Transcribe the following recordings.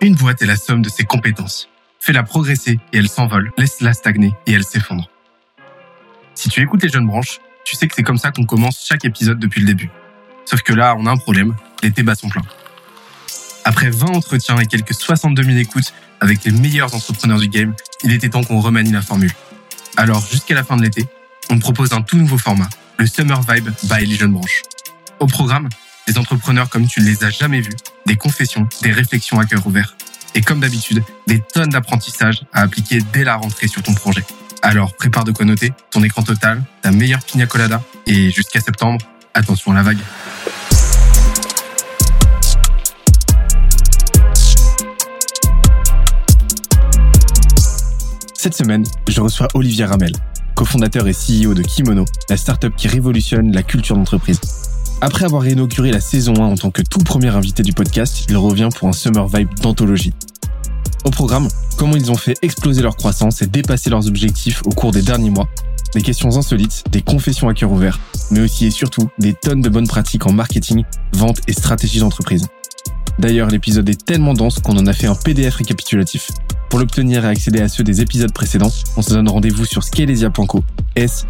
Une boîte est la somme de ses compétences. Fais-la progresser et elle s'envole. Laisse-la stagner et elle s'effondre. Si tu écoutes les jeunes branches, tu sais que c'est comme ça qu'on commence chaque épisode depuis le début. Sauf que là, on a un problème. Les débats sont pleins. Après 20 entretiens et quelques 62 000 écoutes avec les meilleurs entrepreneurs du game, il était temps qu'on remanie la formule. Alors, jusqu'à la fin de l'été, on propose un tout nouveau format, le Summer Vibe by les jeunes branches. Au programme, des entrepreneurs comme tu ne les as jamais vus, des confessions, des réflexions à cœur ouvert. Et comme d'habitude, des tonnes d'apprentissages à appliquer dès la rentrée sur ton projet. Alors prépare de quoi noter, ton écran total, ta meilleure pina colada, et jusqu'à septembre, attention à la vague. Cette semaine, je reçois Olivier Ramel, cofondateur et CEO de Kimono, la startup qui révolutionne la culture d'entreprise. Après avoir inauguré la saison 1 en tant que tout premier invité du podcast, il revient pour un Summer Vibe d'anthologie. Au programme, comment ils ont fait exploser leur croissance et dépasser leurs objectifs au cours des derniers mois. Des questions insolites, des confessions à cœur ouvert, mais aussi et surtout des tonnes de bonnes pratiques en marketing, vente et stratégie d'entreprise. D'ailleurs, l'épisode est tellement dense qu'on en a fait un PDF récapitulatif. Pour l'obtenir et accéder à ceux des épisodes précédents, on se donne rendez-vous sur scalezia.co, s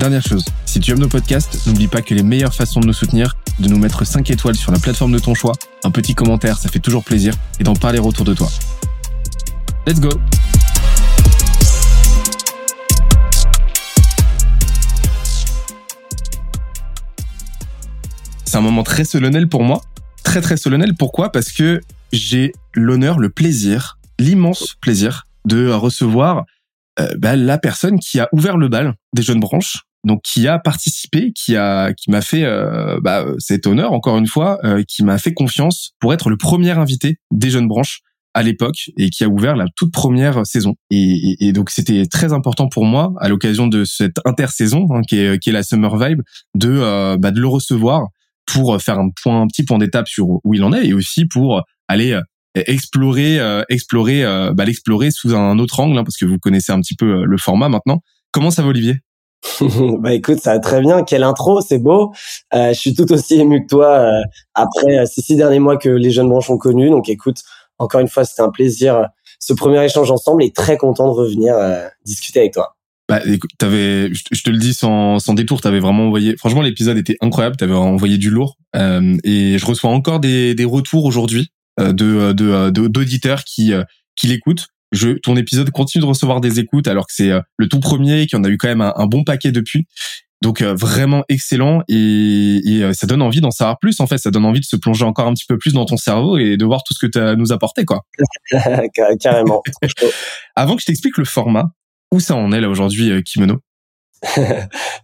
Dernière chose, si tu aimes nos podcasts, n'oublie pas que les meilleures façons de nous soutenir, de nous mettre 5 étoiles sur la plateforme de ton choix, un petit commentaire, ça fait toujours plaisir, et d'en parler autour de toi. Let's go C'est un moment très solennel pour moi. Très très solennel. Pourquoi? Parce que j'ai l'honneur, le plaisir, l'immense plaisir de recevoir euh, bah, la personne qui a ouvert le bal des jeunes branches, donc qui a participé, qui a, qui m'a fait euh, bah, cet honneur encore une fois, euh, qui m'a fait confiance pour être le premier invité des jeunes branches à l'époque et qui a ouvert la toute première saison. Et, et, donc c'était très important pour moi à l'occasion de cette intersaison hein, qui, est, qui est la Summer Vibe de bah, de le recevoir pour faire un point un petit point d'étape sur où il en est et aussi pour aller explorer explorer bah, l'explorer sous un autre angle hein, parce que vous connaissez un petit peu le format maintenant. Comment ça va Olivier? bah écoute, ça va très bien. Quelle intro, c'est beau. Euh, je suis tout aussi ému que toi euh, après euh, ces six derniers mois que les jeunes branches ont connus. Donc écoute, encore une fois, c'était un plaisir euh, ce premier échange ensemble et très content de revenir discuter avec toi. Bah, écoute, t'avais, je te le dis sans, sans détour, t'avais vraiment envoyé. Franchement, l'épisode était incroyable. T'avais envoyé du lourd. et je reçois encore des, des retours aujourd'hui de, de, d'auditeurs qui, qui l'écoutent je, ton épisode continue de recevoir des écoutes alors que c'est euh, le tout premier, qu'il y en a eu quand même un, bon paquet depuis. Donc euh, vraiment excellent et, et, euh, ça donne envie d'en savoir plus en fait, ça donne envie de se plonger encore un petit peu plus dans ton cerveau et de voir tout ce que tu as nous apporté quoi. Carrément. Avant que je t'explique le format, où ça en est là aujourd'hui Kimono?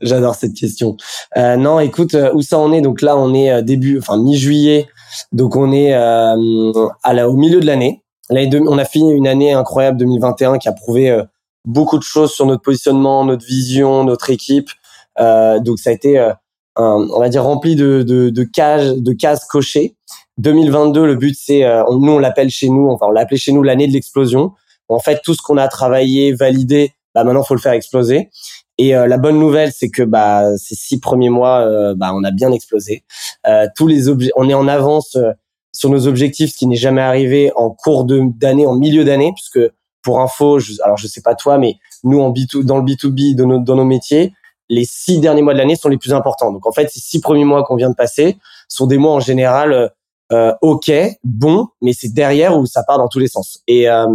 J'adore cette question. Euh, non, écoute, où ça en est? Donc là, on est début, enfin mi-juillet, donc on est euh, à la, au milieu de l'année on a fini une année incroyable 2021 qui a prouvé euh, beaucoup de choses sur notre positionnement, notre vision, notre équipe. Euh, donc ça a été, euh, on va dire, rempli de, de, de cases, de cases cochées. 2022, le but c'est, nous on l'appelle chez nous, enfin on l'a chez nous l'année de l'explosion. En fait, tout ce qu'on a travaillé, validé, bah maintenant faut le faire exploser. Et la bonne nouvelle, c'est que bah ces six premiers mois, bah on a bien explosé. tous les objets, on est en avance sur nos objectifs, ce qui n'est jamais arrivé en cours d'année, en milieu d'année, puisque pour info, je, alors je sais pas toi, mais nous en B2, dans le B2B, de nos, dans nos métiers, les six derniers mois de l'année sont les plus importants. Donc en fait, ces six premiers mois qu'on vient de passer sont des mois en général euh, ok, bon, mais c'est derrière où ça part dans tous les sens. Et euh,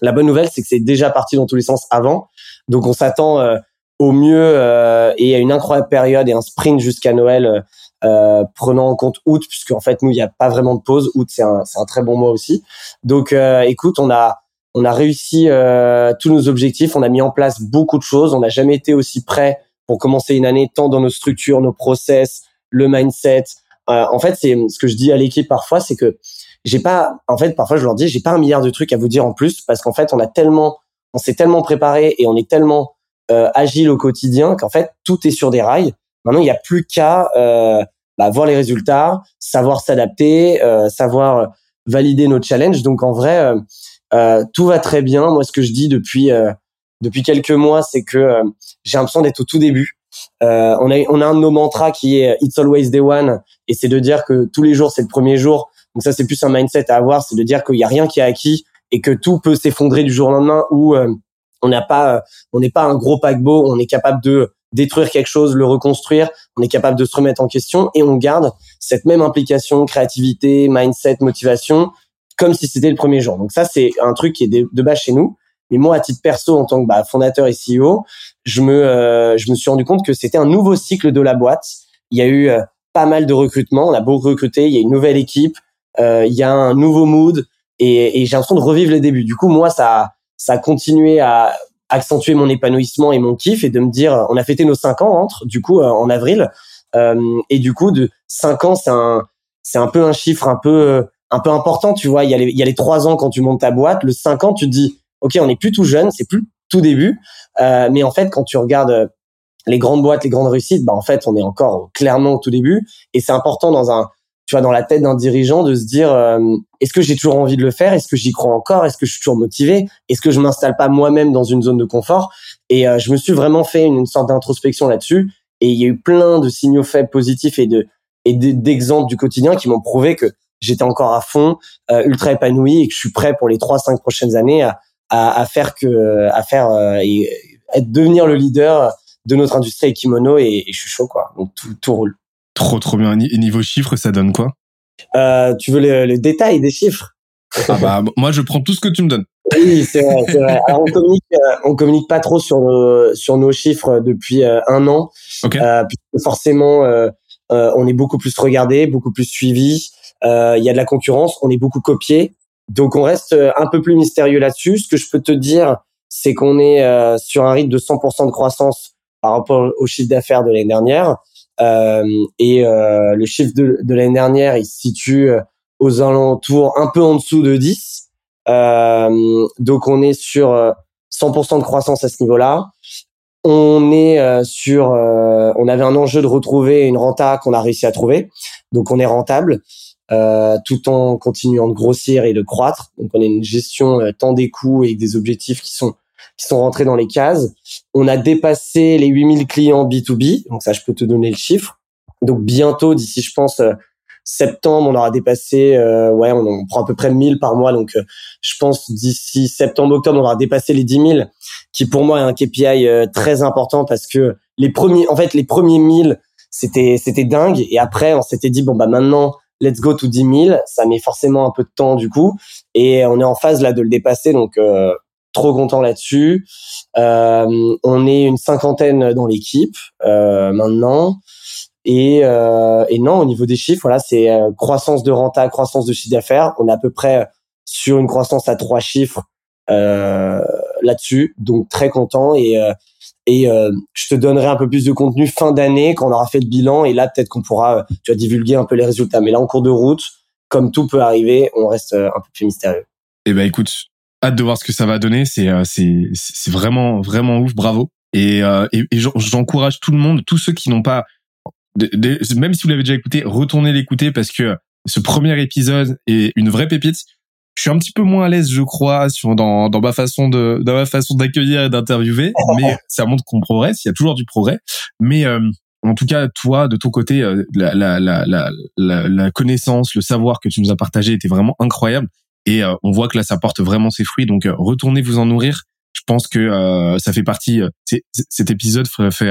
la bonne nouvelle, c'est que c'est déjà parti dans tous les sens avant. Donc on s'attend euh, au mieux euh, et à une incroyable période et un sprint jusqu'à Noël euh, prenant en compte août, puisque en fait nous il n'y a pas vraiment de pause. Août c'est un, un très bon mois aussi. Donc euh, écoute, on a on a réussi euh, tous nos objectifs, on a mis en place beaucoup de choses, on n'a jamais été aussi prêt pour commencer une année tant dans nos structures, nos process, le mindset. Euh, en fait, c'est ce que je dis à l'équipe parfois, c'est que j'ai pas, en fait, parfois je leur dis, j'ai pas un milliard de trucs à vous dire en plus parce qu'en fait, on a tellement, on s'est tellement préparé et on est tellement euh, agile au quotidien qu'en fait tout est sur des rails Maintenant, il n'y a plus qu'à euh, bah, voir les résultats, savoir s'adapter, euh, savoir valider nos challenges. Donc en vrai, euh, euh, tout va très bien. Moi, ce que je dis depuis euh, depuis quelques mois, c'est que j'ai l'impression d'être au tout début. on a on a un de nos mantras qui est It's always day one, et c'est de dire que tous les jours c'est le premier jour. Donc ça, c'est plus un mindset à avoir, c'est de dire qu'il y a rien qui est acquis et que tout peut s'effondrer du jour au lendemain ou on n'a pas, on n'est pas un gros paquebot, on est capable de détruire quelque chose, le reconstruire, on est capable de se remettre en question et on garde cette même implication, créativité, mindset, motivation comme si c'était le premier jour. Donc ça, c'est un truc qui est de, base chez nous. Mais moi, à titre perso, en tant que bah, fondateur et CEO, je me, euh, je me suis rendu compte que c'était un nouveau cycle de la boîte. Il y a eu euh, pas mal de recrutements, on a beaucoup recruté, il y a une nouvelle équipe, euh, il y a un nouveau mood et, et j'ai l'impression de revivre les débuts. Du coup, moi, ça, ça a continué à accentuer mon épanouissement et mon kiff et de me dire, on a fêté nos cinq ans entre, du coup, en avril. et du coup, de cinq ans, c'est un, c'est un peu un chiffre un peu un peu important, tu vois. Il y a les, il y a les trois ans quand tu montes ta boîte, le cinq ans, tu te dis, ok, on n'est plus tout jeune, c'est plus tout début, euh, mais en fait, quand tu regardes euh, les grandes boîtes, les grandes réussites, bah en fait, on est encore clairement au tout début, et c'est important dans un, tu vois, dans la tête d'un dirigeant de se dire, euh, est-ce que j'ai toujours envie de le faire, est-ce que j'y crois encore, est-ce que je suis toujours motivé, est-ce que je m'installe pas moi-même dans une zone de confort, et je me suis vraiment fait une, sorte d'introspection là-dessus, et il y a eu plein de signaux faibles positifs et de et d'exemples du quotidien qui m'ont prouvé que j'étais encore à fond, euh, ultra épanoui et que je suis prêt pour les trois cinq prochaines années à, à, à faire que à faire euh, et être devenir le leader de notre industrie kimono et, et je suis chaud quoi. Donc tout, tout roule. Trop trop bien. Et niveau chiffres, ça donne quoi? Euh, Tu veux le, le, détail des chiffres? Ah bah moi je prends tout ce que tu me donnes. Oui, c'est vrai, c'est vrai. Alors, on communique, euh, on communique pas trop sur nos sur nos chiffres depuis un an, okay. forcément on est beaucoup plus regardé, beaucoup plus suivi. Euh, il y a de la concurrence, on est beaucoup copié, donc on reste euh, un peu plus mystérieux là-dessus. Ce que je peux te dire, c'est qu'on est, euh, sur un rythme de 100% de croissance par rapport au chiffre d'affaires de l'année dernière. Euh, et euh, le chiffre de, l'année dernière, il se situe aux alentours un peu en dessous de 10. Euh, donc on est sur 100% de croissance à ce niveau-là. On est sur, on avait un enjeu de retrouver une renta qu'on a réussi à trouver, donc on est rentable. Euh, tout en continuant de grossir et de croître. Donc on a une gestion euh, tant des coûts et des objectifs qui sont qui sont rentrés dans les cases. On a dépassé les 8000 clients B2B, donc ça je peux te donner le chiffre. Donc bientôt d'ici je pense euh, septembre, on aura dépassé ouais, on, prend à peu près 1000 par mois donc je pense d'ici septembre octobre on aura dépassé les 10 000 qui pour moi est un KPI très important parce que les premiers en fait les premiers 1000 c'était c'était dingue et après on s'était dit bon bah maintenant let's go to 10 000. Ça met forcément un peu de temps du coup, et on est en phase là de le dépasser, donc euh, trop content là-dessus. Euh, on est une cinquantaine dans l'équipe euh, maintenant. Et, euh, et non, au niveau des chiffres, voilà, c'est euh, croissance de renta, croissance de chiffre d'affaires. On est à peu près sur une croissance à trois chiffres euh, là-dessus, donc très content. Et, et euh, je te donnerai un peu plus de contenu fin d'année quand on aura fait le bilan. Et là, peut-être qu'on pourra, tu divulguer un peu les résultats. Mais là, en cours de route, comme tout peut arriver, on reste un peu plus mystérieux. Eh ben, écoute, hâte de voir ce que ça va donner. C'est euh, c'est c'est vraiment vraiment ouf. Bravo. Et et, j'encourage tout le monde, tous ceux qui n'ont pas, même si vous l'avez déjà écouté, retournez l'écouter parce que ce premier épisode est une vraie pépite je suis un petit peu moins à l'aise, je crois, sur, dans, dans ma façon de, dans ma façon d'accueillir et d'interviewer, mais ça montre qu'on progresse. Il y a toujours du progrès, mais euh, en tout cas, toi, de ton côté, euh, la, la, la, la, la connaissance, le savoir que tu nous as partagé était vraiment incroyable, et euh, on voit que là, ça porte vraiment ses fruits. Donc, retournez vous en nourrir. Je pense que ça fait partie. cet épisode fait,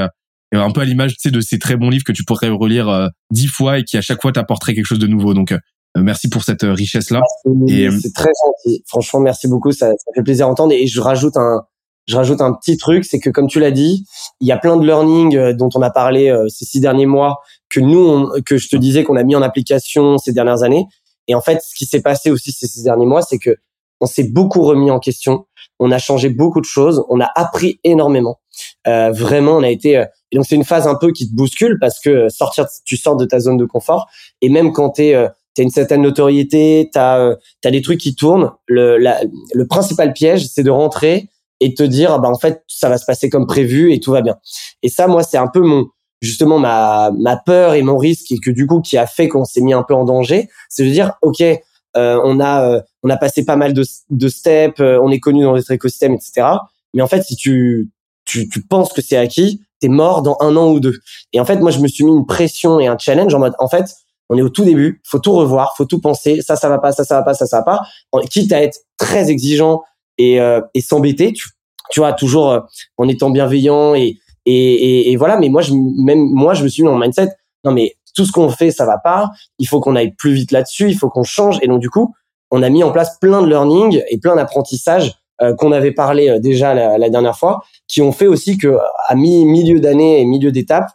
un peu à l'image de ces très bons livres que tu pourrais relire dix fois et qui à chaque fois t'apporterait quelque chose de nouveau. Donc euh, merci pour cette euh, richesse-là. Et euh, c'est très gentil. Franchement, merci beaucoup. Ça, ça fait plaisir d'entendre. Et je rajoute un, je rajoute un petit truc, c'est que comme tu l'as dit, il y a plein de learning dont on a parlé ces six derniers mois que nous, que je te disais qu'on a mis en application ces dernières années. Et en fait, ce qui s'est passé aussi ces derniers mois, c'est que on s'est beaucoup remis en question. On a changé beaucoup de choses. On a appris énormément. Euh, vraiment, on a été. et donc c'est une phase un peu qui te bouscule parce que sortir, tu sors de ta zone de confort. Et même quand tu es t'as une certaine notoriété, t'as euh, as des trucs qui tournent. Le, le principal piège, c'est de rentrer et te dire, ah bah en fait, ça va se passer comme prévu et tout va bien. Et ça, moi, c'est un peu mon justement ma ma peur et mon risque et que du coup qui a fait qu'on s'est mis un peu en danger, c'est de dire, ok, euh, on a euh, on a passé pas mal de, de steps, euh, on est connu dans notre écosystème, etc. Mais en fait, si tu tu, tu penses que c'est acquis, t'es mort dans un an ou deux. Et en fait, moi, je me suis mis une pression et un challenge en mode, en fait, on est au tout début, faut tout revoir, faut tout penser, ça ça va pas, ça ça va pas, ça ça va pas. Quitte à être très exigeant et, euh, et s'embêter, tu, tu vois, toujours euh, en étant bienveillant et, et, et, voilà. Mais moi, je, même moi, je me suis mis le mindset. Non, mais tout ce qu'on fait, ça va pas. Il faut qu'on aille plus vite là-dessus. Il faut qu'on change. Et donc, du coup, on a mis en place plein de learning et plein d'apprentissages euh, qu'on avait parlé déjà la, la, dernière fois, qui ont fait aussi que à mi milieu d'année et milieu d'étape,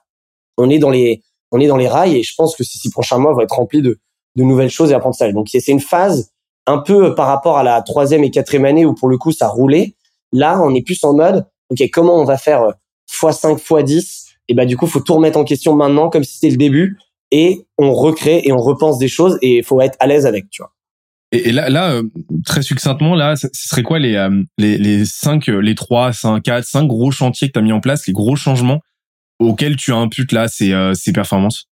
on est dans les on est dans les rails. Et je pense que ces six prochains mois vont être remplis de de nouvelles choses et apprentissages. Donc, c'est une phase un peu par rapport à la troisième et quatrième année où pour le coup ça roulait. Là, on est plus en mode, ok, comment on va faire x5, x10 Et bah du coup, faut tout remettre en question maintenant comme si c'était le début et on recrée et on repense des choses et il faut être à l'aise avec, tu vois. Et, là, là, euh, très succinctement, là, ce serait quoi les euh, les les cinq, euh, les trois, cinq, quatre, cinq gros chantiers que tu as mis en place, les gros changements auxquels tu imputes là ces ces performances?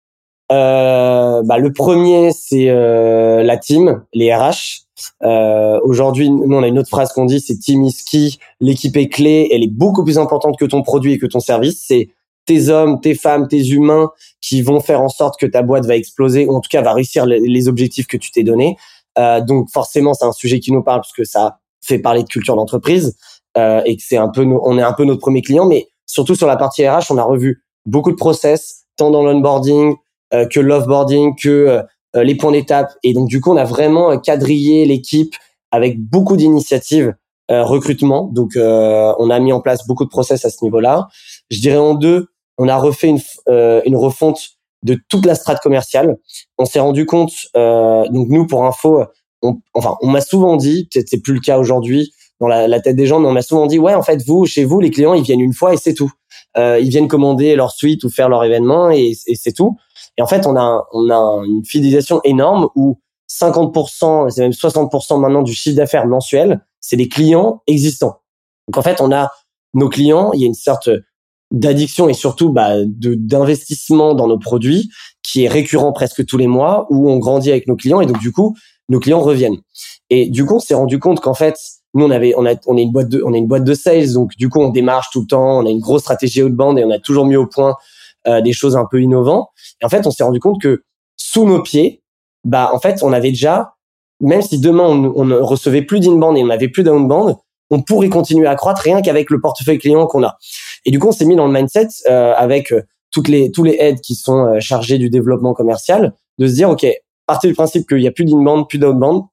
Euh, bah, le premier, c'est euh, la team, les RH. Euh, Aujourd'hui, nous, on a une autre phrase qu'on dit, c'est team is key. L'équipe est clé. Elle est beaucoup plus importante que ton produit et que ton service. C'est tes hommes, tes femmes, tes humains qui vont faire en sorte que ta boîte va exploser ou en tout cas va réussir les, objectifs que tu t'es donnés. Euh, donc forcément, c'est un sujet qui nous parle parce que ça fait parler de culture d'entreprise euh, et que c'est un peu, on est un peu notre premier client. Mais surtout sur la partie RH, on a revu beaucoup de process, tant dans l'onboarding, euh, que l'offboarding, que euh, les points d'étape. Et donc du coup, on a vraiment quadrillé l'équipe avec beaucoup d'initiatives recrutement. Donc on a mis en place beaucoup de process à ce niveau-là. Je dirais en deux, on a refait une, une refonte de toute la strate commerciale. On s'est rendu compte, donc nous pour info, on, enfin on m'a souvent dit, peut-être c'est plus le cas aujourd'hui dans la, tête des gens, mais on m'a souvent dit ouais en fait vous chez vous les clients ils viennent une fois et c'est tout. Euh, ils viennent commander leur suite ou faire leur événement et c'est tout. Et en fait, on a, on a une fidélisation énorme où 50%, c'est même 60% maintenant du chiffre d'affaires mensuel, c'est des clients existants. Donc en fait, on a nos clients, il y a une sorte d'addiction et surtout bah, de d'investissement dans nos produits qui est récurrent presque tous les mois où on grandit avec nos clients et donc du coup nos clients reviennent. Et du coup, on s'est rendu compte qu'en fait, nous on avait on a on est une boîte de on est une boîte de sales donc du coup on démarche tout le temps, on a une grosse stratégie outbound et on a toujours mis au point euh, des choses un peu innovantes. Et en fait, on s'est rendu compte que sous nos pieds, bah en fait, on avait déjà, même si demain on, ne recevait plus d'inbound et on n'avait plus d'outbound, on pourrait continuer à croître rien qu'avec le portefeuille client qu'on a. Et du coup, on s'est mis dans le mindset euh, avec euh, toutes les tous les aides qui sont euh, chargés du développement commercial, de se dire ok, partez du principe qu'il y a plus d'inbound, plus d'outbound.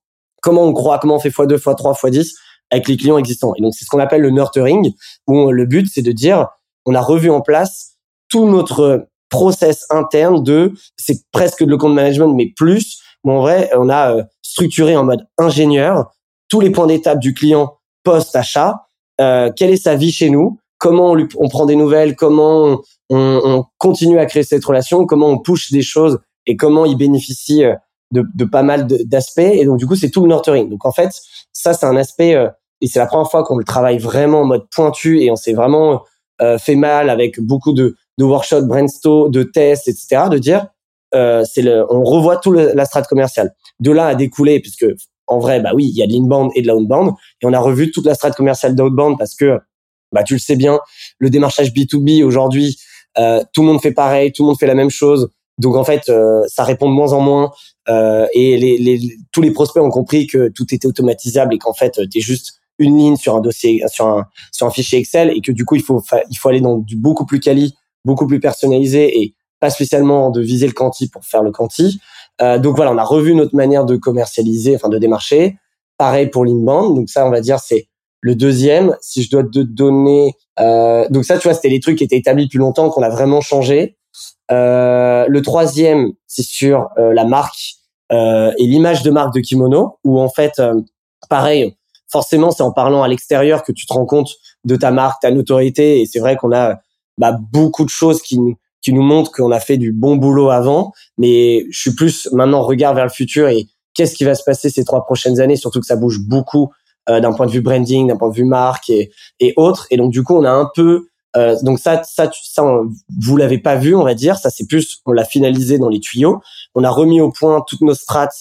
Comment on croit, comment on fait x2, x3, x10 avec les clients existants. Et donc c'est ce qu'on appelle le nurturing, où le but c'est de dire on a revu en place tout notre process interne de, c'est presque de le compte management, mais plus. Mais en vrai, on a euh, structuré en mode ingénieur tous les points d'étape du client post-achat. Euh, quelle est sa vie chez nous Comment on, lui, on prend des nouvelles Comment on, on, continue à créer cette relation Comment on push des choses Et comment il bénéficie euh, de, de pas mal d'aspects Et donc, du coup, c'est tout le nurturing. Donc, en fait, ça, c'est un aspect... Euh, et c'est la première fois qu'on le travaille vraiment en mode pointu et on s'est vraiment euh, fait mal avec beaucoup de, de workshops, brainstorm, de tests, etc. De dire, euh, c'est le, on revoit tout la strate commerciale. De là à découler, puisque en vrai, bah oui, il y a de l'inbound et de l'outbound, et on a revu toute la strate commerciale d'outbound parce que, bah tu le sais bien, le démarchage B2B aujourd'hui, euh, tout le monde fait pareil, tout le monde fait la même chose. Donc en fait, euh, ça répond de moins en moins euh, et les, les, tous les prospects ont compris que tout était automatisable et qu'en fait, tu es juste une ligne sur un dossier, sur un, sur un fichier Excel et que du coup, il faut, il faut aller dans du beaucoup plus quali beaucoup plus personnalisé et pas spécialement de viser le quanti pour faire le quanti. Euh, donc voilà, on a revu notre manière de commercialiser, enfin de démarcher. Pareil pour l'inbound. Donc ça, on va dire, c'est le deuxième. Si je dois te donner, euh, donc ça, tu vois, c'était les trucs qui étaient établis depuis longtemps qu'on a vraiment changé. Euh, le troisième, c'est sur euh, la marque euh, et l'image de marque de Kimono, où en fait, euh, pareil, forcément, c'est en parlant à l'extérieur que tu te rends compte de ta marque, ta notoriété. Et c'est vrai qu'on a bah, beaucoup de choses qui nous qui nous montrent qu'on a fait du bon boulot avant, mais je suis plus maintenant regard vers le futur et qu'est-ce qui va se passer ces trois prochaines années, surtout que ça bouge beaucoup euh, d'un point de vue branding, d'un point de vue marque et, et autres. Et donc du coup, on a un peu euh, donc ça, ça, ça, vous l'avez pas vu, on va dire. Ça, c'est plus, on l'a finalisé dans les tuyaux. On a remis au point toutes nos strates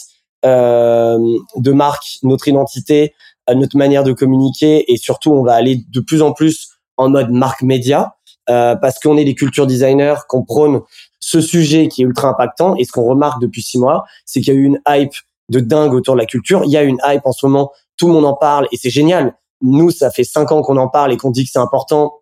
euh, de marque, notre identité, euh, notre manière de communiquer, et surtout, on va aller de plus en plus en mode marque média. Euh, parce qu'on est des culture designers, qu'on prône ce sujet qui est ultra impactant. Et ce qu'on remarque depuis six mois, c'est qu'il y a eu une hype de dingue autour de la culture. Il y a une hype en ce moment, tout le monde en parle et c'est génial. Nous, ça fait cinq ans qu'on en parle et qu'on dit que c'est important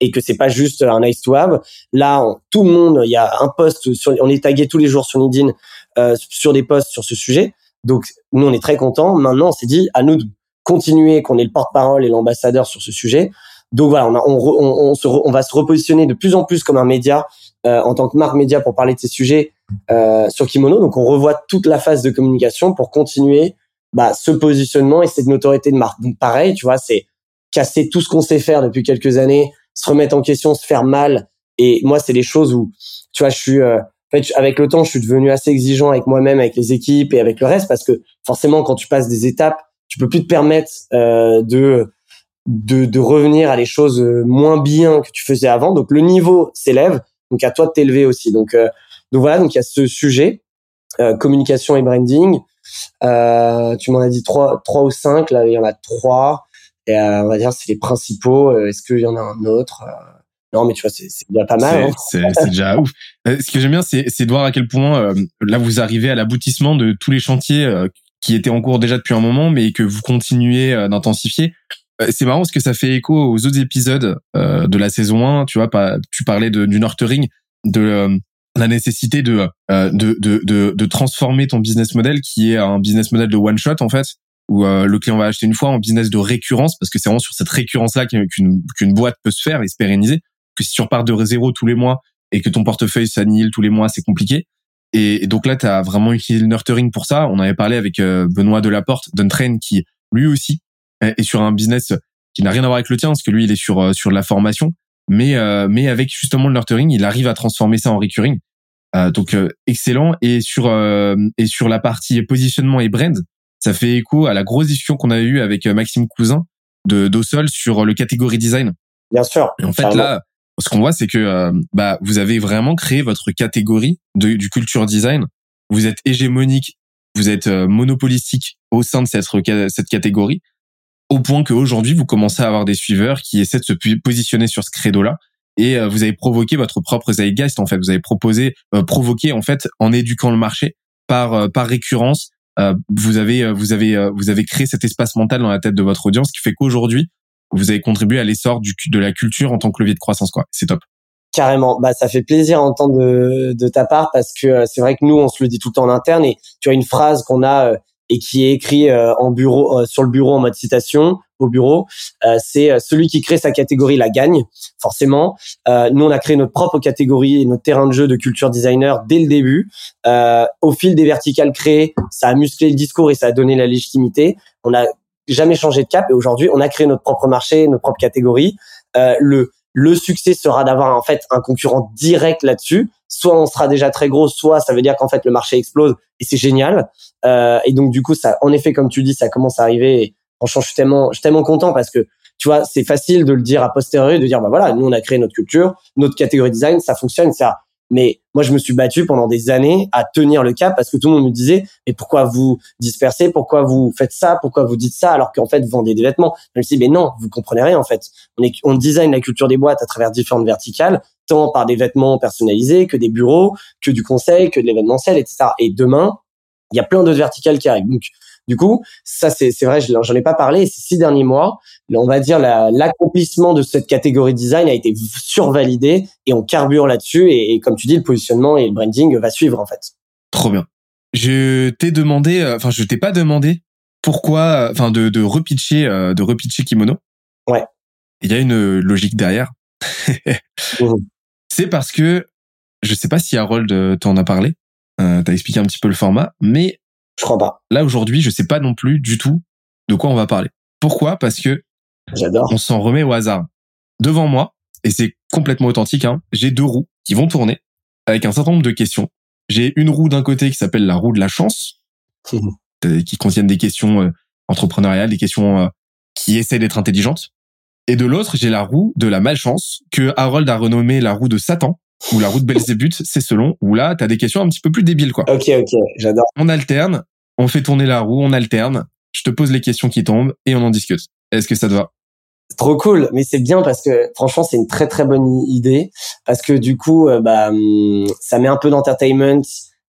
et que c'est pas juste un nice to have. Là, tout le monde, il y a un post on est tagué tous les jours sur LinkedIn euh, sur des posts sur ce sujet. Donc nous, on est très contents. Maintenant, on s'est dit à nous de continuer, qu'on est le porte-parole et l'ambassadeur sur ce sujet. Donc voilà, on, on, on, on, va se repositionner de plus en plus comme un média euh, en tant que marque média pour parler de ces sujets euh, sur Kimono. Donc on revoit toute la phase de communication pour continuer bah, ce positionnement et cette notoriété de marque. Donc pareil, tu vois, c'est casser tout ce qu'on sait faire depuis quelques années, se remettre en question, se faire mal. Et moi, c'est les choses où, tu vois, je suis, euh, avec le temps, je suis devenu assez exigeant avec moi-même, avec les équipes et avec le reste, parce que forcément, quand tu passes des étapes, tu peux plus te permettre euh, de, de, de revenir à les choses euh, moins bien que tu faisais avant. Donc le niveau s'élève, donc à toi de t'élever aussi. Donc euh, donc voilà, donc il y a ce sujet euh, communication et branding. Euh, tu m'en as dit trois trois ou cinq, là il y en a trois. Et on va dire c'est les principaux. Est-ce qu'il y en a un autre non, mais tu vois, c'est déjà pas mal. Hein. C'est déjà ouf. Ce que j'aime bien, c'est de voir à quel point là vous arrivez à l'aboutissement de tous les chantiers qui était en cours déjà depuis un moment, mais que vous continuez euh, d'intensifier. Euh, c'est marrant parce que ça fait écho aux autres épisodes euh, de la saison 1. Tu vois, tu parlais de, du nurturing, de la nécessité de, de, de, de, de transformer ton business model qui est un business model de one shot en fait où le client va acheter une fois en business de récurrence parce que c'est vraiment sur cette récurrence là qu'une qu'une boîte peut se faire et se pérenniser que si tu repars de zéro tous les mois et que ton portefeuille s'annihile tous les mois c'est compliqué et, donc là, tu as vraiment utilisé le nurturing pour ça. On avait parlé avec euh, Benoît Delaporte d'Untrain qui, lui aussi, est sur un business qui n'a rien à voir avec le tien, parce que lui, il est sur euh, sur la formation. Mais euh, mais avec justement le nurturing, il arrive à transformer ça en recurring. donc excellent. Et sur et sur la partie positionnement et brand, ça fait écho à la grosse discussion qu'on avait eue avec Maxime Cousin de d'Ossol sur le catégorie design. Bien sûr. Et en fait là, ce qu'on voit, c'est que euh, bah, vous avez vraiment créé votre catégorie de, du culture design. Vous êtes hégémonique, vous êtes euh, monopolistique au sein de cette, cette catégorie, au point qu'aujourd'hui, vous commencez à avoir des suiveurs qui essaient de se positionner sur ce credo-là. Et euh, vous avez provoqué votre propre zeitgeist, en fait. Vous avez proposé, provoqué, en fait, en éduquant le marché par, par récurrence. vous avez, vous avez, vous avez créé cet espace mental dans la tête de votre audience qui fait qu'aujourd'hui, vous avez contribué à l'essor du de la culture en tant que levier de croissance quoi. C'est top. Carrément, bah ça fait plaisir à entendre de, de ta part parce que euh, c'est vrai que nous on se le dit tout le temps en interne et tu as une phrase qu'on a euh, et qui est écrit euh, en bureau sur le bureau en mode citation au bureau, c'est celui qui crée sa catégorie la gagne forcément. nous on a créé notre propre catégorie et notre terrain de jeu de culture designer dès le début. au fil des verticales créées, ça a musclé le discours et ça a donné la légitimité. On a jamais changé de cap et aujourd'hui on a créé notre propre marché, notre propre catégorie. Euh, le le succès sera d'avoir en fait un concurrent direct là-dessus. Soit on sera déjà très gros, soit ça veut dire qu'en fait le marché explose et c'est génial. Euh, et donc du coup ça, en effet comme tu dis, ça commence à arriver. Et franchement, je suis tellement, je suis tellement content parce que tu vois, c'est facile de le dire à posteriori, de dire bah voilà, nous on a créé notre culture, notre catégorie design, ça fonctionne, ça mais moi, je me suis battu pendant des années à tenir le cap parce que tout le monde me disait, mais pourquoi vous dispersez? Pourquoi vous faites ça? Pourquoi vous dites ça? Alors qu'en fait, vous vendez des vêtements. Je me suis dit, mais non, vous comprenez rien, en fait. On, est, on design la culture des boîtes à travers différentes verticales, tant par des vêtements personnalisés que des bureaux, que du conseil, que de l'événementiel, etc. Et demain, il y a plein d'autres verticales qui arrivent. Du coup, ça c'est vrai, j'en ai pas parlé. Ces six derniers mois, on va dire l'accomplissement de cette catégorie design a été survalidé et on carbure là-dessus. Et, comme tu dis, le positionnement et le branding va suivre en fait. Trop bien. Je t'ai demandé, euh, enfin je t'ai pas demandé pourquoi, euh, enfin de, de repitcher, euh, de repitcher Kimono. Ouais. Il y a une logique derrière. Mmh. C'est parce que je sais pas si Harold t'en a parlé. Euh, T'as expliqué un petit peu le format, mais je crois pas. Là aujourd'hui, je sais pas non plus du tout de quoi on va parler. Pourquoi? Parce que j'adore. On s'en remet au hasard. Devant moi, et c'est complètement authentique, hein, j'ai deux roues qui vont tourner avec un certain nombre de questions. J'ai une roue d'un côté qui s'appelle la roue de la chance, euh, qui contiennent des questions euh, entrepreneuriales, des questions euh, qui essaient d'être intelligentes. Et de l'autre, j'ai la roue de la malchance que Harold a renommée la roue de Satan, ou la roue de Belzébuth, c'est selon, où là, t'as des questions un petit peu plus débiles, quoi. Ok, ok, j'adore. On alterne, on fait tourner la roue, on alterne, je te pose les questions qui tombent et on en discute. Est-ce que ça te va? Trop cool, mais c'est bien parce que franchement c'est une très très bonne idée parce que du coup euh, bah hum, ça met un peu d'entertainment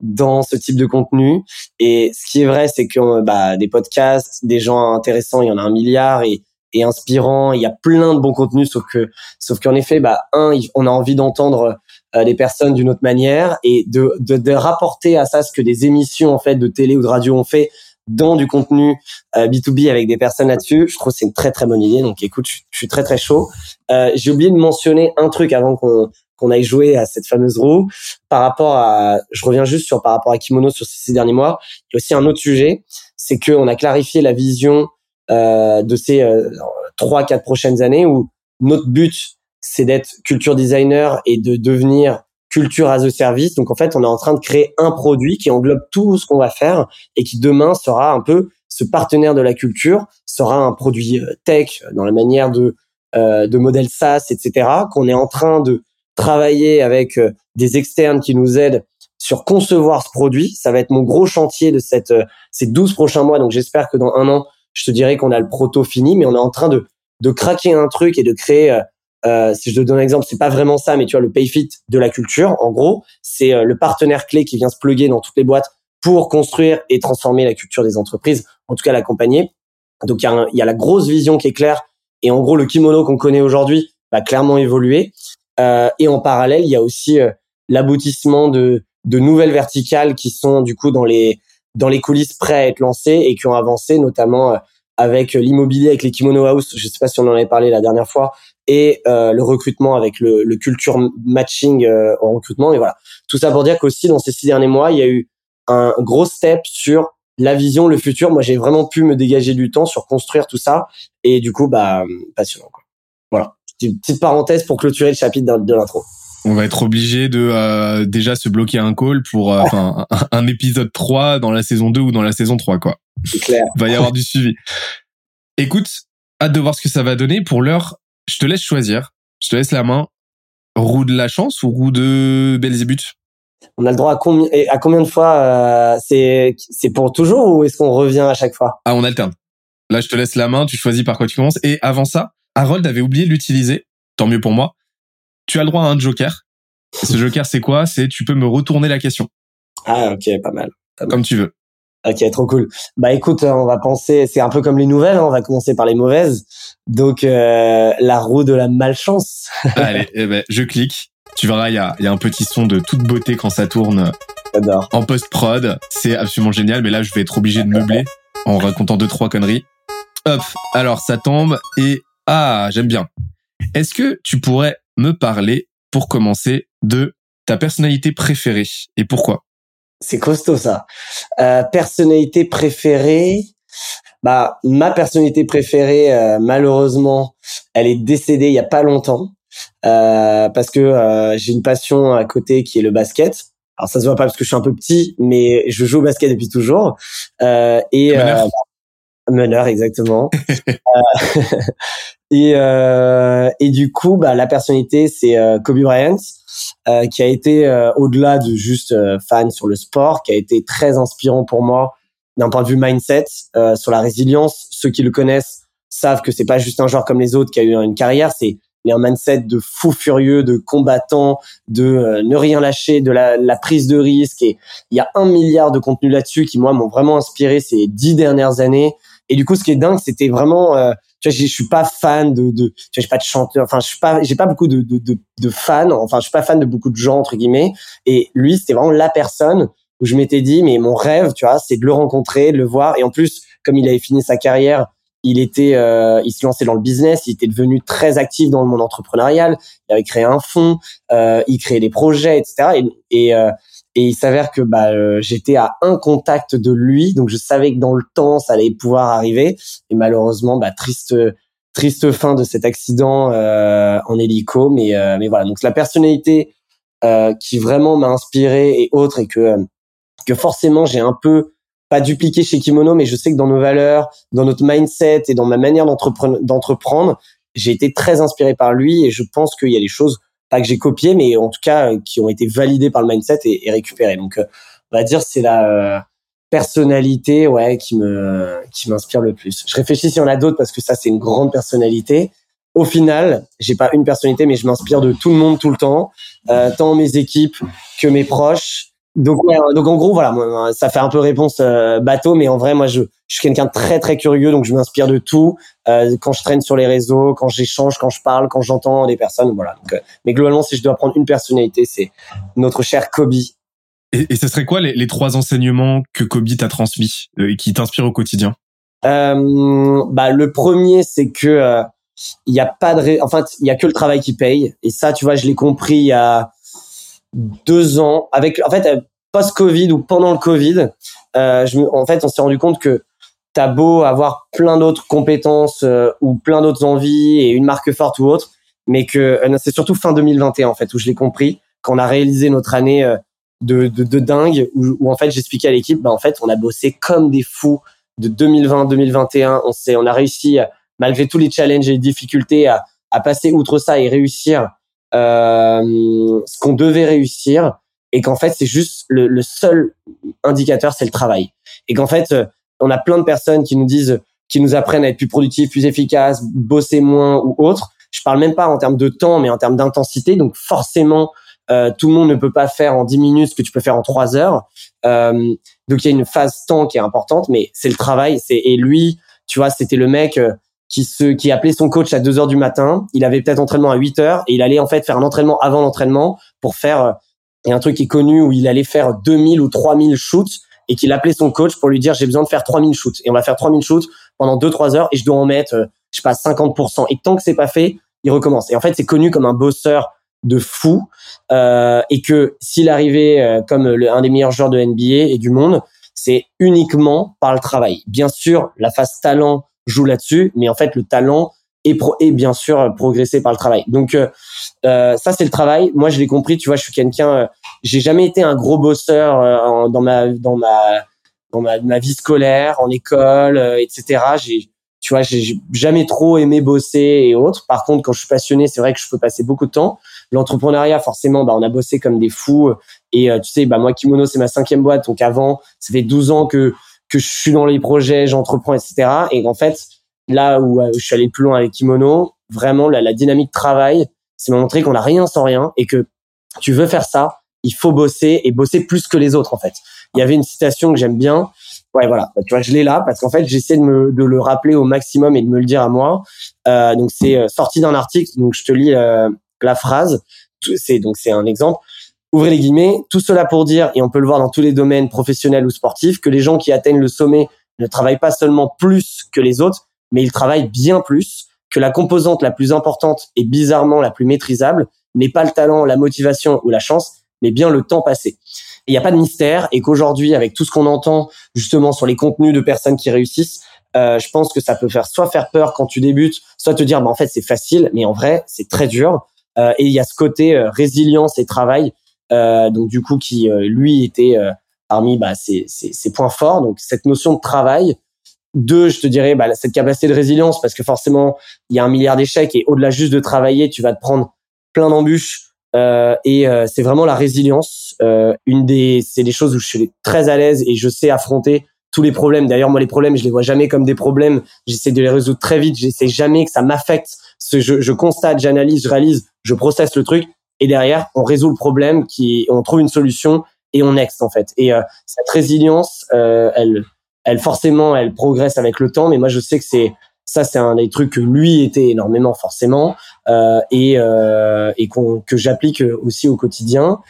dans ce type de contenu et ce qui est vrai c'est que bah des podcasts, des gens intéressants, il y en a un milliard et et inspirant, il y a plein de bons contenus sauf que sauf qu'en effet bah un on a envie d'entendre euh, les personnes d'une autre manière et de, de de rapporter à ça ce que des émissions en fait de télé ou de radio ont fait dans du contenu B2B euh, avec des personnes là-dessus, je trouve que c'est une très très bonne idée. Donc écoute, je, suis très très chaud. Euh, J'ai oublié de mentionner un truc avant qu'on qu'on aille jouer à cette fameuse roue par rapport à je reviens juste sur par rapport à Kimono sur ces derniers mois il y a aussi un autre sujet c'est que on a clarifié la vision euh, de ces euh, trois quatre prochaines années où notre but c'est d'être culture designer et de devenir culture as a service. Donc en fait, on est en train de créer un produit qui englobe tout ce qu'on va faire et qui demain sera un peu ce partenaire de la culture, sera un produit euh, tech dans la manière de euh, de modèle SaaS, etc. Qu'on est en train de travailler avec euh, des externes qui nous aident sur concevoir ce produit. Ça va être mon gros chantier de cette ces 12 prochains mois. Donc j'espère que dans un an, je te dirai qu'on a le proto fini, mais on est en train de de craquer un truc et de créer euh, si je te donne un exemple, c'est pas vraiment ça, mais tu vois le PayFit de la culture, en gros, c'est euh, le partenaire clé qui vient se plugger dans toutes les boîtes pour construire et transformer la culture des entreprises, en tout cas l'accompagner. Donc il y, y a la grosse vision qui est claire, et en gros le kimono qu'on connaît aujourd'hui va clairement évoluer. Euh, et en parallèle, il y a aussi euh, l'aboutissement de, de nouvelles verticales qui sont du coup dans les dans les coulisses prêts à être lancées et qui ont avancé, notamment avec l'immobilier, avec les kimono house. Je sais pas si on en avait parlé la dernière fois, et euh, le recrutement avec le, le culture matching euh, en recrutement. Et voilà, tout ça pour dire qu'aussi dans ces six derniers mois, il y a eu un gros step sur la vision, le futur. Moi, j'ai vraiment pu me dégager du temps sur construire tout ça, et du coup, bah passionnant. Quoi. Voilà, une petite parenthèse pour clôturer le chapitre de, l'intro. On va être obligé de euh, déjà se bloquer un call pour euh, un, un, épisode 3 dans la saison 2 ou dans la saison 3 quoi. C'est clair. Il va y avoir du suivi. Écoute, hâte de voir ce que ça va donner. Pour l'heure, je te laisse choisir. Je te laisse la main. Roue de la chance ou roue de Belzébuth? On a le droit à combien, à combien de fois euh, C'est c'est pour toujours ou est-ce qu'on revient à chaque fois? Ah, on alterne. Là, je te laisse la main. Tu choisis par quoi tu commences. Et avant ça, Harold avait oublié de l'utiliser. Tant mieux pour moi. Tu as le droit à un joker. ce joker, c'est quoi? C'est tu peux me retourner la question. Ah, ok, pas mal. Pas mal. Comme tu veux. Ok, trop cool. Bah écoute, on va penser, c'est un peu comme les nouvelles, hein, on va commencer par les mauvaises. Donc euh, la roue de la malchance. Allez, eh ben, je clique. Tu verras, il y a, y a un petit son de toute beauté quand ça tourne J'adore. en post-prod. C'est absolument génial, mais là, je vais être obligé de meubler en racontant deux, trois conneries. Hop, alors ça tombe et... Ah, j'aime bien. Est-ce que tu pourrais me parler, pour commencer, de ta personnalité préférée et pourquoi? C'est costaud ça. Euh, personnalité préférée? Bah ma personnalité préférée, euh, malheureusement, elle est décédée il y a pas longtemps euh, parce que euh, j'ai une passion à côté qui est le basket. Alors ça se voit pas parce que je suis un peu petit, mais je joue au basket depuis toujours. Euh, et. Meneur exactement. et et du coup, bah la personnalité c'est Kobe Bryant. Euh, qui a été euh, au-delà de juste euh, fan sur le sport, qui a été très inspirant pour moi d'un point de vue mindset, sur la résilience. Ceux qui le connaissent savent que c'est pas juste un joueur comme les autres qui a eu une carrière, c'est un mindset de fou furieux, de combattant, de ne rien lâcher, de la, la, prise de risque. Et il y a un milliard de contenus là-dessus qui moi m'ont vraiment inspiré ces dix dernières années. Et du coup, ce qui est dingue, c'était vraiment tu vois, je suis pas fan de, de tu vois, j'ai pas de chanteur, enfin, je suis pas, j'ai pas beaucoup de, de, de, de, fans, enfin, je suis pas fan de beaucoup de gens, entre guillemets. Et lui, c'était vraiment la personne où je m'étais dit, mais mon rêve, tu vois, c'est de le rencontrer, de le voir. Et en plus, comme il avait fini sa carrière, il était, euh, il se lançait dans le business, il était devenu très actif dans le monde entrepreneurial. Il avait créé un fonds, euh, il créait des projets, etc. Et, et, euh, et il s'avère que bah, euh, j'étais à un contact de lui, donc je savais que dans le temps ça allait pouvoir arriver. Et malheureusement, bah, triste triste fin de cet accident euh, en hélico, mais euh, mais voilà. Donc la personnalité euh, qui vraiment m'a inspiré et autre, et que que forcément j'ai un peu pas dupliqué chez Kimono, mais je sais que dans nos valeurs, dans notre mindset et dans ma manière d'entreprendre, j'ai été très inspiré par lui et je pense qu'il y a des choses pas que j'ai copié, mais en tout cas euh, qui ont été validés par le mindset et, récupérés. Donc, euh, on va dire c'est la euh, personnalité, ouais, qui me qui m'inspire le plus. Je réfléchis s'il y en a d'autres parce que ça c'est une grande personnalité, au final, j'ai pas une personnalité, mais je m'inspire de tout le monde tout le temps, euh, tant mes équipes que mes proches. Donc, donc en gros, voilà, ça fait un peu réponse euh, bateau, mais en vrai, moi, je, je suis quelqu'un de très très curieux, donc je m'inspire de tout. Euh, quand je traîne sur les réseaux, quand j'échange, quand je parle, quand j'entends des personnes, voilà. Donc, euh, mais globalement, si je dois prendre une personnalité, c'est notre cher Kobe. Et, et ce serait quoi les, les trois enseignements que Kobe t'a transmis et qui t'inspirent au quotidien? Euh, Bah, le premier, c'est que il y a pas de, ré... enfin, il y a que le travail qui paye. Et ça, tu vois, je l'ai compris il y a deux ans. Avec, en fait, post-Covid ou pendant le Covid, euh, je, en fait, on s'est rendu compte que t'as beau avoir plein d'autres compétences euh, ou plein d'autres envies et une marque forte ou autre, mais que euh, c'est surtout fin 2021 en fait où je l'ai compris quand on a réalisé notre année euh, de, de, de, dingue où, où en fait j'expliquais à l'équipe, bah en fait on a bossé comme des fous de 2020-2021, on s'est, on a réussi malgré tous les challenges et les difficultés à, à passer outre ça et réussir euh, ce qu'on devait réussir et qu'en fait c'est juste le, le seul indicateur c'est le travail. Et qu'en fait on a plein de personnes qui nous disent qui nous apprennent à être plus productifs plus efficaces bosser moins ou autre. Je parle même pas en termes de temps mais en termes d'intensité. Donc forcément euh, tout le monde ne peut pas faire en 10 minutes ce que tu peux faire en 3 heures. Euh, donc il y a une phase temps qui est importante mais c'est le travail. C'est et lui tu vois c'était le mec euh, qui se qui appelait son coach à 2 heures du matin. Il avait peut-être entraînement à 8 heures et il allait en fait faire un entraînement avant l'entraînement pour faire y a un truc qui est connu où il allait faire 2000 ou 3000 shoots et qu'il appelait son coach pour lui dire j'ai besoin de faire 3000 shoots et on va faire 3000 shoots pendant 2 3 heures et je dois en mettre euh, je sais pas 50% et tant que c'est pas fait, il recommence. Et en fait, c'est connu comme un bosseur de fou euh, et que s'il arrivait euh, comme un des meilleurs joueurs de NBA et du monde, c'est uniquement par le travail. Bien sûr, la phase talent joue là-dessus, mais en fait le talent est, pro est bien sûr progressé par le travail. Donc euh, euh, ça c'est le travail. Moi je l'ai compris, tu vois, je suis quelqu'un, euh, j'ai jamais été un gros bosseur euh, dans ma dans ma dans ma, vie scolaire, en école, etc. J'ai tu vois, j'ai jamais trop aimé bosser et autres. Par contre, quand je suis passionné, c'est vrai que je peux passer beaucoup de temps. L'entrepreneuriat, forcément, bah, on a bossé comme des fous. Et tu sais, bah, moi, Kimono, c'est ma cinquième boîte. Donc avant, ça fait 12 ans que que je suis dans les projets, j'entreprends, etc. Et en fait, là où euh, je suis allé plus loin avec Kimono, vraiment la, la dynamique travail, c'est montrer qu'on n'a rien sans rien et que tu veux faire ça, il faut bosser et bosser plus que les autres en fait. Il y avait une citation que j'aime bien. Ouais, voilà. Bah, tu vois, je l'ai là parce qu'en fait, j'essaie de me de le rappeler au maximum et de me le dire à moi. Euh, donc c'est euh, sorti d'un article. Donc je te lis euh, la phrase. C'est donc c'est un exemple. Ouvrez les guillemets, tout cela pour dire, et on peut le voir dans tous les domaines professionnels ou sportifs, que les gens qui atteignent le sommet ne travaillent pas seulement plus que les autres, mais ils travaillent bien plus, que la composante la plus importante et bizarrement la plus maîtrisable n'est pas le talent, la motivation ou la chance, mais bien le temps passé. Il n'y a pas de mystère et qu'aujourd'hui, avec tout ce qu'on entend justement sur les contenus de personnes qui réussissent, euh, je pense que ça peut faire soit faire peur quand tu débutes, soit te dire bah en fait c'est facile, mais en vrai c'est très dur. Euh, et il y a ce côté euh, résilience et travail donc du coup qui euh, lui était euh, parmi bah, ses, ses, ses, points forts. Donc cette notion de travail. Deux, je te dirais bah, cette capacité de résilience parce que forcément il y a un milliard d'échecs et au-delà juste de travailler, tu vas te prendre plein d'embûches euh, et euh, c'est vraiment la résilience. Euh, une des, c'est des choses où je suis très à l'aise et je sais affronter tous les problèmes. D'ailleurs, moi, les problèmes, je les vois jamais comme des problèmes. J'essaie de les résoudre très vite. J'essaie jamais que ça m'affecte. Je, je constate, j'analyse, je réalise, je processe le truc et derrière on résout le problème qui on trouve une solution et on next en fait. Et euh, cette résilience euh, elle elle forcément elle progresse avec le temps mais moi je sais que c'est ça c'est un des trucs que lui était énormément forcément euh, et euh, et que j'applique aussi au quotidien.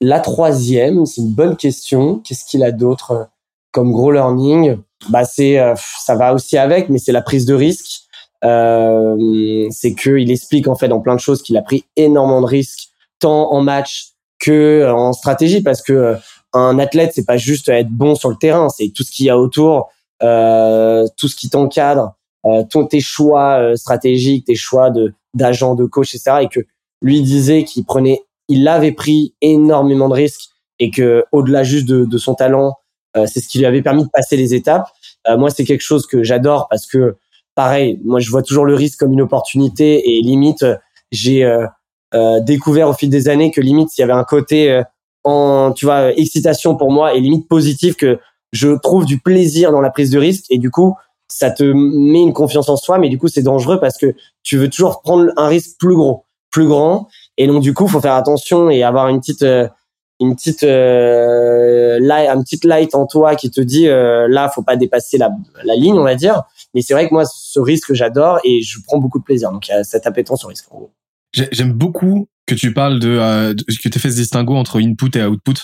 La troisième c'est une bonne question. Qu'est-ce qu'il a d'autre comme gros learning? Bah c'est euh, ça va aussi avec mais c'est la prise de risque. Euh, c'est que il explique en fait dans plein de choses qu'il a pris énormément de risques tant en match que euh, en stratégie parce que euh, un athlète c'est pas juste être bon sur le terrain c'est tout ce qu'il y a autour euh, tout ce qui t'encadre euh, tes choix euh, stratégiques tes choix de d'agent de coach etc et que lui disait qu'il prenait il avait pris énormément de risques et que au-delà juste de, de, son talent euh, c'est ce qui lui avait permis de passer les étapes. Moi c'est quelque chose que j'adore parce que pareil moi je vois toujours le risque comme une opportunité et limite j'ai découvert au fil des années que limite il y avait un côté euh, en tu vois excitation pour moi et limite positif que je trouve du plaisir dans la prise de risque et du coup ça te met une confiance en soi, mais du coup, c'est dangereux parce que tu veux toujours prendre un risque plus gros, plus grand. Et donc, du coup, faut faire attention et avoir une petite, euh, une petite, euh, light, un petit light en toi qui te dit, euh, là, faut pas dépasser la, la ligne, on va dire. Mais c'est vrai que moi, ce risque, j'adore et je prends beaucoup de plaisir. Donc, il y a cette appétence risque, en gros. J'aime beaucoup que tu parles de, euh, que tu fait ce distinguo entre input et output.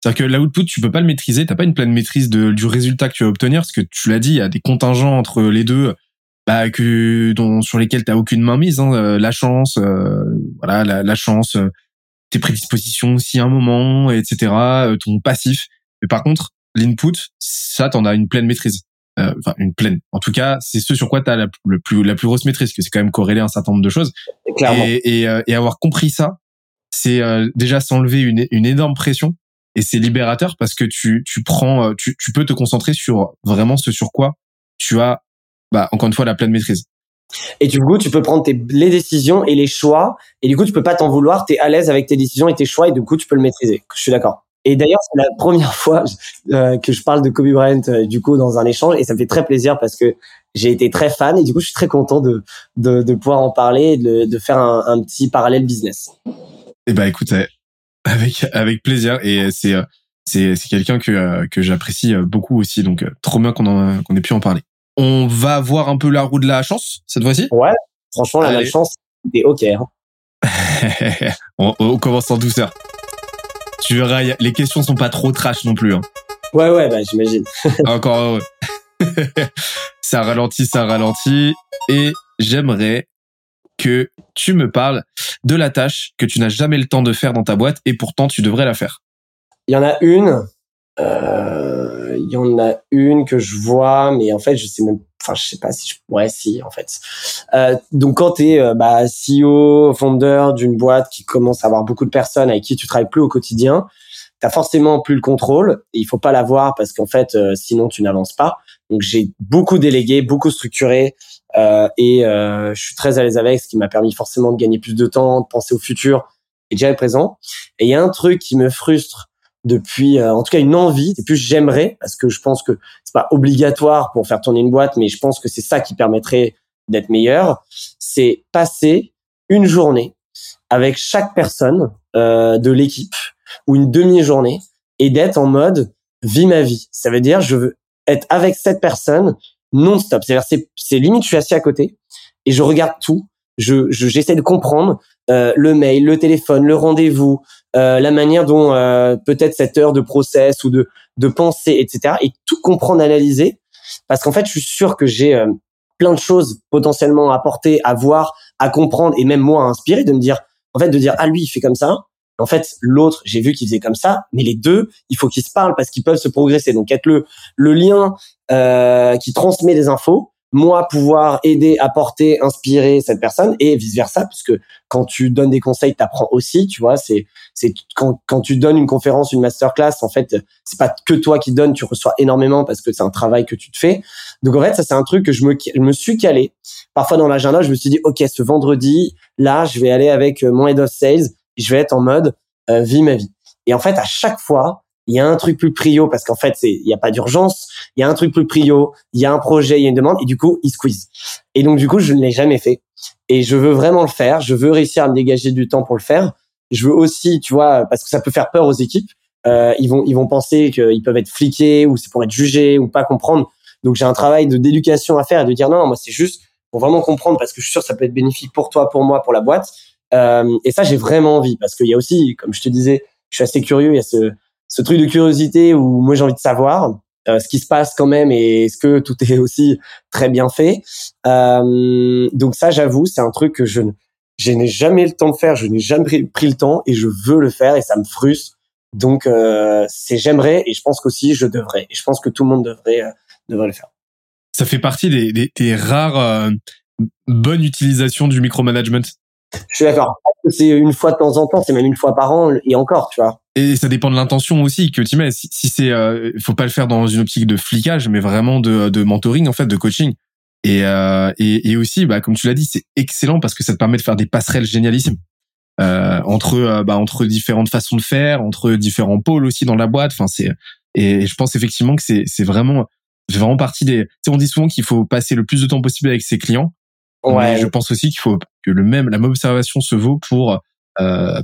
C'est-à-dire que l'output, tu peux pas le maîtriser, t'as pas une pleine maîtrise de, du résultat que tu vas obtenir, parce que tu l'as dit, il y a des contingents entre les deux, bah, que dont, sur lesquels t'as aucune mainmise, hein, euh, la chance, euh, voilà, la, la chance, euh, tes prédispositions aussi à un moment, etc., ton passif. Mais par contre, l'input, ça, t'en as une pleine maîtrise. Enfin, une pleine. En tout cas, c'est ce sur quoi t'as la, le plus, la plus grosse maîtrise, que c'est quand même corrélé à un certain nombre de choses. Clairement. Et, et, et avoir compris ça, c'est déjà s'enlever une, une énorme pression et c'est libérateur parce que tu tu prends tu, tu peux te concentrer sur vraiment ce sur quoi tu as bah encore une fois la pleine maîtrise et du coup tu peux prendre tes, les décisions et les choix et du coup tu peux pas t'en vouloir tu es à l'aise avec tes décisions et tes choix et du coup tu peux le maîtriser je suis d'accord et d'ailleurs c'est la première fois euh, que je parle de Kobe Bryant euh, du coup dans un échange et ça me fait très plaisir parce que j'ai été très fan et du coup je suis très content de de, de pouvoir en parler et de, de faire un, un petit parallèle business eh bah écoute avec avec plaisir et c'est euh, c'est c'est quelqu'un que que j'apprécie beaucoup aussi donc trop bien qu'on qu'on ait pu en parler. On va voir un peu la roue de la chance cette fois-ci? Ouais, franchement la chance c'est ok. Hein. on, on, commence en douceur. Tu verras, les questions sont pas trop trash non plus. Hein. Ouais ouais bah j'imagine. Encore heureux. ça ralentit, ça ralentit et j'aimerais que tu me parles de la tâche que tu n'as jamais le temps de faire dans ta boîte et pourtant tu devrais la faire. Il y en a une. Euh, il y en a une que je vois, mais en fait, je sais même, enfin, je sais pas si je, ouais, si, en fait. Euh, donc, quand tu es euh, bah, CEO, fondeur d'une boîte qui commence à avoir beaucoup de personnes avec qui tu travailles plus au quotidien, t'as forcément plus le contrôle. Et il faut pas l'avoir parce qu'en fait, euh, sinon tu n'avances pas. Donc, j'ai beaucoup délégué, beaucoup structuré. Euh, et je suis très à l'aise avec, ce qui m'a permis forcément de gagner plus de temps, de penser au futur et déjà présent. Et il y a un truc qui me frustre depuis, euh, en tout cas une envie, et plus j'aimerais, parce que je pense que c'est pas obligatoire pour faire tourner une boîte, mais je pense que c'est ça qui permettrait d'être meilleur, c'est passer une journée avec chaque personne euh, de l'équipe ou une demi-journée et d'être en mode vie ma vie. Ça veut dire je veux être avec cette personne non-stop. C'est-à-dire, c'est, c'est limite, je suis assis à côté et je regarde tout. Je, j'essaie de comprendre euh, le mail, le téléphone, le rendez-vous, euh, la manière dont euh, peut-être cette heure de process ou de de penser, etc. Et tout comprendre, analyser, parce qu'en fait, je suis sûr que j'ai euh, plein de choses potentiellement à apporter, à voir, à comprendre et même moi à inspirer, de me dire, en fait, de dire ah lui il fait comme ça, en fait, l'autre, j'ai vu qu'il faisait comme ça, mais les deux, il faut qu'ils se parlent parce qu'ils peuvent se progresser. Donc, être le, le lien euh, qui transmet des infos, moi pouvoir aider, apporter, inspirer cette personne et vice versa, puisque quand tu donnes des conseils, tu apprends aussi, tu vois. C'est c'est quand quand tu donnes une conférence, une masterclass, en fait, c'est pas que toi qui donnes, tu reçois énormément parce que c'est un travail que tu te fais. Donc en fait, ça c'est un truc que je me je me suis calé. Parfois dans l'agenda, je me suis dit, ok, ce vendredi, là, je vais aller avec mon head of sales je vais être en mode euh, vie ma vie. Et en fait, à chaque fois, il y a un truc plus prio parce qu'en fait, c'est il y a pas d'urgence, il y a un truc plus prio, il y a un projet, il y a une demande et du coup, il squeeze. Et donc du coup, je ne l'ai jamais fait et je veux vraiment le faire, je veux réussir à me dégager du temps pour le faire. Je veux aussi, tu vois, parce que ça peut faire peur aux équipes. Euh, ils vont ils vont penser qu'ils peuvent être fliqués ou c'est pour être jugés ou pas comprendre. Donc j'ai un travail de d'éducation à faire et de dire non, moi c'est juste pour vraiment comprendre parce que je suis sûr que ça peut être bénéfique pour toi, pour moi, pour la boîte. Euh, et ça, j'ai vraiment envie parce qu'il y a aussi, comme je te disais, je suis assez curieux. Il y a ce, ce truc de curiosité où moi j'ai envie de savoir euh, ce qui se passe quand même et est-ce que tout est aussi très bien fait. Euh, donc ça, j'avoue, c'est un truc que je, je n'ai jamais le temps de faire. Je n'ai jamais pris le temps et je veux le faire et ça me frustre. Donc euh, c'est j'aimerais et je pense qu'aussi je devrais. Et je pense que tout le monde devrait euh, devrait le faire. Ça fait partie des, des, des rares bonnes utilisations du micromanagement? Je suis d'accord. C'est une fois de temps en temps, c'est même une fois par an et encore, tu vois. Et ça dépend de l'intention aussi que tu mets. Si, si c'est, euh, faut pas le faire dans une optique de flicage, mais vraiment de, de mentoring en fait, de coaching. Et, euh, et, et aussi, bah, comme tu l'as dit, c'est excellent parce que ça te permet de faire des passerelles génialissimes euh, entre euh, bah, entre différentes façons de faire, entre différents pôles aussi dans la boîte. Enfin, c'est et je pense effectivement que c'est c'est vraiment fait vraiment partie des. Tu sais, on dit souvent qu'il faut passer le plus de temps possible avec ses clients. Ouais. Mais je pense aussi qu'il faut que le même la même observation se vaut pour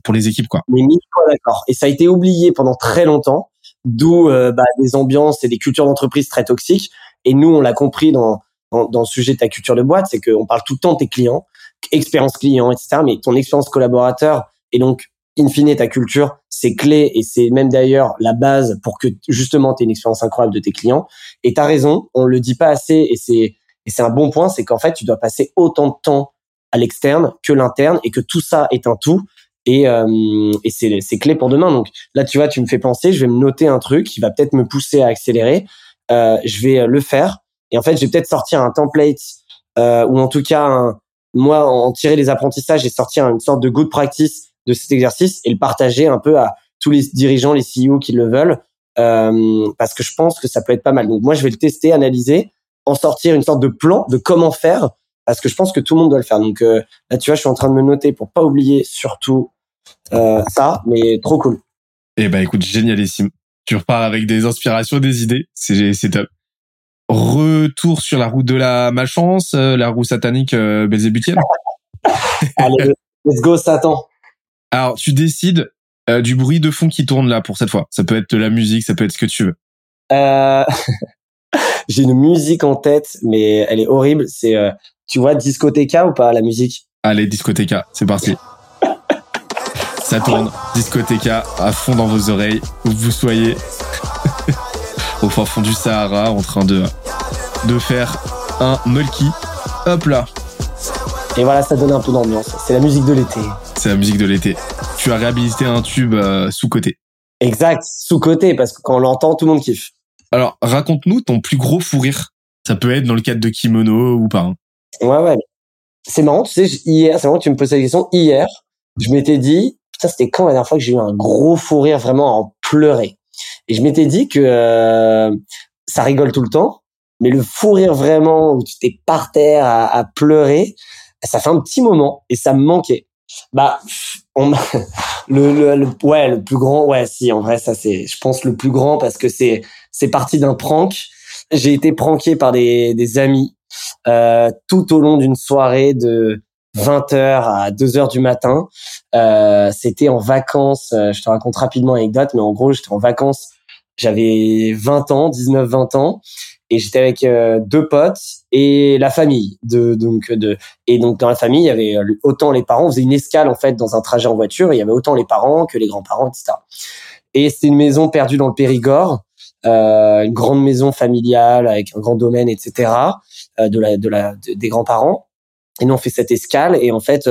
pour les équipes quoi. Mais mille fois d'accord. Et ça a été oublié pendant très longtemps, d'où euh, bah, des ambiances et des cultures d'entreprise très toxiques. Et nous, on l'a compris dans, dans, dans le sujet de ta culture de boîte, c'est qu'on parle tout le temps de tes clients, expérience client, etc. Mais ton expérience collaborateur et donc in fine ta culture, c'est clé et c'est même d'ailleurs la base pour que justement tu une expérience incroyable de tes clients. Et tu as raison, on le dit pas assez et c'est et c'est un bon point, c'est qu'en fait tu dois passer autant de temps à l'externe que l'interne et que tout ça est un tout et, euh, et c'est c'est clé pour demain. Donc là tu vois, tu me fais penser, je vais me noter un truc qui va peut-être me pousser à accélérer. Euh, je vais le faire et en fait je vais peut-être sortir un template euh, ou en tout cas moi en tirer les apprentissages et sortir une sorte de good practice de cet exercice et le partager un peu à tous les dirigeants, les CEO qui le veulent, euh, parce que je pense que ça peut être pas mal. Donc moi, je vais le tester, analyser, en sortir une sorte de plan de comment faire, parce que je pense que tout le monde doit le faire. Donc euh, là, tu vois, je suis en train de me noter pour pas oublier surtout ça, mais trop cool. Eh ben écoute, génialissime. Tu repars avec des inspirations, des idées, c'est top. Retour sur la route de la malchance, euh, la roue satanique euh. Allez, let's go Satan. Alors, tu décides euh, du bruit de fond qui tourne là pour cette fois. Ça peut être de la musique, ça peut être ce que tu veux. Euh... J'ai une musique en tête, mais elle est horrible. C'est, euh, tu vois, discothéca ou pas la musique? Allez, discothéca, c'est parti. Ça tourne, discothéca à fond dans vos oreilles, où vous soyez au fond du Sahara, en train de de faire un mulky. Hop là. Et voilà, ça donne un peu d'ambiance. C'est la musique de l'été c'est la musique de l'été. Tu as réhabilité un tube euh, sous-côté. Exact, sous-côté, parce que quand on l'entend, tout le monde kiffe. Alors, raconte-nous ton plus gros fou rire. Ça peut être dans le cadre de kimono ou pas. Hein. Ouais, ouais. C'est marrant, tu sais, hier, c'est marrant que tu me poses la question. Hier, je m'étais dit, putain, c'était quand la dernière fois que j'ai eu un gros fou rire vraiment en pleurer. Et je m'étais dit que euh, ça rigole tout le temps, mais le fou rire vraiment où tu t'es par terre à, à pleurer, ça fait un petit moment et ça me manquait. Bah, on le, le, ouais, le plus grand, ouais, si, en vrai, ça c'est, je pense le plus grand parce que c'est, c'est parti d'un prank. J'ai été pranké par des, des amis euh, tout au long d'une soirée de 20h à 2h du matin. Euh, c'était en vacances. Euh, je te raconte rapidement l'anecdote, mais en gros, j'étais en vacances. J'avais 20 ans, 19-20 ans, et j'étais avec euh, deux potes et la famille de donc de et donc dans la famille il y avait euh, autant les parents on faisait une escale en fait dans un trajet en voiture il y avait autant les parents que les grands-parents etc et c'était une maison perdue dans le Périgord euh, une grande maison familiale avec un grand domaine etc euh, de la de la des grands-parents et nous on fait cette escale et en fait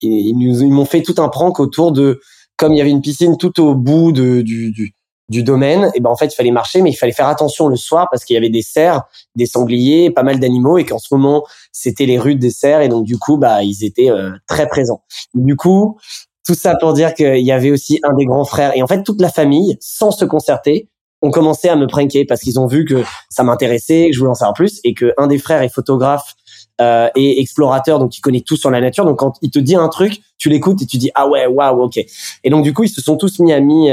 ils, ils nous ils m'ont fait tout un prank autour de comme il y avait une piscine tout au bout de du, du du domaine, et ben en fait il fallait marcher, mais il fallait faire attention le soir parce qu'il y avait des cerfs, des sangliers, pas mal d'animaux, et qu'en ce moment c'était les rues des cerfs, et donc du coup bah ils étaient euh, très présents. Du coup tout ça pour dire qu'il y avait aussi un des grands frères, et en fait toute la famille, sans se concerter, ont commencé à me pranker parce qu'ils ont vu que ça m'intéressait, que je voulais en savoir plus, et que un des frères est photographe euh, et explorateur, donc il connaît tout sur la nature. Donc quand il te dit un truc, tu l'écoutes et tu dis ah ouais waouh ok. Et donc du coup ils se sont tous mis à mis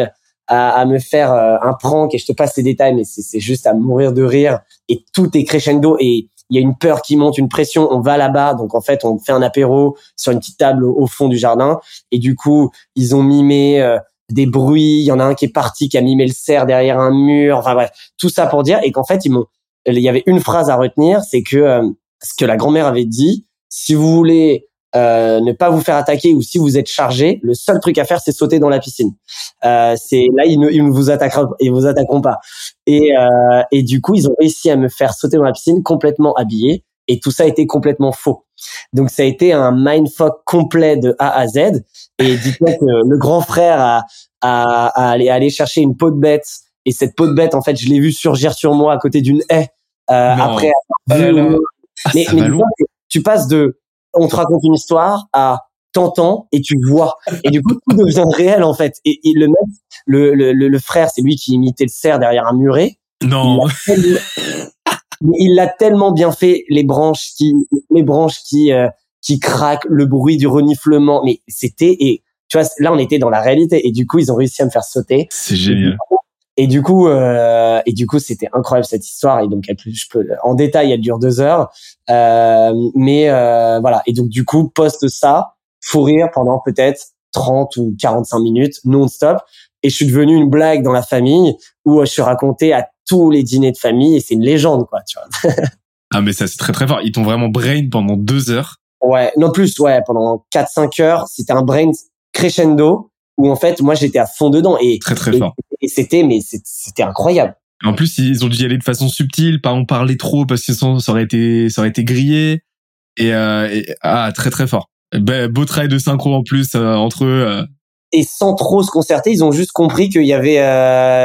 à, me faire euh, un prank et je te passe les détails, mais c'est juste à mourir de rire et tout est crescendo et il y a une peur qui monte, une pression. On va là-bas, donc en fait on fait un apéro sur une petite table au, fond du jardin et du coup ils ont mimé euh, des bruits. Il y en a un qui est parti, qui a mimé le cerf derrière un mur. Enfin bref, tout ça pour dire et qu'en fait ils m'ont. Il y avait une phrase à retenir, c'est que euh, ce que la grand-mère avait dit. Si vous voulez euh, ne pas vous faire attaquer ou si vous êtes chargé, le seul truc à faire c'est sauter dans la piscine. Euh, c'est là ils ne, ils vous attaqueront ils vous attaqueront pas. Et euh, et du coup ils ont réussi à me faire sauter dans la piscine complètement habillé et tout ça a été complètement faux. Donc ça a été un mindfuck complet de A à Z. Et dites-moi que le grand frère a, a, a allé, aller chercher une peau de bête et cette peau de bête en fait je l'ai vu surgir sur moi à côté d'une haie euh, après avoir vu. Ah, mais, mais tu passes de on te raconte une histoire à t'entends et tu vois. Et du coup, tout devient réel, en fait. Et, le mec, le, le, le frère, c'est lui qui imitait le cerf derrière un muret. Non. Il l'a tellement bien fait, les branches qui, les branches qui, euh, qui craquent, le bruit du reniflement. Mais c'était, et tu vois, là, on était dans la réalité. Et du coup, ils ont réussi à me faire sauter. C'est génial. Et du coup, euh, et du coup, c'était incroyable cette histoire. Et donc, je peux, en détail, elle dure deux heures. Euh, mais euh, voilà. Et donc, du coup, poste ça, fou rire pendant peut-être 30 ou 45 minutes non-stop. Et je suis devenu une blague dans la famille où je suis raconté à tous les dîners de famille et c'est une légende, quoi, tu vois. ah, mais ça, c'est très, très fort. Ils t'ont vraiment brain pendant deux heures. Ouais, non plus, ouais, pendant 4-5 heures. C'était un brain crescendo où en fait, moi, j'étais à fond dedans et. Très, très fort et c'était mais c'était incroyable. En plus, ils ont dû y aller de façon subtile, pas en parler trop parce que ça aurait été ça aurait été grillé et, euh, ah très très fort. Ben, beau travail de synchro en plus euh, entre eux. Euh. Et sans trop se concerter, ils ont juste compris qu'il y avait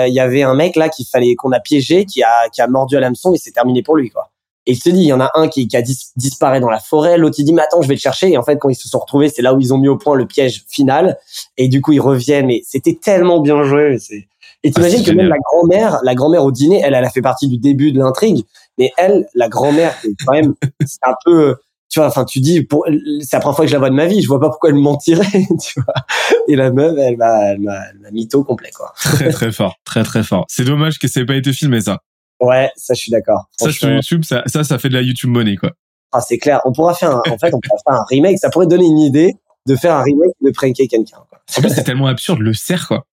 il y avait un mec là qu'il fallait qu'on a piégé, qui a qui a mordu à l'hameçon et c'est terminé pour lui quoi. Et il se dit, il y en a un qui, qui a disparu dans la forêt, l'autre il dit, mais attends, je vais le chercher. Et en fait, quand ils se sont retrouvés, c'est là où ils ont mis au point le piège final. Et du coup, ils reviennent. Et c'était tellement bien joué. C'est et t'imagines ah, que même la grand-mère, la grand-mère au dîner, elle, elle a fait partie du début de l'intrigue. Mais elle, la grand-mère, quand même, c'est un peu, tu vois, enfin, tu dis, pour, c'est la première fois que je la vois de ma vie, je vois pas pourquoi elle me mentirait, tu vois. Et la meuf, elle m'a, elle m'a, mytho complet, quoi. Très, très fort, très, très fort. C'est dommage que ça ait pas été filmé, ça. Ouais, ça, je suis d'accord. Ça, sur YouTube, ça, ça, ça fait de la YouTube money, quoi. Ah, c'est clair. On pourra faire un, en fait, on pourra faire un remake. Ça pourrait donner une idée de faire un remake de pranker quelqu'un, En plus, c'est tellement absurde, le cerf, quoi.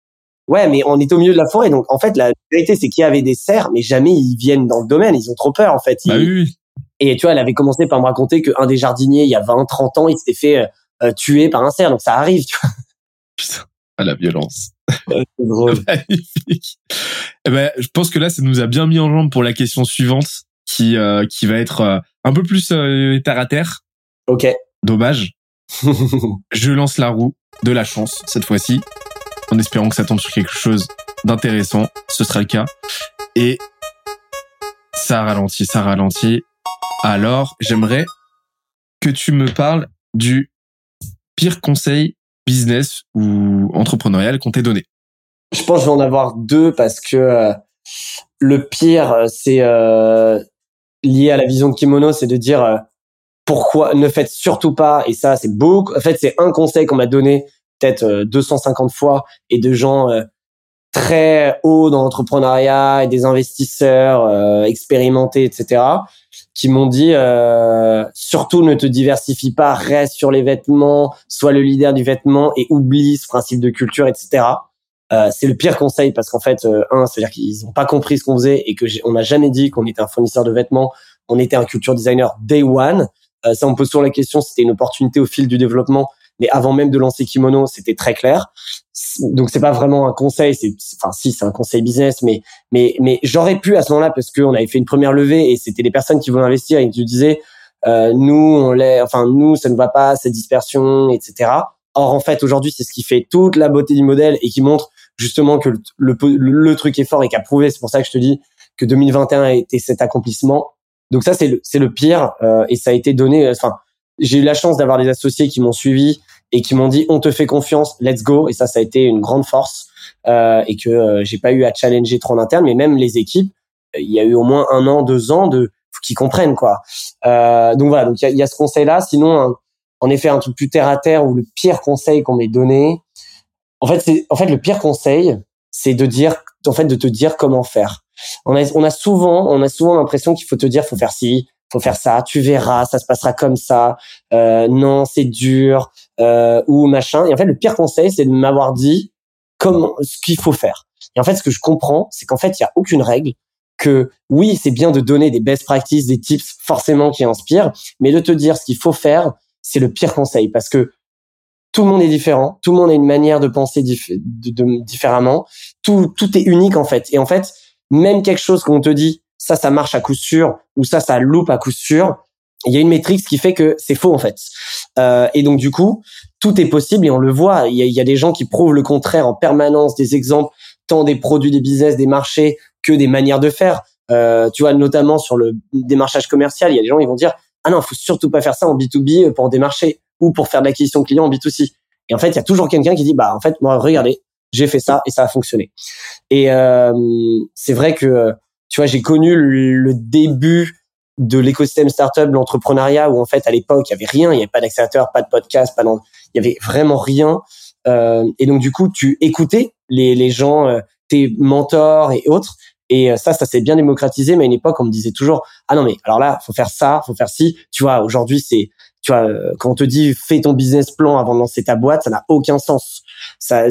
Ouais, mais on est au milieu de la forêt, donc en fait, la vérité, c'est qu'il y avait des cerfs, mais jamais ils viennent dans le domaine. Ils ont trop peur, en fait. Bah oui. Et tu vois, elle avait commencé par me raconter qu'un des jardiniers, il y a 20, 30 ans, il s'était fait euh, euh, tuer par un cerf, donc ça arrive, tu vois. Putain, à la violence. c'est drôle. Magnifique. Eh ben, je pense que là, ça nous a bien mis en jambe pour la question suivante, qui euh, qui va être un peu plus terre à terre. Ok. Dommage. je lance la roue de la chance cette fois-ci en espérant que ça tombe sur quelque chose d'intéressant. Ce sera le cas. Et ça ralentit, ça ralentit. Alors, j'aimerais que tu me parles du pire conseil business ou entrepreneurial qu'on t'ait donné. Je pense que je vais en avoir deux parce que euh, le pire, euh, c'est euh, lié à la vision de Kimono, c'est de dire pourquoi ne faites surtout pas, et ça c'est beaucoup, en fait c'est un conseil qu'on m'a donné peut-être 250 euh, fois et de gens euh, très hauts dans l'entrepreneuriat et des investisseurs euh, expérimentés, etc., qui m'ont dit surtout ne te diversifie pas, reste sur les vêtements, sois le leader du vêtement et oublie ce principe de culture, etc. c'est le pire conseil parce qu'en fait, un, c'est-à-dire qu'ils n'ont pas compris ce qu'on faisait et que on n'a jamais dit qu'on était un fournisseur de vêtements, on était un culture designer day one. ça, on pose toujours la question, c'était une opportunité au fil du développement mais avant même de lancer Kimono, c'était très clair. Donc c'est pas vraiment un conseil, c'est enfin si c'est un conseil business, mais mais mais j'aurais pu à ce moment-là parce qu'on avait fait une première levée et c'était des personnes qui voulaient investir et qui disaient euh, nous on l'est, enfin nous ça ne va pas cette dispersion, etc. Or en fait aujourd'hui c'est ce qui fait toute la beauté du modèle et qui montre justement que le, le, truc est fort et qu'a prouvé. C'est pour ça que je te dis que 2021 a été cet accomplissement. Donc ça c'est le c'est le pire euh, et ça a été donné. Enfin j'ai eu la chance d'avoir des associés qui m'ont suivi et qui m'ont dit on te fait confiance, let's go. Et ça, ça a été une grande force euh, et que euh, j'ai pas eu à challenger trop en interne, mais même les équipes, il y a eu au moins un an, deux ans de qui comprennent quoi. Euh, donc voilà, donc il y a, ce conseil-là. Sinon, en effet, un truc plus terre à terre ou le pire conseil qu'on m'ait donné. En fait, c'est en fait le pire conseil, c'est de dire, en fait, de te dire comment faire. On a, on a souvent, on a souvent l'impression qu'il faut te dire, faut faire ci, faut faire ça, tu verras, ça se passera comme ça. Euh, non, c'est dur euh, ou machin. Et en fait, le pire conseil, c'est de m'avoir dit comment ce qu'il faut faire. Et en fait, ce que je comprends, c'est qu'en fait, il y a aucune règle. Que oui, c'est bien de donner des best practices, des tips forcément qui inspirent, mais de te dire ce qu'il faut faire, c'est le pire conseil parce que tout le monde est différent, tout le monde a une manière de penser différemment, tout tout est unique en fait. Et en fait, même quelque chose qu'on te dit ça, ça marche à coup sûr, ou ça, ça loupe à coup sûr. Il y a une métrique qui fait que c'est faux en fait. Euh, et donc du coup, tout est possible et on le voit. Il y, a, il y a des gens qui prouvent le contraire en permanence, des exemples tant des produits, des business, des marchés que des manières de faire. Euh, tu vois, notamment sur le démarchage commercial, il y a des gens qui vont dire ah non, faut surtout pas faire ça en B2B pour démarcher ou pour faire de l'acquisition client en B2C. Et en fait, il y a toujours quelqu'un qui dit bah en fait moi regardez, j'ai fait ça et ça a fonctionné. Et euh, c'est vrai que tu vois, j'ai connu le, début de l'écosystème startup, l'entrepreneuriat, où en fait à l'époque il y avait rien, il n'y avait pas d'accélérateur, pas de podcast, pas il y avait vraiment rien. Euh, et donc du coup, tu écoutais les, les gens euh, tes mentors et autres. Et ça, ça s'est bien démocratisé. Mais à une époque, on me disait toujours, ah non mais alors là, faut faire ça, faut faire ci. Tu vois, aujourd'hui, c'est tu vois, quand on te dit fais ton business plan avant de lancer ta boîte, ça n'a aucun sens. Ça,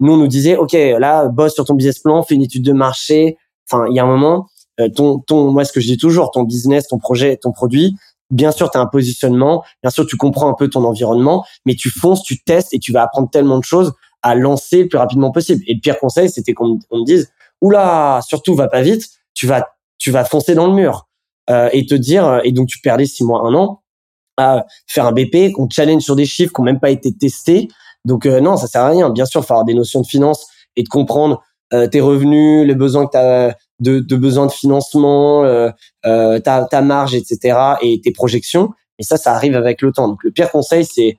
nous on nous disait, ok, là, bosse sur ton business plan, fais une étude de marché. Enfin, il y a un moment, euh, ton, ton, moi, ce que je dis toujours, ton business, ton projet, ton produit, bien sûr, tu as un positionnement, bien sûr, tu comprends un peu ton environnement, mais tu fonces, tu testes et tu vas apprendre tellement de choses à lancer le plus rapidement possible. Et le pire conseil, c'était qu'on me dise, oula, surtout, va pas vite, tu vas, tu vas foncer dans le mur. Euh, et te dire, euh, et donc tu perdais six mois, un an, à faire un BP, qu'on challenge sur des chiffres qui n'ont même pas été testés. Donc non, ça sert à rien. Bien sûr, il faut avoir des notions de finance et de comprendre tes revenus, les besoins que tu de, de besoins de financement, euh, euh, ta, ta marge, etc. et tes projections. Et ça, ça arrive avec le temps. Donc le pire conseil, c'est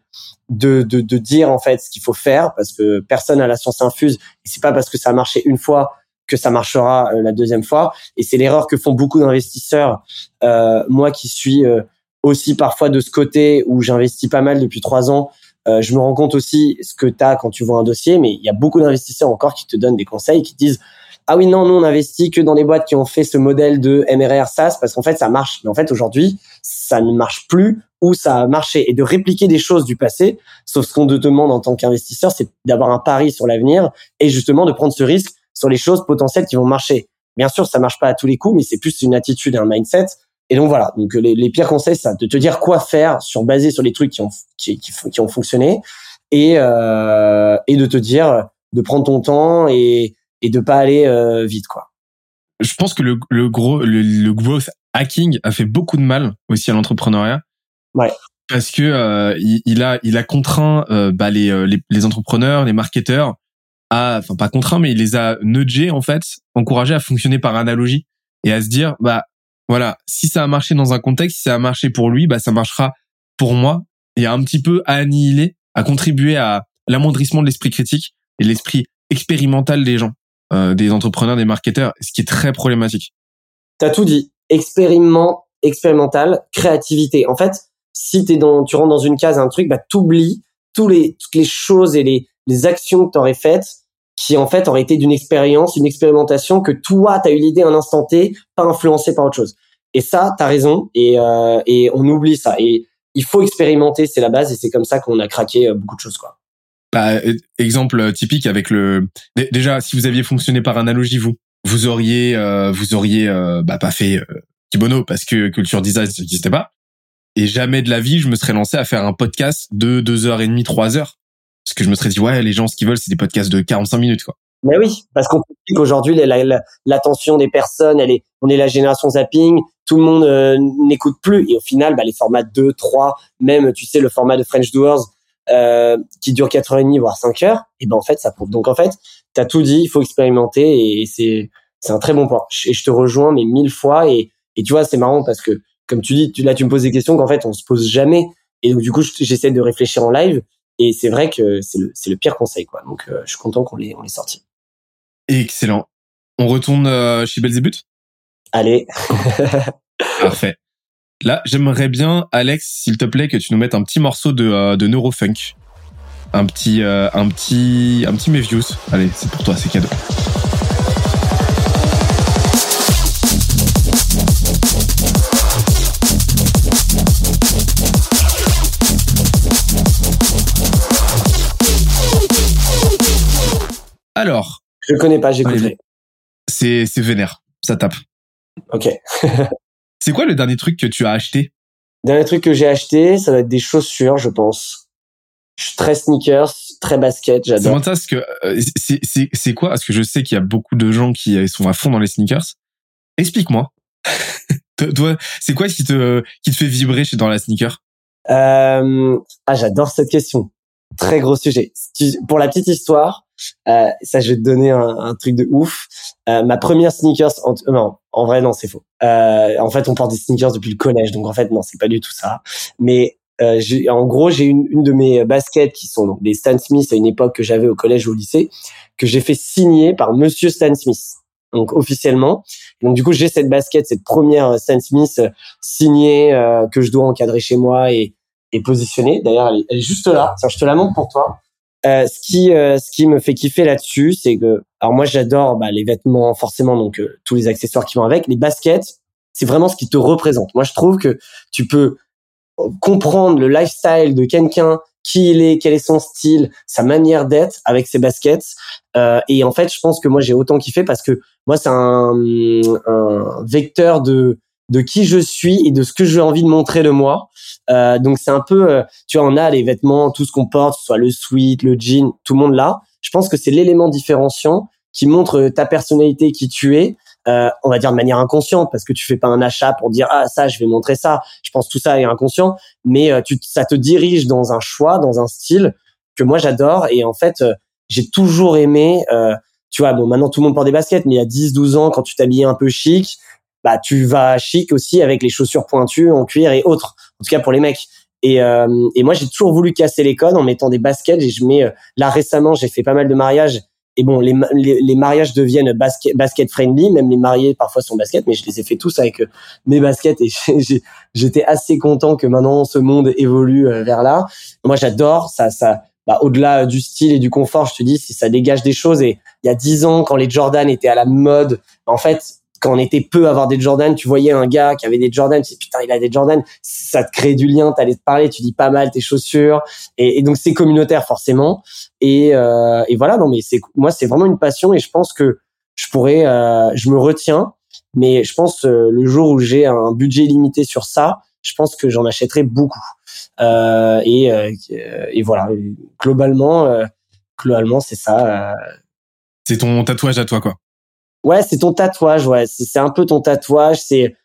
de, de, de dire en fait ce qu'il faut faire parce que personne n'a la science infuse. C'est pas parce que ça a marché une fois que ça marchera euh, la deuxième fois. Et c'est l'erreur que font beaucoup d'investisseurs. Euh, moi qui suis euh, aussi parfois de ce côté où j'investis pas mal depuis trois ans, euh, je me rends compte aussi ce que tu as quand tu vois un dossier, mais il y a beaucoup d'investisseurs encore qui te donnent des conseils, qui disent ah oui non nous on investit que dans les boîtes qui ont fait ce modèle de MRR SaaS parce qu'en fait ça marche. Mais en fait aujourd'hui ça ne marche plus ou ça a marché et de répliquer des choses du passé sauf ce qu'on te demande en tant qu'investisseur c'est d'avoir un pari sur l'avenir et justement de prendre ce risque sur les choses potentielles qui vont marcher. Bien sûr ça marche pas à tous les coups mais c'est plus une attitude et un mindset et donc voilà donc les, les pires conseils c'est de te dire quoi faire sur basé sur les trucs qui ont qui, qui, qui ont fonctionné et euh, et de te dire de prendre ton temps et et de pas aller euh, vite quoi. Je pense que le, le gros le, le, growth hacking a fait beaucoup de mal aussi à l'entrepreneuriat. Ouais. Parce que euh, il, il, a il a contraint euh, bah, les, euh, les, les entrepreneurs, les marketeurs à enfin pas contraint mais il les a nudgés en fait, encouragés à fonctionner par analogie et à se dire bah voilà, si ça a marché dans un contexte, si ça a marché pour lui, bah ça marchera pour moi et un petit peu à annihiler, à contribuer à l'amoindrissement de l'esprit critique et l'esprit expérimental des gens. Euh, des entrepreneurs, des marketeurs, ce qui est très problématique. T'as tout dit. Expériment, expérimental, créativité. En fait, si t'es dans, tu rentres dans une case, un truc, bah t'oublies tous les toutes les choses et les les actions que t'aurais faites qui en fait auraient été d'une expérience, une expérimentation que toi t'as eu l'idée un instant T, pas influencé par autre chose. Et ça, t'as raison et euh, et on oublie ça. Et il faut expérimenter, c'est la base et c'est comme ça qu'on a craqué euh, beaucoup de choses quoi. Bah, exemple typique avec le. Déjà, si vous aviez fonctionné par analogie, vous, vous auriez, euh, vous auriez euh, bah, pas fait euh, Kibono parce que culture design n'existait pas. Et jamais de la vie, je me serais lancé à faire un podcast de deux heures et demie, trois heures, parce que je me serais dit ouais, les gens ce qu'ils veulent, c'est des podcasts de 45 minutes quoi. Mais oui, parce qu'aujourd'hui l'attention des personnes, elle est, on est la génération zapping, tout le monde euh, n'écoute plus. Et au final, bah, les formats 2, 3, même tu sais le format de French Doers euh, qui dure 4 heures et demie voire 5 heures et ben en fait ça prouve. Donc en fait tu as tout dit il faut expérimenter et c'est c'est un très bon point. Et je te rejoins mais mille fois et et tu vois c'est marrant parce que comme tu dis là tu me poses des questions qu'en fait on se pose jamais. Et donc du coup j'essaie de réfléchir en live et c'est vrai que c'est le le pire conseil quoi donc euh, je suis content qu'on l'ait on l'ait sorti excellent on retourne euh, chez Belzébuth? Allez parfait Là, j'aimerais bien, Alex, s'il te plaît, que tu nous mettes un petit morceau de, euh, de neurofunk. Un petit, un petit, un petit Mevius. Allez, c'est pour toi, c'est cadeau. Alors. Je connais pas, écouté. C'est, c'est vénère. Ça tape. Ok. C'est quoi le dernier truc que tu as acheté? Dernier truc que j'ai acheté, ça va être des chaussures, je pense. Je suis très sneakers, très basket, j'adore. C'est que euh, c'est c'est quoi? Parce que je sais qu'il y a beaucoup de gens qui euh, sont à fond dans les sneakers. Explique-moi. Toi, c'est quoi qui te qui te fait vibrer chez dans la sneaker? Euh, Ah, j'adore cette question. Très gros sujet. Pour la petite histoire, euh, ça, je vais te donner un, un truc de ouf. Euh, ma première sneakers, en, non, en vrai, non, c'est faux. Euh, en fait, on porte des sneakers depuis le collège, donc en fait, non, c'est pas du tout ça. Mais euh, en gros, j'ai une, une de mes baskets qui sont donc des Stan Smith à une époque que j'avais au collège ou au lycée, que j'ai fait signer par Monsieur Stan Smith, donc officiellement. Donc du coup, j'ai cette basket, cette première Stan Smith signée euh, que je dois encadrer chez moi et, et positionner. D'ailleurs, elle, elle, est juste là. Tiens, je te la montre pour toi. Euh, ce qui ce qui me fait kiffer là-dessus, c'est que alors moi j'adore bah, les vêtements forcément donc tous les accessoires qui vont avec, les baskets, c'est vraiment ce qui te représente. Moi je trouve que tu peux comprendre le lifestyle de quelqu'un qui il est, quel est son style, sa manière d'être avec ses baskets. Euh, et en fait, je pense que moi j'ai autant kiffé parce que moi c'est un, un, vecteur de de qui je suis et de ce que j'ai envie de montrer de moi. Euh, donc c'est un peu, euh, tu vois, on a les vêtements, tout ce qu'on porte, soit le sweat, le jean, tout le monde là. Je pense que c'est l'élément différenciant qui montre ta personnalité, qui tu es. Euh, on va dire de manière inconsciente parce que tu fais pas un achat pour dire ah ça je vais montrer ça je pense tout ça est inconscient mais euh, tu ça te dirige dans un choix dans un style que moi j'adore et en fait euh, j'ai toujours aimé tu vois bon maintenant tout le monde porte des baskets mais il y a 10 12 ans quand tu t'habillais un peu chic bah tu vas chic aussi avec les chaussures pointues en cuir et autres en tout cas pour les mecs et, et moi j'ai toujours voulu casser les codes en mettant des baskets et je mets là récemment j'ai fait pas mal de mariages et bon, les, les, mariages deviennent basket, basket friendly, même les mariés parfois sont basket, mais je les ai fait tous avec euh, mes baskets et j'étais assez content que maintenant ce monde évolue euh, vers là. Moi, j'adore ça, ça. Bah, au-delà du style et du confort, je te dis, si ça dégage des choses. Et il y a dix ans, quand les Jordan étaient à la mode, en fait, quand on était peu à avoir des Jordan, tu voyais un gars qui avait des Jordan, tu dis putain il a des Jordan, ça te crée du lien, t'allais te parler, tu dis pas mal tes chaussures, et, donc c'est communautaire forcément. Et, euh, et voilà, non mais c'est moi c'est vraiment une passion et je pense que je pourrais, euh, je me retiens, mais je pense euh, le jour où j'ai un budget limité sur ça, je pense que j'en achèterai beaucoup. Euh, et, euh, et voilà, globalement, globalement c'est ça. C'est ton tatouage à toi quoi. Ouais, c'est ton tatouage, ouais. C'est un peu ton tatouage. C'est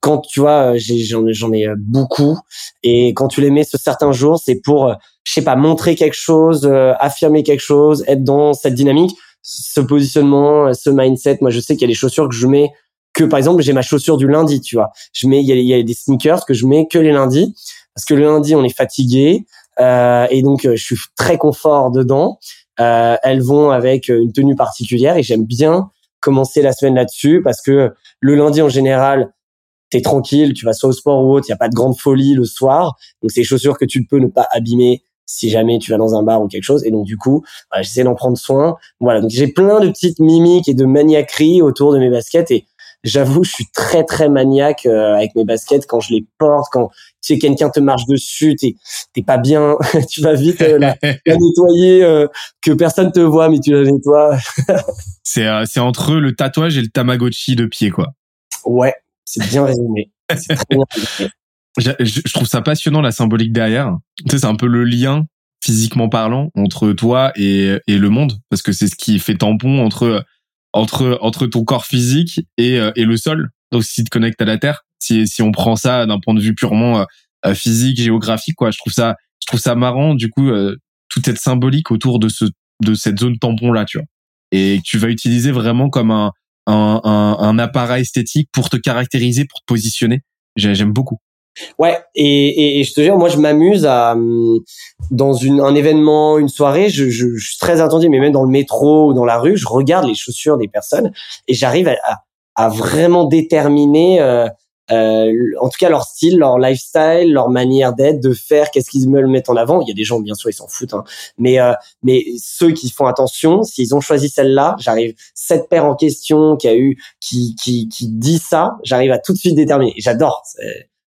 quand tu vois, j'en j'en ai euh, beaucoup. Et quand tu les mets ce certains jours, c'est pour, euh, je sais pas, montrer quelque chose, euh, affirmer quelque chose, être dans cette dynamique, ce positionnement, ce mindset. Moi, je sais qu'il y a des chaussures que je mets que, par exemple, j'ai ma chaussure du lundi, tu vois. Je mets, il y a, y a des sneakers que je mets que les lundis parce que le lundi, on est fatigué. Euh, et donc, je suis très confort dedans. Euh, elles vont avec une tenue particulière et j'aime bien commencer la semaine là-dessus parce que le lundi en général, t'es tranquille, tu vas soit au sport ou autre, il y a pas de grande folie le soir. Donc c'est chaussures que tu peux ne pas abîmer si jamais tu vas dans un bar ou quelque chose. Et donc du coup, j'essaie d'en prendre soin. Voilà, donc j'ai plein de petites mimiques et de maniaqueries autour de mes baskets et j'avoue, je suis très très maniaque euh, avec mes baskets quand je les porte, quand sais quelqu'un te marche dessus, t'es t'es pas bien, tu vas vite euh, la, nettoyer, euh, que personne te voit mais tu la nettoies. c'est c'est entre le tatouage et le tamagotchi de pied quoi. Ouais, c'est bien résumé. C'est très bien résumé. Je, je, trouve ça passionnant la symbolique derrière. Tu sais, c'est un peu le lien physiquement parlant entre toi et, et le monde parce que c'est ce qui fait tampon entre entre entre ton corps physique et, euh, et le sol. Donc si tu te connectes à la terre, si on prend ça d'un point de vue purement euh, euh, physique, géographique quoi, je trouve ça je trouve ça marrant du coup tout toute cette symbolique autour de ce de cette zone tampon là, tu vois. Et tu vas utiliser vraiment comme un un, appareil esthétique pour te caractériser, pour te positionner. J'aime beaucoup. Ouais, et, je te jure, moi je m'amuse à hum, dans un événement, une soirée, je, suis très attendu, mais même dans le métro ou dans la rue, je regarde les chaussures des personnes et j'arrive à, vraiment déterminer, euh, euh, en tout cas leur style, leur lifestyle, leur manière d'être, de faire, qu'est-ce qu'ils me mettent en avant. Il y a des gens, bien sûr, ils s'en foutent, hein. mais euh, mais ceux qui font attention, s'ils ont choisi celle-là, j'arrive cette paire en question qui a eu, qui qui qui dit ça, j'arrive à tout de suite déterminer. J'adore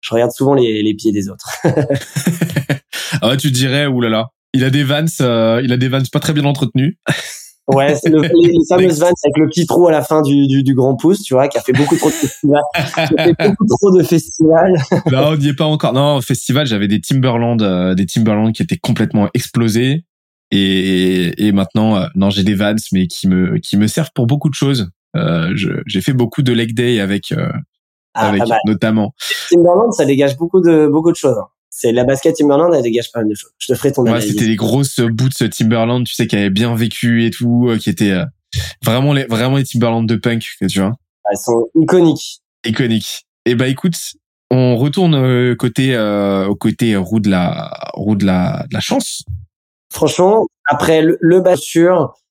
je regarde souvent les, les pieds des autres. ah, tu dirais, oulala, il a des vans, euh, il a des vans pas très bien entretenus. Ouais, c'est le, les, fameuses vans avec le petit trou à la fin du, du, du, grand pouce, tu vois, qui a fait beaucoup trop de festivals. fait beaucoup trop de festivals. non, on n'y est pas encore. Non, au festival, j'avais des Timberland, euh, des Timberland qui étaient complètement explosés. Et, et maintenant, euh, non, j'ai des Vans, mais qui me, qui me servent pour beaucoup de choses. Euh, j'ai fait beaucoup de leg day avec, ah, avec notamment. Timberland, ça dégage beaucoup de beaucoup de choses. Hein. C'est la basket Timberland, elle dégage pas mal de choses. Je te ferai ton ouais, C'était les grosses boots Timberland, tu sais, qui avaient bien vécu et tout, euh, qui étaient euh, vraiment les vraiment les Timberland de punk, tu vois. Elles sont iconiques. Iconiques. Et eh bah écoute, on retourne euh, côté euh, au côté roue de la roue de la, de la chance. Franchement, après le, le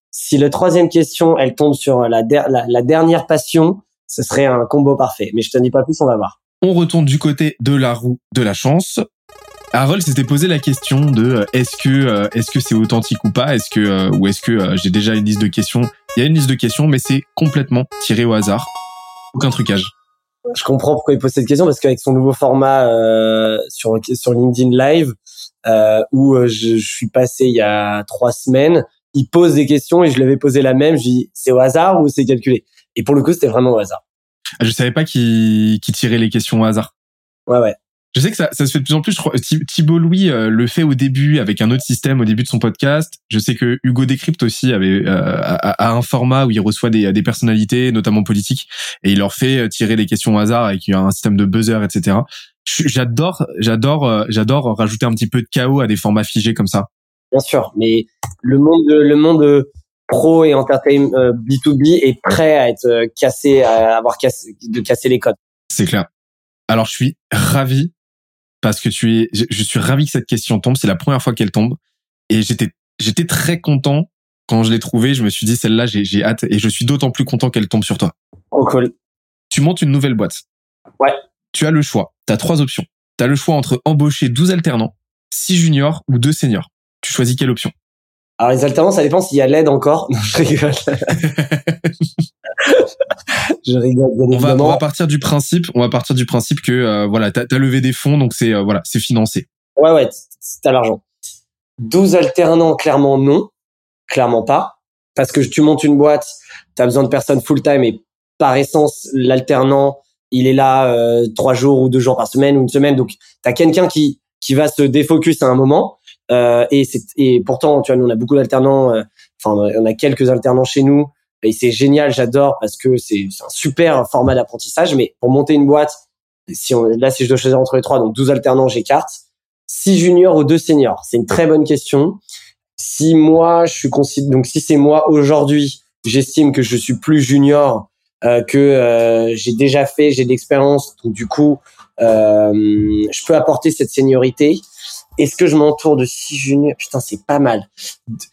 si la troisième question elle tombe sur la, la, la dernière passion, ce serait un combo parfait. Mais je te dis pas plus, on va voir. On retourne du côté de la roue de la chance. Harold s'était posé la question de euh, est-ce que euh, est-ce que c'est authentique ou pas? Est-ce que euh, ou est-ce que j'ai déjà une liste de questions? Il y a une liste de questions, mais c'est complètement tiré au hasard, aucun trucage. Je comprends pourquoi il pose cette question parce qu'avec son nouveau format sur sur LinkedIn Live où je, je, suis passé il y a trois semaines, il pose des questions et je lui avais posé la même. Je dis c'est au hasard ou c'est calculé? Et pour le coup, c'était vraiment au hasard. Ah, je savais pas qu'il qu tirait les questions au hasard. Ouais ouais. Je sais que ça, ça se fait de plus en plus. Je crois, Thibault Louis euh, le fait au début avec un autre système au début de son podcast. Je sais que Hugo Décrypte aussi avait euh, a, un format où il reçoit des, des personnalités, notamment politiques, et il leur fait euh, tirer des questions au hasard avec un système de buzzer, etc. J'adore, j'adore, j'adore rajouter un petit peu de chaos à des formats figés comme ça. Bien sûr, mais le monde, le monde pro et entertainment B2B est prêt à être cassé, à avoir cassé, de casser les codes. C'est clair. Alors je suis ravi parce que tu es, je, suis ravi que cette question tombe. C'est la première fois qu'elle tombe et j'étais, j'étais très content quand je l'ai trouvée. Je me suis dit celle-là, j'ai, j'ai hâte et je suis d'autant plus content qu'elle tombe sur toi. Oh cool. Tu montes une nouvelle boîte. Ouais. Tu as le choix. Tu as trois options. Tu as le choix entre embaucher 12 alternants, 6 juniors ou 2 seniors. Tu choisis quelle option? Alors les alternants, ça dépend s'il y a l'aide encore. Non, je rigole. je rigole. on va, on va partir du principe, on va partir du principe que euh, voilà, t'as as levé des fonds, donc c'est euh, voilà, c'est financé. Ouais, ouais, t'as l'argent. 12 alternants, clairement non, clairement pas, parce que tu montes une boîte, t'as besoin de personnes full time et par essence, l'alternant, il est là euh, trois jours ou deux jours par semaine ou une semaine, donc t'as quelqu'un qui qui va se défocus à un moment. Euh, et, et pourtant, tu vois, nous on a beaucoup d'alternants. Enfin, on a quelques alternants chez nous et c'est génial, j'adore parce que c'est un super format d'apprentissage. Mais pour monter une boîte, si on, là, si je dois choisir entre les trois, donc 12 alternants, j'écarte. 6 juniors ou 2 seniors C'est une très bonne question. Si moi, je suis donc si c'est moi aujourd'hui, j'estime que je suis plus junior, euh, que euh, j'ai déjà fait, j'ai de l'expérience, donc du coup, euh, je peux apporter cette seniorité. Est-ce que je m'entoure de six juniors? Putain, c'est pas mal.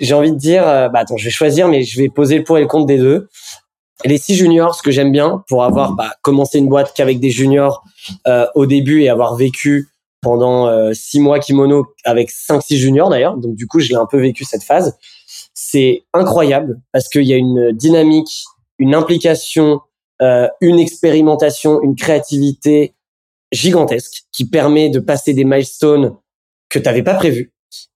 J'ai envie de dire, euh, bah attends, je vais choisir, mais je vais poser le pour et le contre des deux. Les six juniors, ce que j'aime bien, pour avoir bah, commencé une boîte qu'avec des juniors euh, au début et avoir vécu pendant euh, six mois kimono avec cinq, six juniors d'ailleurs. Donc du coup, j'ai un peu vécu cette phase. C'est incroyable parce qu'il y a une dynamique, une implication, euh, une expérimentation, une créativité gigantesque qui permet de passer des milestones que tu n'avais pas prévu.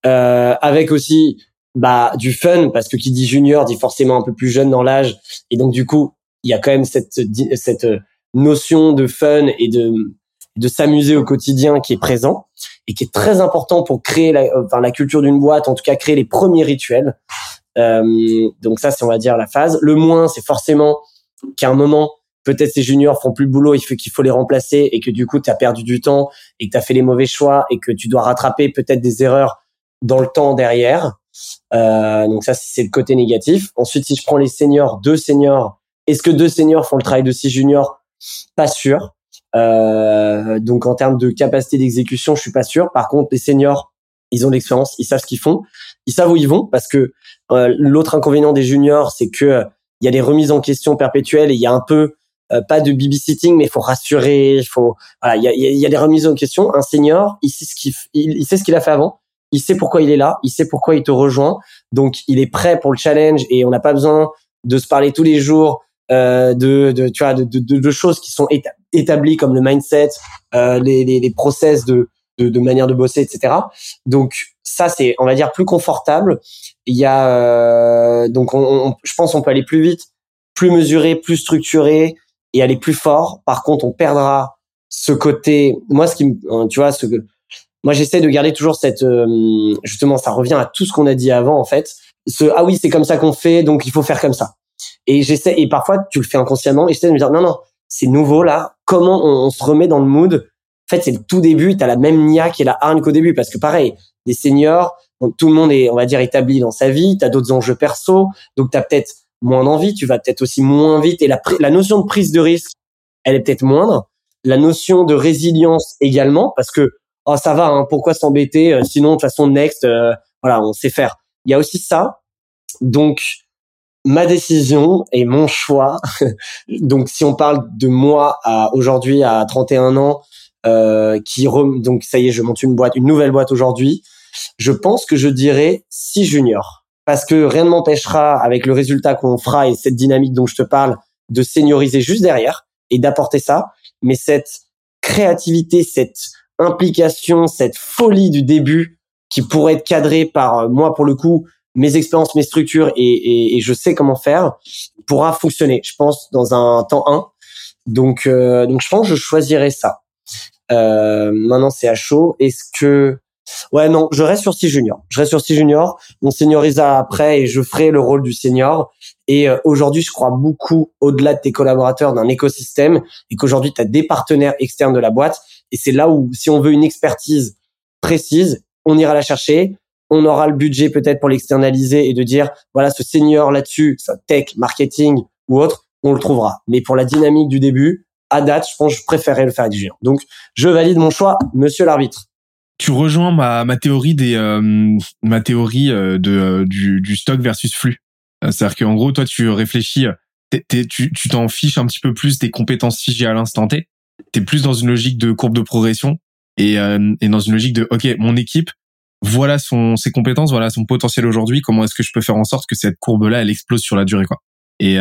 Euh, avec aussi bah du fun parce que qui dit junior dit forcément un peu plus jeune dans l'âge et donc du coup il y a quand même cette cette notion de fun et de de s'amuser au quotidien qui est présent et qui est très important pour créer la, enfin, la culture d'une boîte, en tout cas créer les premiers rituels. Euh, donc ça, c'est on va dire la phase. Le moins, c'est forcément qu'à un moment, peut-être ces juniors font plus le boulot, il faut qu'il faut les remplacer et que du coup tu as perdu du temps et que tu as fait les mauvais choix et que tu dois rattraper peut-être des erreurs dans le temps derrière. Euh, donc ça c'est le côté négatif. Ensuite si je prends les seniors, deux seniors, est-ce que deux seniors font le travail de six juniors? Pas sûr. Euh, donc en termes de capacité d'exécution, je suis pas sûr. Par contre les seniors, ils ont l'expérience, ils savent ce qu'ils font, ils savent où ils vont parce que euh, l'autre inconvénient des juniors, c'est que il y a des remises en question perpétuelles et il y a un peu euh, pas de babysitting, mais il faut rassurer, il faut, voilà, il y a, y a, des remises en question. Un senior, il sait ce qu'il, il, sait ce qu'il a fait avant, il sait pourquoi il est là, il sait pourquoi il te rejoint, donc il est prêt pour le challenge et on n'a pas besoin de se parler tous les jours euh, de, de, tu vois, de, de, de, choses qui sont établies comme le mindset, euh, les, les, les, process de, de, de, manière de bosser, etc. Donc ça, c'est, on va dire, plus confortable. Il y a euh, donc, on, je pense, on peut aller plus vite, plus mesuré, plus structuré et aller plus fort. Par contre, on perdra ce côté. Moi, ce qui, euh, tu vois, ce que moi j'essaie de garder toujours cette. Euh, justement, ça revient à tout ce qu'on a dit avant, en fait. Ce ah oui, c'est comme ça qu'on fait, donc il faut faire comme ça. Et j'essaie. Et parfois, tu le fais inconsciemment. Et j'essaie de me dire non, non, c'est nouveau là. Comment on, se remet dans le mood? En fait, c'est le tout début. T'as la même nia qui est la hargne qu'au début, parce que pareil, des seniors, donc tout le monde est, on va dire, établi dans sa vie. T'as d'autres enjeux perso, donc t'as peut-être moins d'envie, tu vas peut-être aussi moins vite et la, la notion de prise de risque, elle est peut-être moindre. La notion de résilience également, parce que oh ça va, hein, pourquoi s'embêter euh, Sinon de toute façon next, euh, voilà, on sait faire. Il y a aussi ça. Donc ma décision et mon choix. donc si on parle de moi à aujourd'hui à 31 ans, euh, qui donc ça y est, je monte une boîte, une nouvelle boîte aujourd'hui. Je pense que je dirais 6 juniors parce que rien ne m'empêchera avec le résultat qu'on fera et cette dynamique dont je te parle de senioriser juste derrière et d'apporter ça, mais cette créativité, cette implication, cette folie du début qui pourrait être cadrée par euh, moi pour le coup mes expériences, mes structures et, et, et, je sais comment faire pourra fonctionner. Je pense dans un temps 1. Donc euh, donc je pense que je choisirais ça. Euh, maintenant c'est à chaud. Est-ce que Ouais, non, je reste sur 6 juniors. Je reste sur 6 juniors. On seniorisera après et je ferai le rôle du senior. Et euh, aujourd'hui, je crois beaucoup au-delà de tes collaborateurs d'un écosystème et qu'aujourd'hui, tu as des partenaires externes de la boîte. Et c'est là où, si on veut une expertise précise, on ira la chercher. On aura le budget peut-être pour l'externaliser et de dire, voilà, ce senior là-dessus, tech, marketing ou autre, on le trouvera. Mais pour la dynamique du début, à date, je pense que je préférerais le faire juniors. Donc, je valide mon choix, monsieur l'arbitre tu rejoins ma, ma théorie des euh, ma théorie euh, de euh, du, du stock versus flux. C'est-à-dire qu'en gros, toi, tu réfléchis, tu tu t'en fiches un petit peu plus des compétences figées à l'instant T. T'es plus dans une logique de courbe de progression et, et dans une logique de ok, mon équipe, voilà son ses compétences, voilà son potentiel aujourd'hui. Comment est-ce que je peux faire en sorte que cette courbe-là, elle explose sur la durée, quoi? Et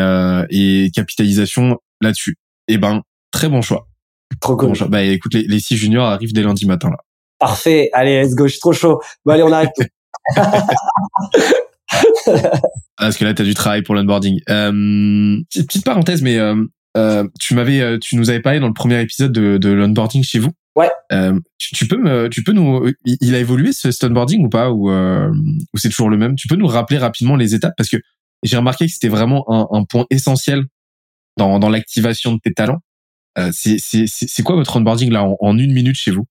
et capitalisation là-dessus. Eh ben, très bon choix. Trop cool. Bah écoute, les, les six juniors arrivent dès lundi matin là. Parfait. Allez, let's go. Je suis trop chaud. Bon, allez, on arrête Ah, parce que là, tu as du travail pour l'onboarding. Euh, petite parenthèse, mais euh, euh, tu m'avais, euh, tu nous avais parlé dans le premier épisode de, de l'onboarding chez vous. Ouais. Euh, tu, tu, peux me, tu peux nous, il a évolué ce, cet onboarding ou pas, ou, euh, ou c'est toujours le même? Tu peux nous rappeler rapidement les étapes? Parce que j'ai remarqué que c'était vraiment un, un, point essentiel dans, dans l'activation de tes talents. Euh, c'est, quoi votre onboarding là en, en une minute chez vous?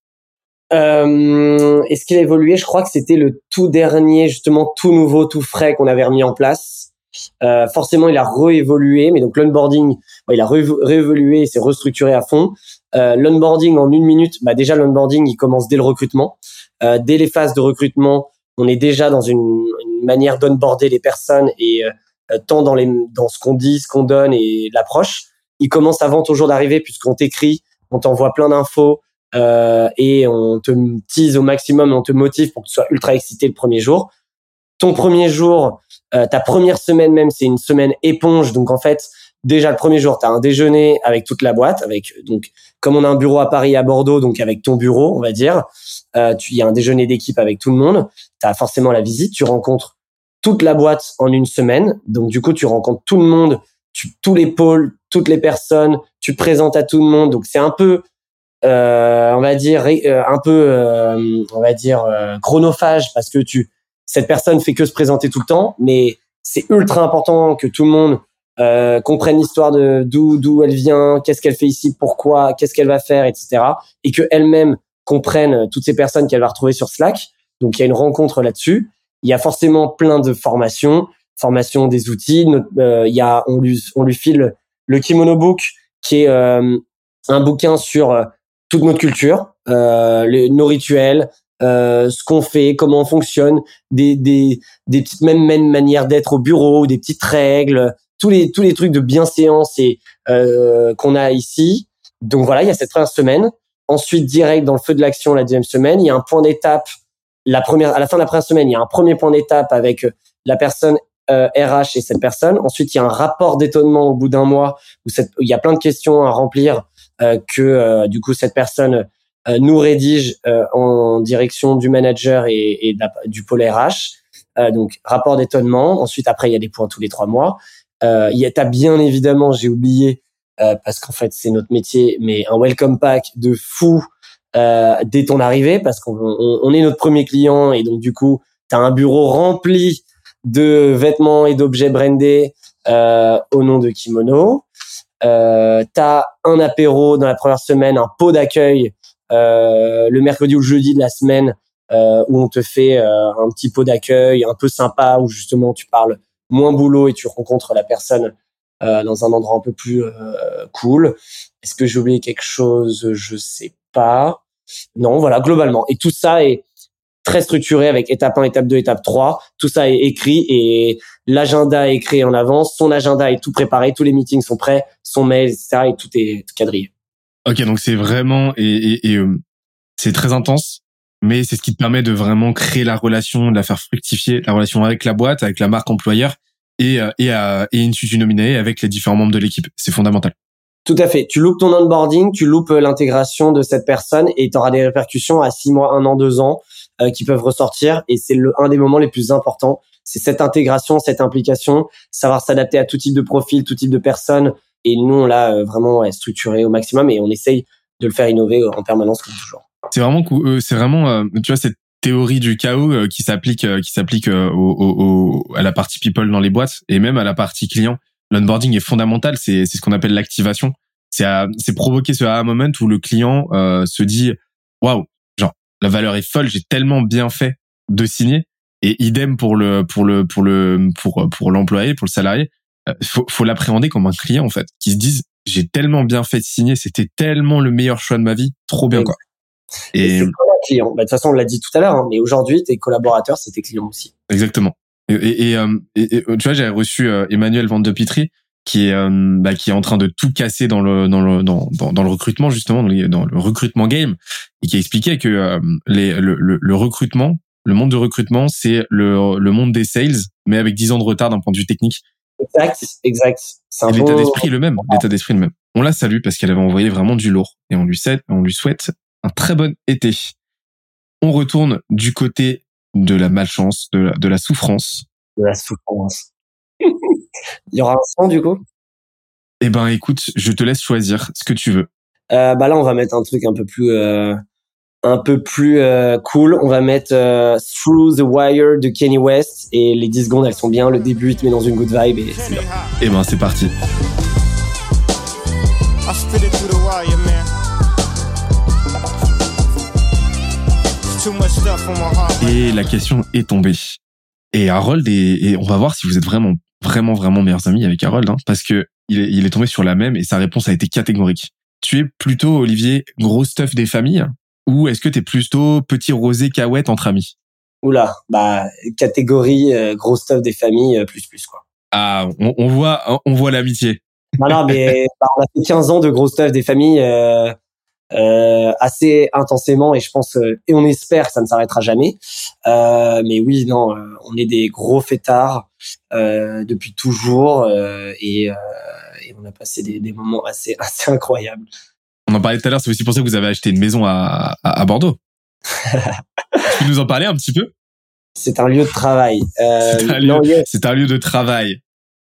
Euh, Est-ce qu'il a évolué? Je crois que c'était le tout dernier, justement tout nouveau, tout frais qu'on avait remis en place. Euh, forcément, il a réévolué, mais donc l'onboarding, bah, il a réévolué et s'est restructuré à fond. Euh, l'onboarding en une minute, bah déjà l'onboarding, il commence dès le recrutement. Euh, dès les phases de recrutement, on est déjà dans une, une manière d'onboarder les personnes et euh, tant dans, les, dans ce qu'on dit, ce qu'on donne et l'approche. Il commence avant ton jour d'arrivée puisqu'on t'écrit, on t'envoie plein d'infos, euh, et on te tease au maximum, on te motive pour que tu sois ultra excité le premier jour. Ton premier jour, euh, ta première semaine même, c'est une semaine éponge. Donc en fait, déjà le premier jour, tu as un déjeuner avec toute la boîte, avec donc comme on a un bureau à Paris, à Bordeaux, donc avec ton bureau, on va dire. Euh, il y a un déjeuner d'équipe avec tout le monde. Tu as forcément la visite. Tu rencontres toute la boîte en une semaine. Donc du coup, tu rencontres tout le monde, tu, tous les pôles, toutes les personnes. Tu te présentes à tout le monde. Donc c'est un peu on va dire euh, un peu, euh, on va dire chronophage parce que tu cette personne fait que se présenter tout le temps, mais c'est ultra important que tout le monde euh, comprenne l'histoire de d'où d'où elle vient, qu'est-ce qu'elle fait ici, pourquoi, qu'est-ce qu'elle va faire, etc. Et que elle-même comprenne toutes ces personnes qu'elle va retrouver sur Slack. Donc il y a une rencontre là-dessus. Il y a forcément plein de formations, formation des outils. il y a on lui on lui file le Kimono Book qui est un bouquin sur toute notre culture, euh, nos rituels, euh, ce qu'on fait, comment on fonctionne, des, des, des petites mêmes, mêmes manières d'être au bureau, des petites règles, tous les, tous les trucs de bienséance et euh, qu'on a ici. Donc voilà, il y a cette première semaine. Ensuite, direct dans le feu de l'action, la deuxième semaine, il y a un point d'étape. La première, à la fin de la première semaine, il y a un premier point d'étape avec la personne euh, RH et cette personne. Ensuite, il y a un rapport d'étonnement au bout d'un mois où il y a plein de questions à remplir euh, que euh, du coup cette personne euh, nous rédige en direction du manager et, et du pôle RH. donc rapport d'étonnement. Ensuite après il y a des points tous les trois mois. il y a bien évidemment j'ai oublié parce qu'en fait c'est notre métier, mais un welcome pack de fou euh, dès ton arrivée parce qu'on on, est notre premier client et donc du coup tu as un bureau rempli de vêtements et d'objets brandés euh, au nom de Kimono. Euh, t'as un apéro dans la première semaine, un pot d'accueil euh, le mercredi ou le jeudi de la semaine euh, où on te fait euh, un petit pot d'accueil un peu sympa où justement tu parles moins boulot et tu rencontres la personne euh, dans un endroit un peu plus cool. Est-ce que j'ai oublié quelque chose? Je sais pas. Non, voilà, globalement. Et tout ça est très structuré avec étape 1, étape 2, étape 3. Tout ça est écrit et l'agenda est créé en avance. Son agenda est tout préparé, tous les meetings sont prêts, son mail, etc. et tout est quadrillé. Ok, donc c'est vraiment et, et, euh, c'est très intense, mais c'est ce qui te permet de vraiment créer la relation, de la faire fructifier, la relation avec la boîte, avec la marque employeur et euh, et, à, et une nominée avec les différents membres de l'équipe. C'est fondamental. Tout à fait. Tu loupes ton onboarding, tu loupes l'intégration de cette personne et tu auras des répercussions à six mois, un an, deux ans euh, qui peuvent ressortir. Et c'est le un des moments les plus importants. C'est cette intégration, cette implication, savoir s'adapter à tout type de profil, tout type de personnes. Et nous, on l'a euh, vraiment structuré au maximum et on essaye de le faire innover en permanence comme toujours. C'est vraiment euh, c'est vraiment tu vois cette théorie du chaos qui s'applique qui s'applique à la partie people dans les boîtes et même à la partie client l'onboarding est fondamental. C'est ce qu'on appelle l'activation. C'est c'est provoquer ce aha moment où le client euh, se dit waouh, genre la valeur est folle. J'ai tellement bien fait de signer. Et idem pour le pour le pour le pour pour l'employé, pour le salarié. Euh, faut faut l'appréhender comme un client en fait, qui se dise j'ai tellement bien fait de signer, c'était tellement le meilleur choix de ma vie, trop bien quoi. Et, c'est client. Bah, de toute façon, on l'a dit tout à l'heure, hein, mais aujourd'hui, tes collaborateurs, c'est tes clients aussi. Exactement. Et, et, euh, et, tu vois, j'avais reçu euh, Emmanuel Van de Pitry qui est euh, bah, qui est en train de tout casser dans le dans le dans, dans, le recrutement justement dans, le recrutement game et qui expliquait que les, le, le, recrutement le monde de recrutement c'est le, le monde des sales mais avec 10 ans de retard d'un point de vue technique exact exact l'état d'esprit le même l'état d'esprit le même on la salue parce qu'elle avait envoyé vraiment du lourd et on lui souhaite on lui souhaite un très bon été on retourne du côté de la malchance, de la, de la souffrance. De la souffrance. Il y aura un son du coup? Eh ben écoute, je te laisse choisir ce que tu veux. Euh, bah là, on va mettre un truc un peu plus, euh, un peu plus euh, cool. On va mettre euh, Through the Wire de Kenny West et les 10 secondes, elles sont bien. Le début, il te met dans une good vibe et c'est bien. Eh ben c'est parti. Et la question est tombée. Et Harold, et, on va voir si vous êtes vraiment, vraiment, vraiment meilleurs amis avec Harold, hein, parce que il est, il est tombé sur la même et sa réponse a été catégorique. Tu es plutôt, Olivier, gros stuff des familles? Ou est-ce que tu es plutôt petit rosé cahouette entre amis? Oula, bah catégorie euh, gros stuff des familles euh, plus plus quoi. Ah, on, voit, on voit l'amitié. Non, mais bah, on a fait 15 ans de gros stuff des familles. Euh, euh, assez intensément et je pense euh, et on espère que ça ne s'arrêtera jamais. Euh, mais oui, non, on est des gros fêtards depuis toujours et, et, on a passé des, des, moments assez assez incroyables. On en parlait tout à l'heure, c'est aussi pour ça que vous avez acheté une maison à, à, à Bordeaux. tu peux nous en parler un petit peu? C'est un lieu de travail. c'est un, un, lieu de travail.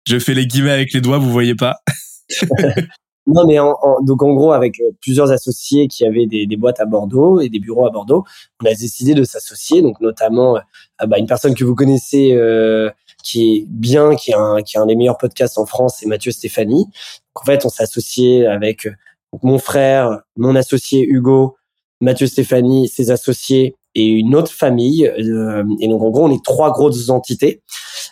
Je fais les guillemets avec les doigts, vous voyez pas? Non, mais en, donc en gros, avec euh, plusieurs associés qui avaient des, des, boîtes à Bordeaux et des bureaux à Bordeaux, on a décidé de s'associer. Donc notamment, euh, bah, une personne que vous connaissez euh, qui est bien, qui est un, qui a un des meilleurs podcasts en France, c'est Mathieu Stéphanie. Donc, en fait, on s'est associé avec mon frère, mon associé Hugo, Mathieu Stéphanie, ses associés et une autre famille. et donc en gros, on est trois grosses entités.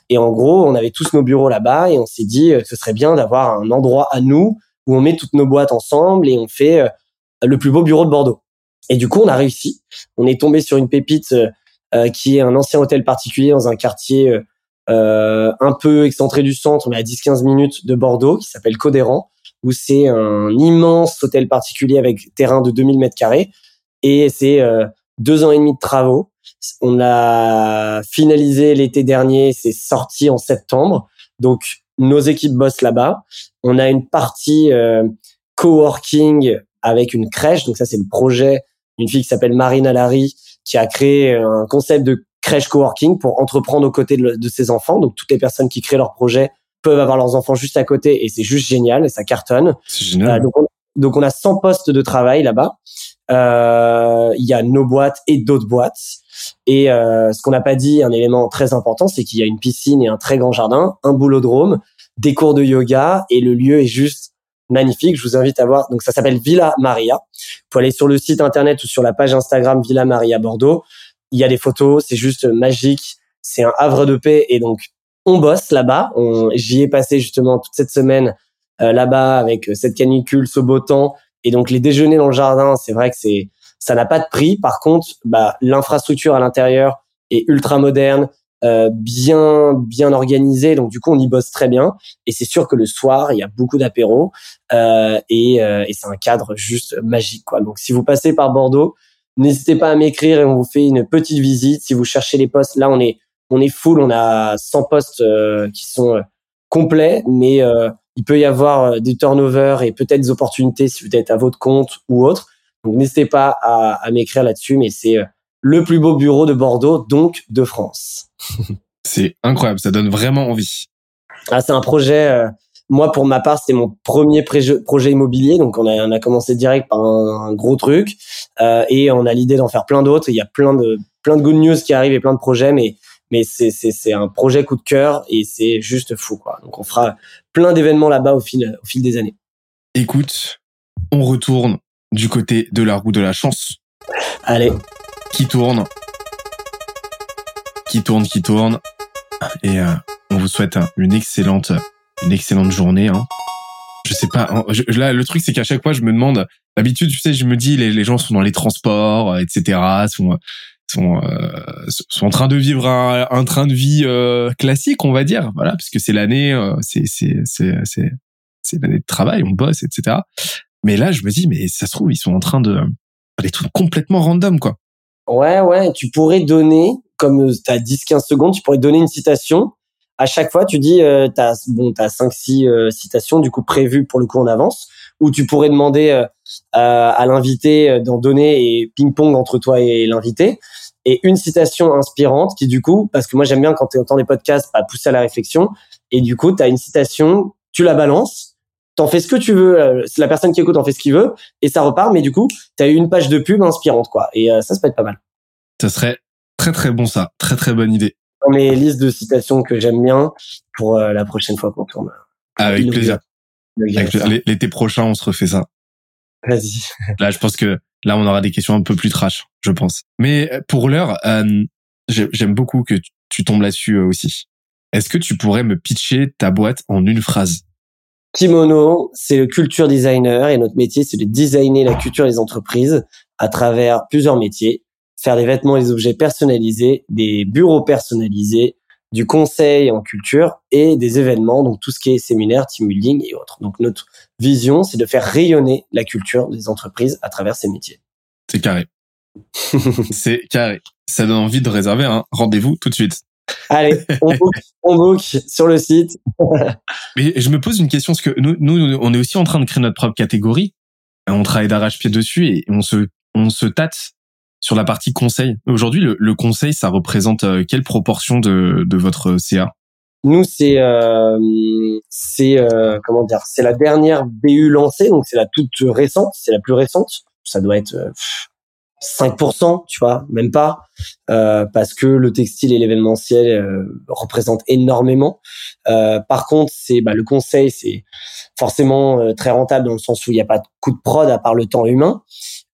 Et en gros, on avait tous nos bureaux là-bas et on s'est dit que ce serait bien d'avoir un endroit à nous où on met toutes nos boîtes ensemble et on fait euh, le plus beau bureau de Bordeaux. Et du coup, on a réussi. On est tombé sur une pépite euh, euh, qui est un ancien hôtel particulier dans un quartier un peu excentré du centre, mais à 10-15 minutes de Bordeaux, qui s'appelle Codéran, où c'est un immense hôtel particulier avec terrain de 2000 mètres carrés. Et c'est deux ans et demi de travaux. On l'a finalisé l'été dernier, c'est sorti en septembre. Donc nos équipes bossent là-bas. On a une partie euh, coworking avec une crèche. Donc ça, c'est le projet d'une fille qui s'appelle Marina Larry qui a créé un concept de crèche coworking pour entreprendre aux côtés de, ses enfants. Donc toutes les personnes qui créent leur projet peuvent avoir leurs enfants juste à côté et c'est juste génial et ça cartonne. C'est génial. Euh, donc, on, donc, on, a 100 postes de travail là-bas. Euh, il y a nos boîtes et d'autres boîtes. Et euh, ce qu'on n'a pas dit, un élément très important, c'est qu'il y a une piscine et un très grand jardin, un boulodrome, des cours de yoga et le lieu est juste magnifique. Je vous invite à voir. Donc ça s'appelle Villa Maria. Vous pouvez aller sur le site internet ou sur la page Instagram Villa Maria Bordeaux. Il y a des photos, c'est juste magique. C'est un havre de paix et donc on bosse là-bas. J'y ai passé justement toute cette semaine euh, là-bas avec euh, cette canicule, ce beau temps et donc les déjeuners dans le jardin. C'est vrai que c'est ça n'a pas de prix. Par contre, bah, l'infrastructure à l'intérieur est ultra moderne. euh, bien bien organisé. Donc du coup, on y bosse très bien. Et c'est sûr que le soir, il y a beaucoup d'apéros euh, et, euh, et c'est un cadre juste magique, quoi. Donc si vous passez par Bordeaux, n'hésitez pas à m'écrire et on vous fait une petite visite. Si vous cherchez les postes, là, on est on est full, on a 100 postes euh, qui sont complets, mais il peut y avoir des turnovers et peut-être des opportunités si vous êtes à votre compte ou autre. Donc n'hésitez pas à, à m'écrire là-dessus, mais c'est le plus beau bureau de Bordeaux, donc de France. c'est incroyable, ça donne vraiment envie. Ah, c'est un projet. Euh, moi, pour ma part, c'était mon premier projet immobilier, donc on a, on a commencé direct par un, gros truc euh, et on a l'idée d'en faire plein d'autres. Il y a plein de plein de good news qui arrivent et plein de projets, mais mais c'est c'est un projet coup de cœur et c'est juste fou quoi. Donc on fera plein d'événements là-bas au fil au fil des années. Écoute, on retourne du côté de la roue de la chance. Allez qui tourne, qui tourne, qui tourne. Et euh, on vous souhaite une excellente, une excellente journée. Hein. Je sais pas. Hein, là, le truc, c'est qu'à chaque fois, je me demande. D'habitude, tu sais, je me dis, les, les gens sont dans les transports, etc. sont sont, euh, sont en train de vivre un, train de vie euh, classique, on va dire. Voilà, parce que c'est l'année, euh, c'est c'est c'est c'est l'année de travail, on bosse, etc. Mais là, je me dis, mais ça se trouve, ils sont en train de des trucs complètement random, quoi. Ouais, ouais, tu pourrais donner, comme tu as 10-15 secondes, tu pourrais donner une citation. À chaque fois, tu dis, euh, tu as, bon, as 5-6 euh, citations, du coup, prévues pour le coup en avance, ou tu pourrais demander à l'invité euh, d'en donner et ping-pong entre toi et l'invité. Et une citation inspirante qui, du coup, parce que moi, j'aime bien quand tu entends des podcasts, bah, pousser à la réflexion. Et du coup, tu as une citation, tu la balances, t'en fais ce que tu veux. C'est la personne qui écoute en fait ce qu'il veut et ça repart. Mais du coup, t'as eu une page de pub inspirante quoi. Et euh, ça, ça peut être pas mal. Ça serait très très bon ça. Très très bonne idée. Dans mes listes de citations que j'aime bien pour euh, la prochaine fois qu'on tourne. Avec plaisir. L'été prochain, on se refait ça. Vas-y. Là, je pense que là, on aura des questions un peu plus trash, je pense. Mais euh, pour l'heure, j'aime beaucoup que tu tombes là-dessus aussi. Est-ce que tu pourrais me pitcher ta boîte en une phrase? Kimono, c'est le culture designer et notre métier, c'est de designer la culture des entreprises à travers plusieurs métiers, faire des vêtements et des objets personnalisés, des bureaux personnalisés, du conseil en culture et des événements, donc tout ce qui est séminaire, team building et autres. Donc notre vision, c'est de faire rayonner la culture des entreprises à travers ces métiers. C'est carré. c'est carré. Ça donne envie de réserver un rendez-vous tout de suite. Allez, on book, on book sur le site. Mais je me pose une question parce que nous, nous, on est aussi en train de créer notre propre catégorie. On travaille d'arrache-pied dessus et on se, on se tâte sur la partie conseil. Aujourd'hui, le, conseil, ça représente euh, quelle proportion de, de votre CA Nous, c'est, euh, c'est euh, comment dire, c'est la dernière BU lancée, donc c'est la toute récente, c'est la plus récente. Ça doit être 5%, tu vois, même pas, euh, parce que le textile et l'événementiel euh, représentent énormément. Euh, par contre, c'est bah, le conseil, c'est forcément euh, très rentable dans le sens où il n'y a pas de coût de prod à part le temps humain.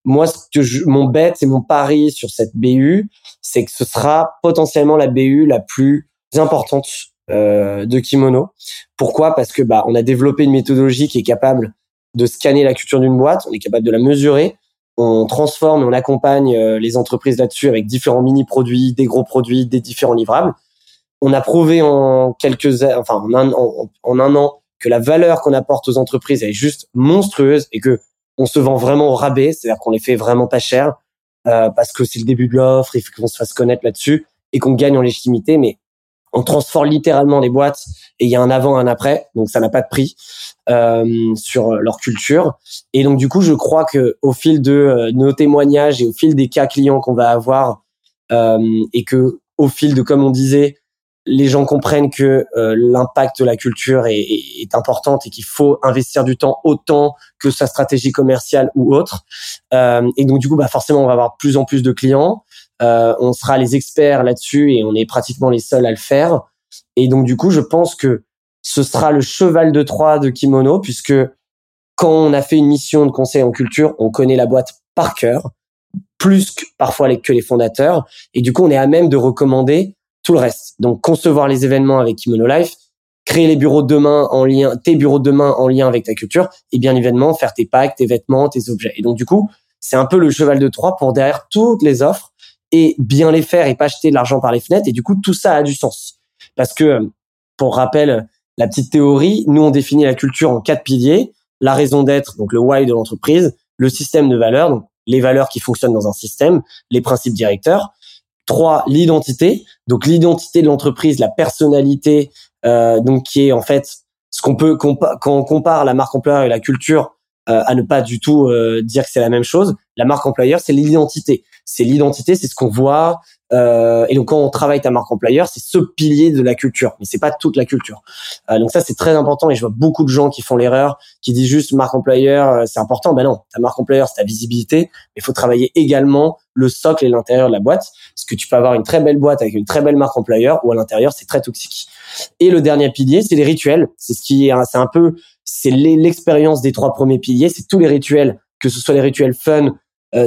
Moi, ce que je, mon bet et mon pari sur cette BU, c'est que ce sera potentiellement la BU la plus importante euh, de Kimono. Pourquoi? Parce que bah, on a développé une méthodologie qui est capable de scanner la culture d'une boîte, on est capable de la mesurer, on transforme et on accompagne euh, les entreprises là-dessus avec différents mini-produits, des gros produits, des différents livrables. On a prouvé en quelques, enfin en un, en, un an que la valeur qu'on apporte aux entreprises est juste monstrueuse et que on se vend vraiment au rabais, c'est-à-dire qu'on les fait vraiment pas cher euh, parce que c'est le début de l'offre, il faut qu'on se fasse connaître là-dessus et qu'on gagne en légitimité. Mais on transforme littéralement les boîtes et il y a un avant, un après, donc ça n'a pas de prix euh, sur leur culture. Et donc du coup, je crois que au fil de euh, nos témoignages et au fil des cas clients qu'on va avoir euh, et que au fil de, comme on disait, les gens comprennent que euh, l'impact de la culture est, est, est importante et qu'il faut investir du temps autant que sa stratégie commerciale ou autre. Euh, et donc du coup, bah forcément, on va avoir plus en plus de clients. Euh, on sera les experts là-dessus et on est pratiquement les seuls à le faire. Et donc du coup, je pense que ce sera le cheval de Troie de Kimono puisque quand on a fait une mission de conseil en culture, on connaît la boîte par cœur, plus que parfois que les fondateurs. Et du coup, on est à même de recommander tout le reste. Donc concevoir les événements avec Kimono Life, créer les bureaux de demain en lien, tes bureaux de demain en lien avec ta culture, et bien évidemment faire tes packs, tes vêtements, tes objets. Et donc du coup, c'est un peu le cheval de Troie pour derrière toutes les offres et bien les faire et pas jeter de l'argent par les fenêtres. Et du coup, tout ça a du sens. Parce que, pour rappel, la petite théorie, nous, on définit la culture en quatre piliers. La raison d'être, donc le why de l'entreprise, le système de valeurs, donc les valeurs qui fonctionnent dans un système, les principes directeurs. Trois, l'identité, donc l'identité de l'entreprise, la personnalité, euh, donc qui est en fait ce qu'on peut quand on compare la marque employeur et la culture euh, à ne pas du tout euh, dire que c'est la même chose. La marque employeur, c'est l'identité. C'est l'identité, c'est ce qu'on voit. Euh, et donc quand on travaille ta marque employeur, c'est ce pilier de la culture, mais c'est pas toute la culture. donc ça c'est très important et je vois beaucoup de gens qui font l'erreur, qui disent juste marque employeur, c'est important. Ben non, ta marque employeur c'est ta visibilité, mais il faut travailler également le socle et l'intérieur de la boîte, parce que tu peux avoir une très belle boîte avec une très belle marque employeur ou à l'intérieur c'est très toxique. Et le dernier pilier, c'est les rituels. C'est ce qui est, c'est un peu, c'est l'expérience des trois premiers piliers. C'est tous les rituels, que ce soit les rituels fun, euh,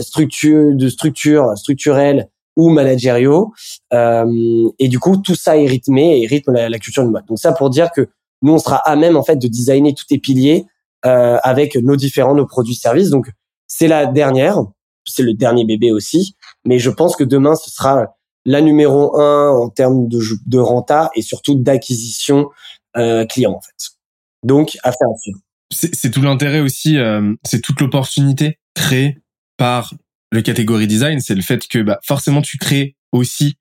structure, de structure, structurels ou managériaux. Euh, et du coup, tout ça est rythmé et rythme la, culture d'une boîte. Donc ça pour dire que nous, on sera à même en fait de designer tous les piliers euh, avec nos différents, nos produits services. Donc c'est la dernière, c'est le dernier bébé aussi. Mais je pense que demain, ce sera la numéro un en termes de, de renta et surtout d'acquisition euh, client en fait. Donc à suivre. C'est tout l'intérêt aussi, euh, c'est toute l'opportunité créée par le catégorie design, c'est le fait que bah, forcément tu crées aussi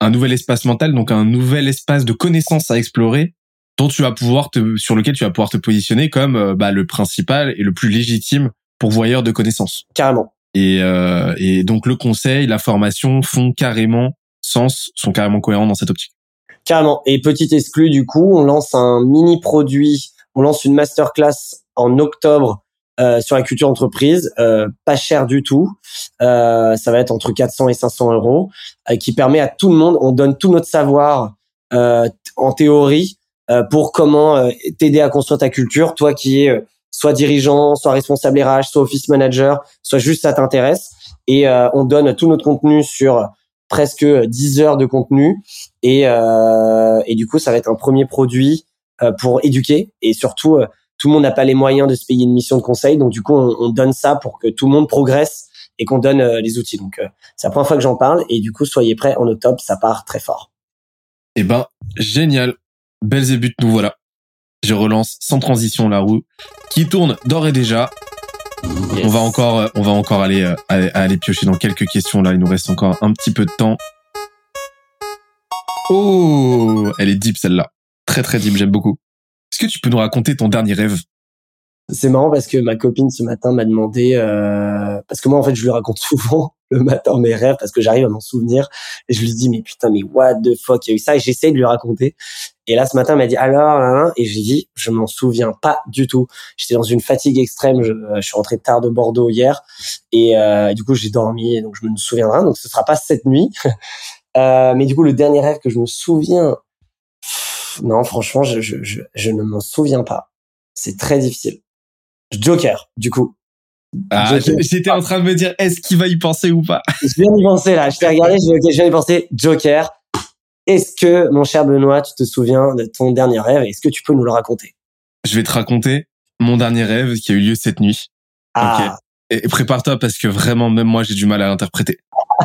un nouvel espace mental, donc un nouvel espace de connaissances à explorer, dont tu vas pouvoir te, sur lequel tu vas pouvoir te positionner comme euh, bah, le principal et le plus légitime pourvoyeur de connaissances. Carrément. Et, euh, et donc le conseil, la formation font carrément sens, sont carrément cohérents dans cette optique. Carrément. Et petit exclu, du coup, on lance un mini produit, on lance une masterclass en octobre euh, sur la culture entreprise, euh, pas cher du tout. Euh, ça va être entre 400 et 500 euros, euh, qui permet à tout le monde, on donne tout notre savoir euh, en théorie pour comment t'aider à construire ta culture, toi qui es soit dirigeant, soit responsable RH, soit office manager, soit juste ça t'intéresse. Et on donne tout notre contenu sur presque 10 heures de contenu et, et du coup ça va être un premier produit pour éduquer et surtout tout le monde n'a pas les moyens de se payer une mission de conseil donc du coup on, on donne ça pour que tout le monde progresse et qu'on donne euh, les outils donc c'est la première fois que j'en parle et du coup soyez prêts en octobre ça part très fort. Eh ben génial, belles et buts nous voilà. Je relance sans transition la roue qui tourne d'ores et déjà on va encore, euh, on va encore aller, euh, aller piocher dans quelques questions là. Il nous reste encore un petit peu de temps. Oh, elle est deep celle-là. Très très deep, j'aime beaucoup. Est-ce que tu peux nous raconter ton dernier rêve? C'est marrant parce que ma copine ce matin m'a demandé, euh, parce que moi en fait je lui raconte souvent le matin mes rêves parce que j'arrive à m'en souvenir et je lui dis mais putain mais what the fuck? Il y a eu ça et j'essaie de lui raconter. Et là ce matin elle m'a dit alors et j'ai dit je m'en souviens pas du tout. J'étais dans une fatigue extrême je, je, suis rentré tard de Bordeaux hier et euh, du coup j'ai dormi donc je me souviendrai donc ce sera pas cette nuit. Euh, mais du coup le dernier rêve que je me souviens non franchement je, je, je, je ne m'en souviens pas c'est très difficile Joker du coup ah, j'étais en train de me dire, est-ce qu'il va y penser ou pas? Je viens d'y penser là. Je t'ai regardé, je viens d'y penser. Joker. Est-ce que, mon cher Benoît, tu te souviens de ton dernier rêve? Est-ce que tu peux nous le raconter? Je vais te raconter mon dernier rêve qui a eu lieu cette nuit. Ah. Et prépare-toi parce que vraiment, même moi, j'ai du mal à l'interpréter.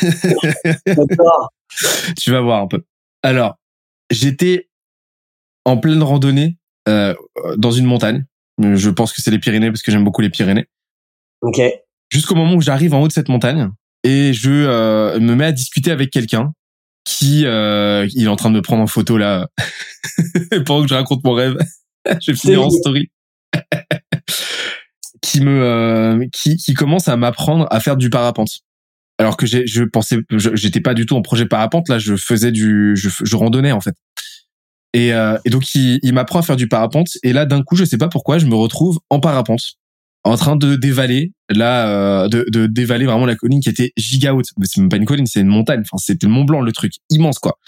tu vas voir un peu. Alors, j'étais en pleine randonnée euh, dans une montagne. Je pense que c'est les Pyrénées parce que j'aime beaucoup les Pyrénées. Ok. Jusqu'au moment où j'arrive en haut de cette montagne et je euh, me mets à discuter avec quelqu'un qui euh, il est en train de me prendre en photo là pendant que je raconte mon rêve. je vais finir en story. qui me euh, qui qui commence à m'apprendre à faire du parapente. Alors que je pensais j'étais pas du tout en projet parapente là, je faisais du je, je randonnais en fait. Et, euh, et donc il, il m'apprend à faire du parapente et là d'un coup je sais pas pourquoi je me retrouve en parapente en train de dévaler là euh, de, de dévaler vraiment la colline qui était giga haute. C'est même pas une colline c'est une montagne enfin c'était le Mont Blanc le truc immense quoi.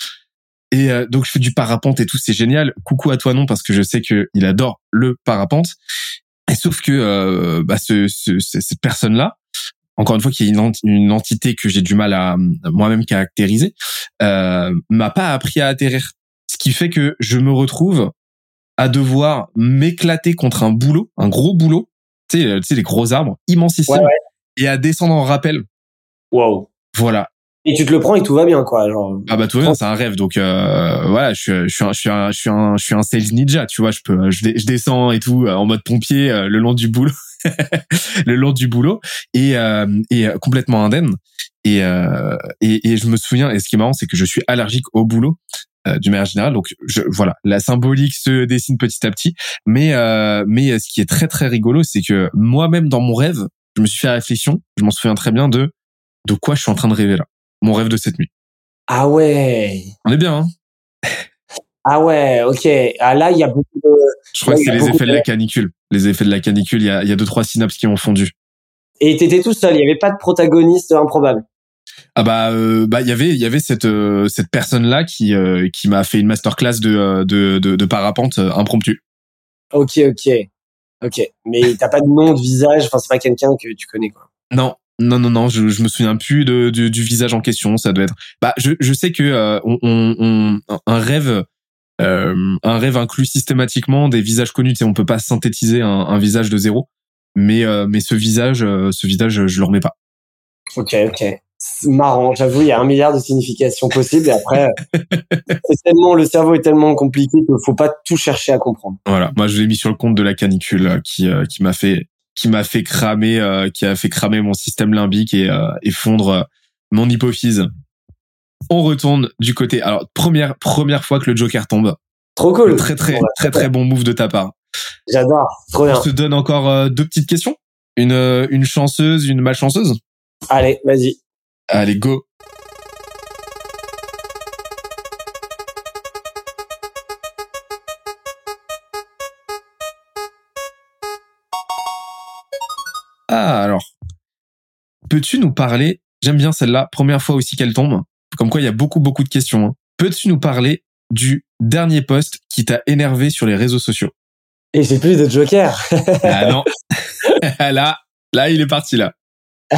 Et euh, donc je fais du parapente et tout c'est génial. Coucou à toi non parce que je sais que il adore le parapente. Et sauf que euh, bah, ce, ce, cette personne là encore une fois qui est une, une entité que j'ai du mal à, moi-même caractériser euh, m'a pas appris à atterrir ce qui fait que je me retrouve à devoir m'éclater contre un boulot un gros boulot tu sais, tu sais les gros arbres immensissimes, et à descendre en rappel. Wow. Voilà. Et tu te le prends et tout va bien, quoi. Genre. Ah bah tout va bien, c'est un rêve. Donc euh, voilà, je, je suis un, je suis un, je suis un, je suis un sales ninja, tu vois. Je peux, je, je descends et tout en mode pompier le long du boulot, le long du boulot et et complètement indemne. Et, et et je me souviens. Et ce qui est marrant, c'est que je suis allergique au boulot euh, du manière générale. Donc je, voilà, la symbolique se dessine petit à petit. Mais euh, mais ce qui est très très rigolo, c'est que moi-même dans mon rêve, je me suis fait réflexion. Je m'en souviens très bien de de quoi je suis en train de rêver là. Mon rêve de cette nuit. Ah ouais. On est bien. Hein ah ouais, ok. Ah là, il y a beaucoup de. Je crois que c'est les effets de... la canicule. Les effets de la canicule, il y a, il y a deux trois synapses qui ont fondu. Et t'étais tout seul. Il y avait pas de protagoniste improbable. Ah bah euh, bah il y avait il y avait cette euh, cette personne là qui euh, qui m'a fait une masterclass de de de, de parapente impromptu. Ok ok ok mais t'as pas de nom de visage enfin c'est pas quelqu'un que tu connais quoi. Non non non non je je me souviens plus de, du, du visage en question ça doit être bah je je sais que on, on, un rêve un rêve inclut systématiquement des visages connus tu sais on peut pas synthétiser un, un visage de zéro mais mais ce visage ce visage je le remets pas. Ok ok marrant. J'avoue, il y a un milliard de significations possibles. Et après, c'est tellement le cerveau est tellement compliqué qu'il faut pas tout chercher à comprendre. Voilà. Moi, je l'ai mis sur le compte de la canicule euh, qui euh, qui m'a fait qui m'a fait cramer euh, qui a fait cramer mon système limbique et, et fondre mon hypophyse. On retourne du côté. Alors première première fois que le Joker tombe. Trop cool. Très très très très bon move de ta part. J'adore. Trop bien. On se donne encore deux petites questions. Une une chanceuse, une malchanceuse? Allez, vas-y. Allez, go Ah, alors. Peux-tu nous parler, j'aime bien celle-là, première fois aussi qu'elle tombe, comme quoi il y a beaucoup, beaucoup de questions. Hein. Peux-tu nous parler du dernier post qui t'a énervé sur les réseaux sociaux? Et j'ai plus de Joker. ah non. là, là, il est parti là.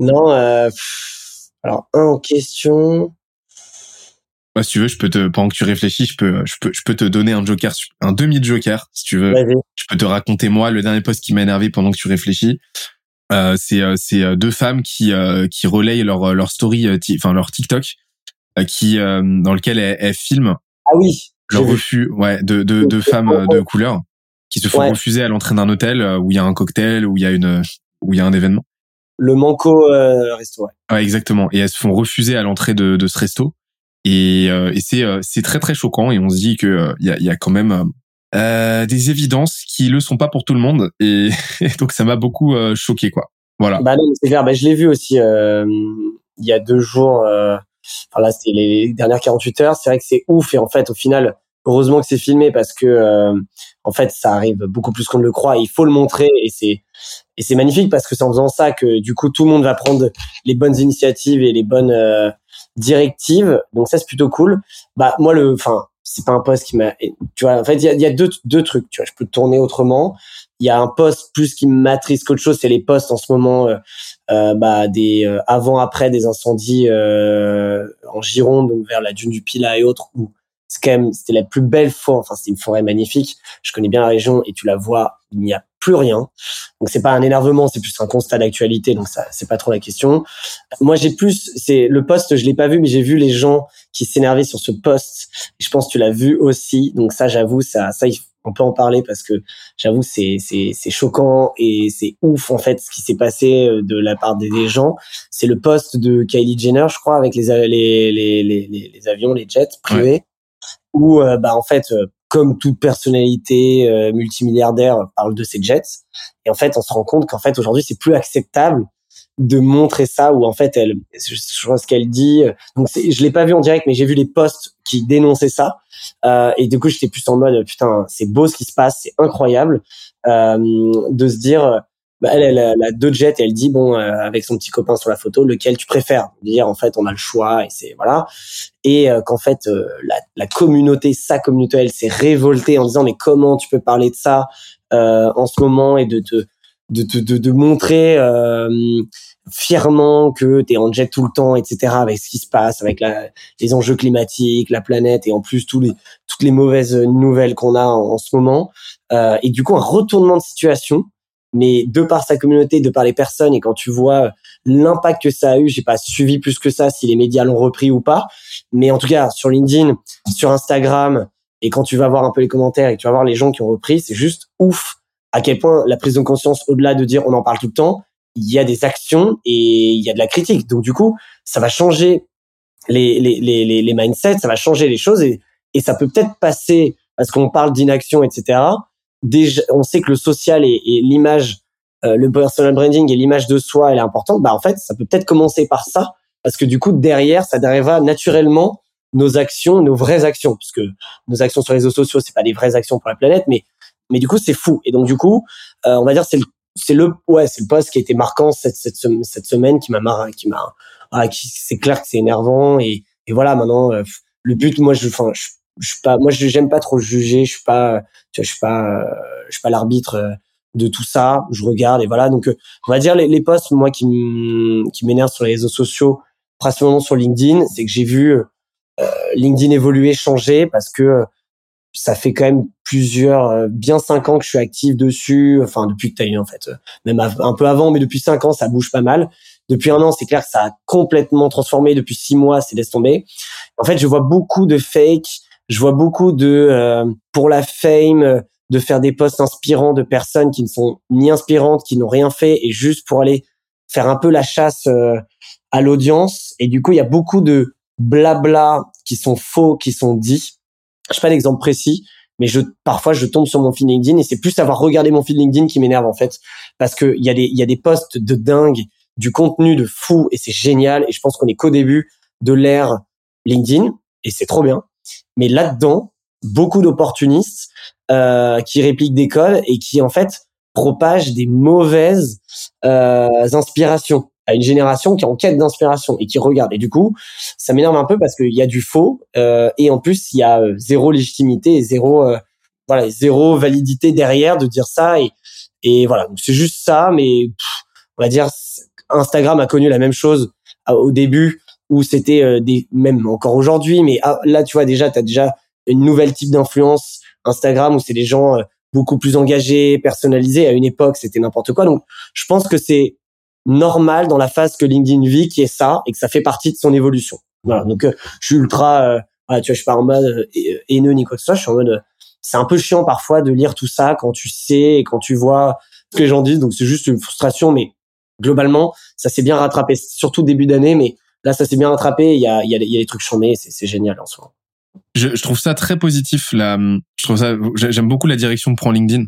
Non, euh, alors un en question. Bah, si tu veux, je peux te pendant que tu réfléchis, je peux, je peux, je peux te donner un joker, un demi joker, si tu veux. Je peux te raconter moi le dernier post qui m'a énervé pendant que tu réfléchis. Euh, c'est euh, c'est euh, deux femmes qui euh, qui relayent leur leur story, enfin leur TikTok, qui dans lequel elles, filment. Ah oui. Leur refus, ouais, de de, de femmes de couleur qui se font refuser à l'entrée d'un hôtel où il y a un cocktail, où il y a une où il y a un événement le Manco euh, resto. Ouais. ouais. exactement. Et elles se font refuser à l'entrée de, de ce resto. Et, euh, et c'est euh, c'est très très choquant. Et on se dit que il y a, y a quand même des évidences qui le sont pas pour tout le monde. Et, donc ça m'a beaucoup choqué quoi. Voilà. Bah non, c'est clair. Bah, je l'ai vu aussi il y a deux jours. Enfin là, c'est les dernières 48 heures. C'est vrai que c'est ouf. Et en fait, au final, heureusement que c'est filmé parce que euh, en fait ça arrive beaucoup plus qu'on ne le croit il faut le montrer et c'est et c'est magnifique parce que c'est en faisant ça que du coup tout le monde va prendre les bonnes initiatives et les bonnes euh, directives donc ça c'est plutôt cool. Bah moi le enfin c'est pas un poste qui m'a tu vois en fait il y a, deux deux trucs tu vois. Je peux tourner autrement. Il y a un poste plus qui m'attriste qu'autre chose c'est les postes en ce moment euh, bah des avant après des incendies en Gironde donc vers la dune du Pilat et autres où c'est quand même c'était la plus belle forêt enfin c'est une forêt magnifique. Je connais bien la région et tu la vois il n'y a plus rien. Donc c'est pas un énervement c'est plus un constat d'actualité donc ça c'est pas trop la question. Moi j'ai plus c'est le poste je l'ai pas vu mais j'ai vu les gens qui s'énervaient sur ce poste. Je pense que tu l'as vu aussi. Donc ça j'avoue ça ça on peut en parler parce que j'avoue c'est c'est c'est choquant et c'est ouf en fait ce qui s'est passé euh, de la part des, gens. C'est le poste de Kylie Jenner je crois avec les les les les, les avions les jets privés où euh, bah en fait euh, comme toute personnalité euh, multimilliardaire parle de ses jets. Et en fait on se rend compte qu'en fait aujourd'hui c'est plus acceptable de montrer ça où en fait elle je vois ce qu'elle dit. Donc je l'ai pas vu en direct mais j'ai vu les posts qui dénonçaient ça. Euh, et du coup j'étais plus en mode putain c'est beau ce qui se passe c'est incroyable euh, de se dire bah, elle, elle, a deux jets et elle dit bon euh, avec son petit copain sur la photo lequel tu préfères? Dire en fait on a le choix et c'est voilà et euh, qu'en fait euh, la, la, communauté sa communauté elle s'est révoltée en disant mais comment tu peux parler de ça en ce moment et de te de, de, de, de, montrer fièrement que tu es en jet tout le temps, etc. avec ce qui se passe, avec la, les enjeux climatiques, la planète et en plus tous les, toutes les mauvaises nouvelles qu'on a en, en, ce moment. et du coup, un retournement de situation mais de par sa communauté, de par les personnes, et quand tu vois l'impact que ça a eu, j'ai pas suivi plus que ça si les médias l'ont repris ou pas, mais en tout cas sur LinkedIn, sur Instagram, et quand tu vas voir un peu les commentaires et que tu vas voir les gens qui ont repris, c'est juste ouf à quel point la prise de conscience, au-delà de dire on en parle tout le temps, il y a des actions et il y a de la critique. Donc du coup, ça va changer les, les, les, les mindsets, ça va changer les choses et, et ça peut peut-être passer parce qu'on parle d'inaction, etc. Déjà, on sait que le social et, l'image, euh, le personal branding et l'image de soi, elle est importante. Bah en fait, ça peut peut-être commencer par ça parce que du coup derrière, ça dérivera naturellement nos actions, nos vraies actions, parce que nos actions sur les réseaux sociaux, c'est pas des vraies actions pour la planète, mais mais du coup c'est fou. Et donc du coup, euh, on va dire c'est le c'est le ouais c'est le poste qui a été marquant cette cette, cette semaine qui m'a qui m'a ah, c'est clair que c'est énervant et et voilà maintenant euh, le but moi je enfin je, je suis pas moi j'aime pas trop juger je suis pas tu vois, je suis pas euh, je suis pas l'arbitre euh, de tout ça je regarde et voilà donc on va dire les, les posts moi qui qui m'énervent sur les réseaux sociaux principalement sur LinkedIn c'est que j'ai vu euh, LinkedIn évoluer, changer parce que euh, ça fait quand même plusieurs, euh, bien cinq ans que je suis actif dessus. Enfin, depuis que tu as eu en fait, même un peu avant, mais depuis cinq ans, ça bouge pas mal. Depuis un an, c'est clair que ça a complètement transformé. Depuis six mois, c'est laisse tomber. En fait, je vois beaucoup de fake. Je vois beaucoup de pour la fame, de faire des posts inspirants de personnes qui ne sont ni inspirantes, qui n'ont rien fait, et juste pour aller faire un peu la chasse à l'audience. Et du coup, il y a beaucoup de blabla qui sont faux, qui sont dits. Je sais pas d'exemple précis, mais je parfois je tombe sur mon feed LinkedIn et c'est plus avoir regardé mon feed LinkedIn qui m'énerve en fait parce que il y a des il y a des posts de dingue, du contenu de fou et c'est génial et je pense qu'on est qu'au début de l'ère LinkedIn et c'est trop bien. Mais là-dedans, beaucoup d'opportunistes euh, qui répliquent des codes et qui en fait propagent des mauvaises euh, inspirations à une génération qui est en quête d'inspiration et qui regarde. Et du coup, ça m'énerve un peu parce qu'il y a du faux euh, et en plus il y a euh, zéro légitimité et zéro euh, voilà zéro validité derrière de dire ça et et voilà c'est juste ça. Mais on va dire Instagram a connu la même chose au début où c'était des même encore aujourd'hui. Mais ah, là tu vois déjà tu as déjà une nouvelle type d'influence Instagram où c'est des gens beaucoup plus engagés, personnalisés. À une époque, c'était n'importe quoi. Donc, je pense que c'est normal dans la phase que LinkedIn vit, qui est ça, et que ça fait partie de son évolution. Voilà. Donc, euh, je suis ultra, euh, tu vois, je suis pas en mode euh, haineux ni quoi que ce soit. Je suis en mode, c'est un peu chiant parfois de lire tout ça quand tu sais et quand tu vois ce que les gens disent. Donc, c'est juste une frustration, mais globalement, ça s'est bien rattrapé, surtout début d'année, mais là, ça s'est bien rattrapé. Il y a, il y a, il y a des trucs chambés, c'est, génial en soi. Je, je, trouve ça très positif. Là, je trouve ça, j'aime beaucoup la direction que prend LinkedIn.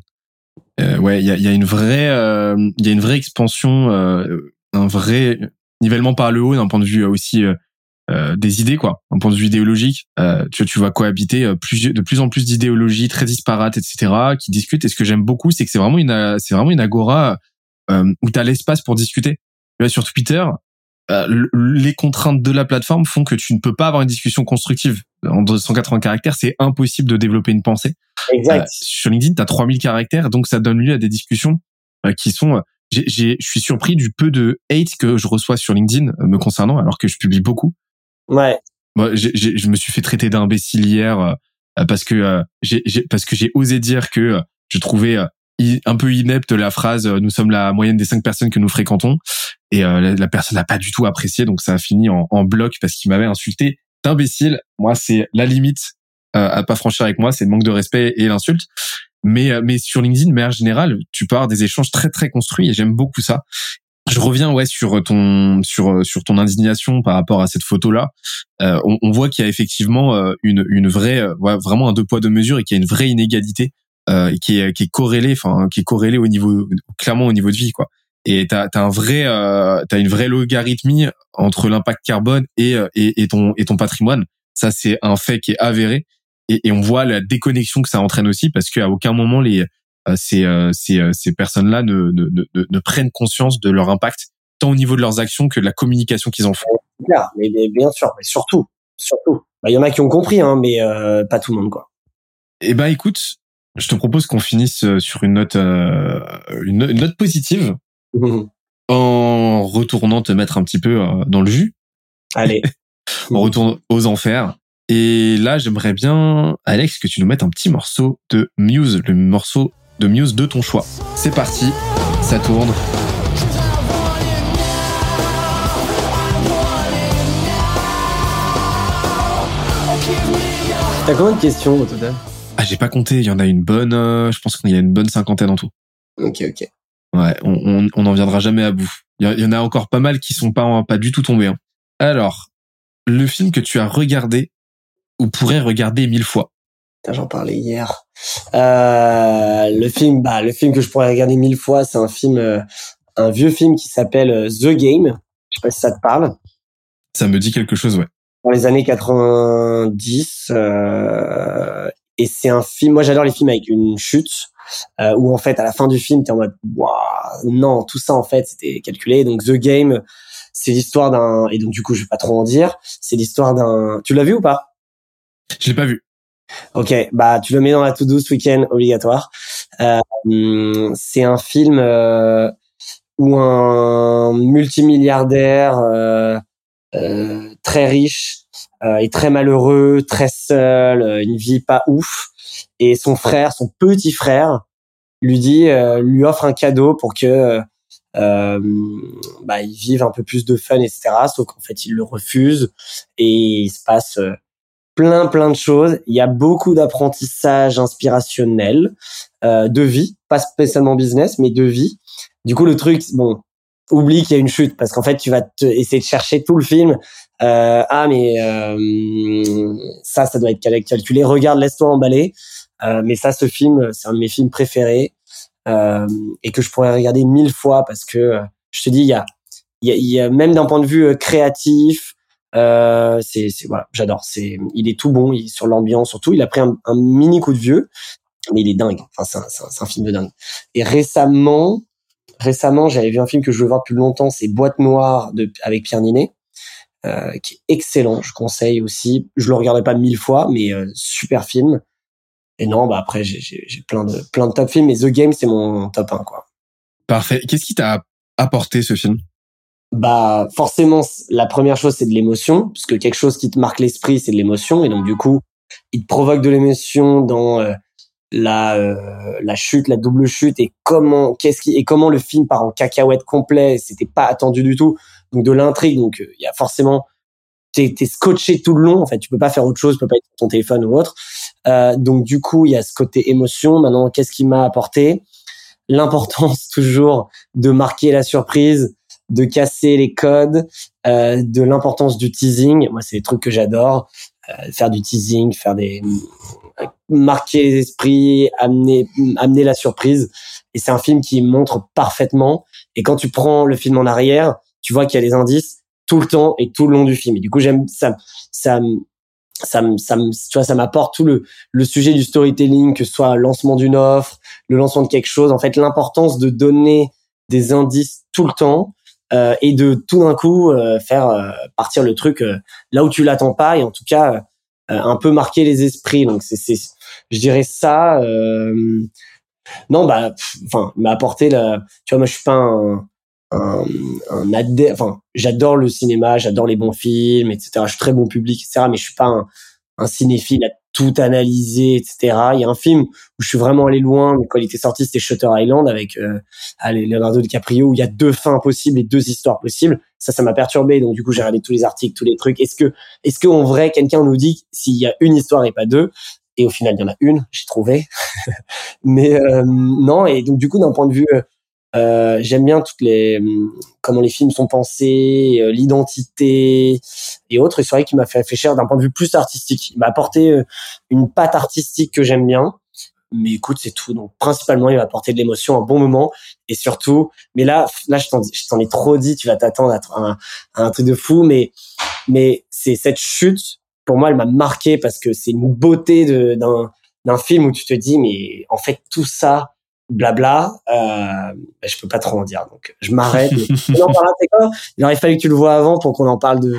Euh, ouais, il y a, y a, une vraie, euh, il y a une vraie expansion, euh, un vrai nivellement par le haut d'un point de vue aussi des idées, quoi, d'un point de vue idéologique. tu, tu vas cohabiter plus, de plus en plus d'idéologies très disparates, etc., qui discutent. Et ce que j'aime beaucoup, c'est que c'est vraiment une, c'est vraiment une agora où tu as l'espace pour discuter. Là, sur Twitter, les contraintes de la plateforme font que tu ne peux pas avoir une discussion constructive. En 280 caractères, c'est impossible de développer une pensée. Exact. Euh, sur LinkedIn, tu as 3000 caractères, donc ça donne lieu à des discussions euh, qui sont... Euh, je suis surpris du peu de hate que je reçois sur LinkedIn me concernant, alors que je publie beaucoup. Ouais. Moi, je me suis fait traiter d'imbécile hier parce que j'ai parce que j'ai osé dire que je trouvais un peu inepte la phrase nous sommes la moyenne des cinq personnes que nous fréquentons et la, personne n'a pas du tout apprécié donc ça a fini en, en bloc parce qu'il m'avait insulté d'imbécile moi c'est la limite euh, à pas franchir avec moi, c'est le manque de respect et l'insulte. Mais euh, mais sur LinkedIn, mais en général, tu pars des échanges très très construits et j'aime beaucoup ça. Je reviens ouais sur ton sur sur ton indignation par rapport à cette photo là. Euh, on, on, voit qu'il y a effectivement euh, une une vraie ouais, vraiment un deux poids deux mesures et qu'il y a une vraie inégalité euh, qui est qui est corrélée enfin qui est corrélée au niveau clairement au niveau de vie quoi. Et t'as as un vrai euh, t'as une vraie logarithmie entre l'impact carbone et, et et ton et ton patrimoine. Ça c'est un fait qui est avéré et, et, on voit la déconnexion que ça entraîne aussi parce qu'à aucun moment les euh, ces, euh, ces, euh, ces personnes-là ne, ne, ne, ne, prennent conscience de leur impact tant au niveau de leurs actions que de la communication qu'ils en font. Clair, mais, bien sûr, mais surtout, surtout. Bah, il y en a qui ont compris, hein, mais euh, pas tout le monde, quoi. Eh ben, écoute, je te propose qu'on finisse sur une note, euh, une, une, note positive, mmh. en retournant te mettre un petit peu dans le jus. Allez. on retourne aux enfers. Et là, j'aimerais bien, Alex, que tu nous mettes un petit morceau de Muse, le morceau de Muse de ton choix. C'est parti. Ça tourne. T'as combien de questions au total? Ah, j'ai pas compté. Il y en a une bonne. euh, je pense qu'il y a une bonne cinquantaine en tout. Ok, ok. Ouais, on, on, on en viendra jamais à bout. Il y, en- il y en a encore pas mal qui sont pas pas du tout tombés. hein. Alors, le film que tu as regardé ou pourrais regarder mille fois. J'en parlais hier. Euh, le film, bah, le film que je pourrais regarder mille fois, c'est un film, euh, un vieux film qui s'appelle euh, The Game. Je sais pas si ça te parle. Ça me dit quelque chose, ouais. Dans les années 90. Euh, et c'est un film. Moi, j'adore les films avec une chute. Euh, où en fait, à la fin du film, t'es en mode, waouh, non, tout ça en fait, c'était calculé. Donc The Game, c'est l'histoire d'un. Et donc du coup, je vais pas trop en dire. C'est l'histoire d'un. Tu l'as vu ou pas? Je l'ai pas vu. Ok, bah tu le mets dans la to-do ce week-end obligatoire. Euh, c'est un film euh, où un multimilliardaire euh, euh, très riche euh, est très malheureux, très seul, euh, une vie pas ouf, et son frère, son petit frère, lui dit, euh, lui offre un cadeau pour que euh, bah, ils vivent un peu plus de fun, etc. Sauf qu'en fait, il le refuse et il se passe euh, plein plein de choses. Il y a beaucoup d'apprentissage inspirationnel euh, de vie, pas spécialement business, mais de vie. Du coup, le truc, bon, oublie qu'il y a une chute parce qu'en fait, tu vas te, essayer de chercher tout le film. Euh, ah, mais euh, ça, ça doit être cal- calculé. Regarde, laisse-toi emballer. Euh, mais ça, ce film, c'est un de mes films préférés euh, et que je pourrais regarder mille fois parce que euh, je te dis, il y a, il y a, y a même d'un point de vue euh, créatif, c'est, voilà, j'adore. C'est, il est tout bon, il sur l'ambiance surtout. Il a pris un, mini coup de vieux, mais il est dingue. Enfin, c'est un, un film de dingue. Et récemment, récemment, j'avais vu un film que je veux voir depuis longtemps, c'est Boîte Noire de, avec Pierre Ninet, euh, qui est excellent. Je conseille aussi. Je le regarderai pas mille fois, mais euh, super film. Et non, bah après, j'ai, plein de plein de top films, mais The Game, c'est mon top 1, quoi. Parfait. Qu'est-ce qui t'a apporté ce film? Bah forcément la première chose c'est de l'émotion puisque quelque chose qui te marque l'esprit c'est de l'émotion et donc du coup il te provoque de l'émotion dans euh, la euh, la chute la double chute et comment qu'est-ce qui et comment le film part en cacahuète complet c'était pas attendu du tout donc de l'intrigue donc euh, il y a forcément t'es t'es scotché tout le long en fait tu peux pas faire autre chose tu peux pas être ton téléphone ou autre euh, donc du coup il y a ce côté émotion maintenant qu'est-ce qui m'a apporté? L'importance toujours de marquer la surprise de casser les codes, euh, de l'importance du teasing. Moi, c'est des trucs que j'adore. Euh, faire du teasing, faire des marquer les esprits, amener amener la surprise. Et c'est un film qui montre parfaitement. Et quand tu prends le film en arrière, tu vois qu'il y a des indices tout le temps et tout le long du film. Et du coup, j'aime ça. Ça ça ça tu vois, ça m'apporte tout le, le sujet du storytelling, que ce soit le lancement d'une offre, le lancement de quelque chose. En fait, l'importance de donner des indices tout le temps euh, et de tout d'un coup euh, faire euh, partir le truc euh, là où tu l'attends pas et en tout cas euh, un peu marquer les esprits. Donc c'est, je dirais ça. euh, non, bah, enfin, m'a apporté la. Tu vois, moi, je suis pas un, un, adhé- Enfin, j'adore le cinéma, j'adore les bons films, etc. Je suis très bon public, etc. Mais je suis pas un, un cinéphile à tout analyser, etc. Il y a un film où je suis vraiment allé loin, mais quand il était sorti, c'était Shutter Island avec euh, Leonardo DiCaprio, où il y a deux fins possibles et deux histoires possibles. Ça, ça m'a perturbé. Donc, du coup, j'ai regardé tous les articles, tous les trucs. Est-ce que, est-ce qu'en vrai, quelqu'un nous dit s'il y a une histoire et pas deux? Et au final, il y en a une, j'ai trouvé. Mais euh, non, et donc du coup, d'un point de vue, euh, j'aime bien toutes les hum, comment les films sont pensés, euh, l'identité et autres. Et c'est vrai qu'il m'a fait réfléchir d'un point de vue plus artistique. Il m'a apporté euh, une patte artistique que j'aime bien. Mais écoute, c'est tout. Donc principalement, il m'a apporté de l'émotion, un bon moment, et surtout. Mais là, là, je t'en, ai trop dit. Tu vas t'attendre à, un, à truc de fou. Mais mais c'est cette chute. Pour moi, elle m'a marqué parce que c'est une beauté d'un d'un film où tu te dis mais en fait tout ça blabla euh, je peux pas trop en dire donc je m'arrête. On en parlera, quoi? Il aurait fallu que tu le vois avant pour qu'on en parle de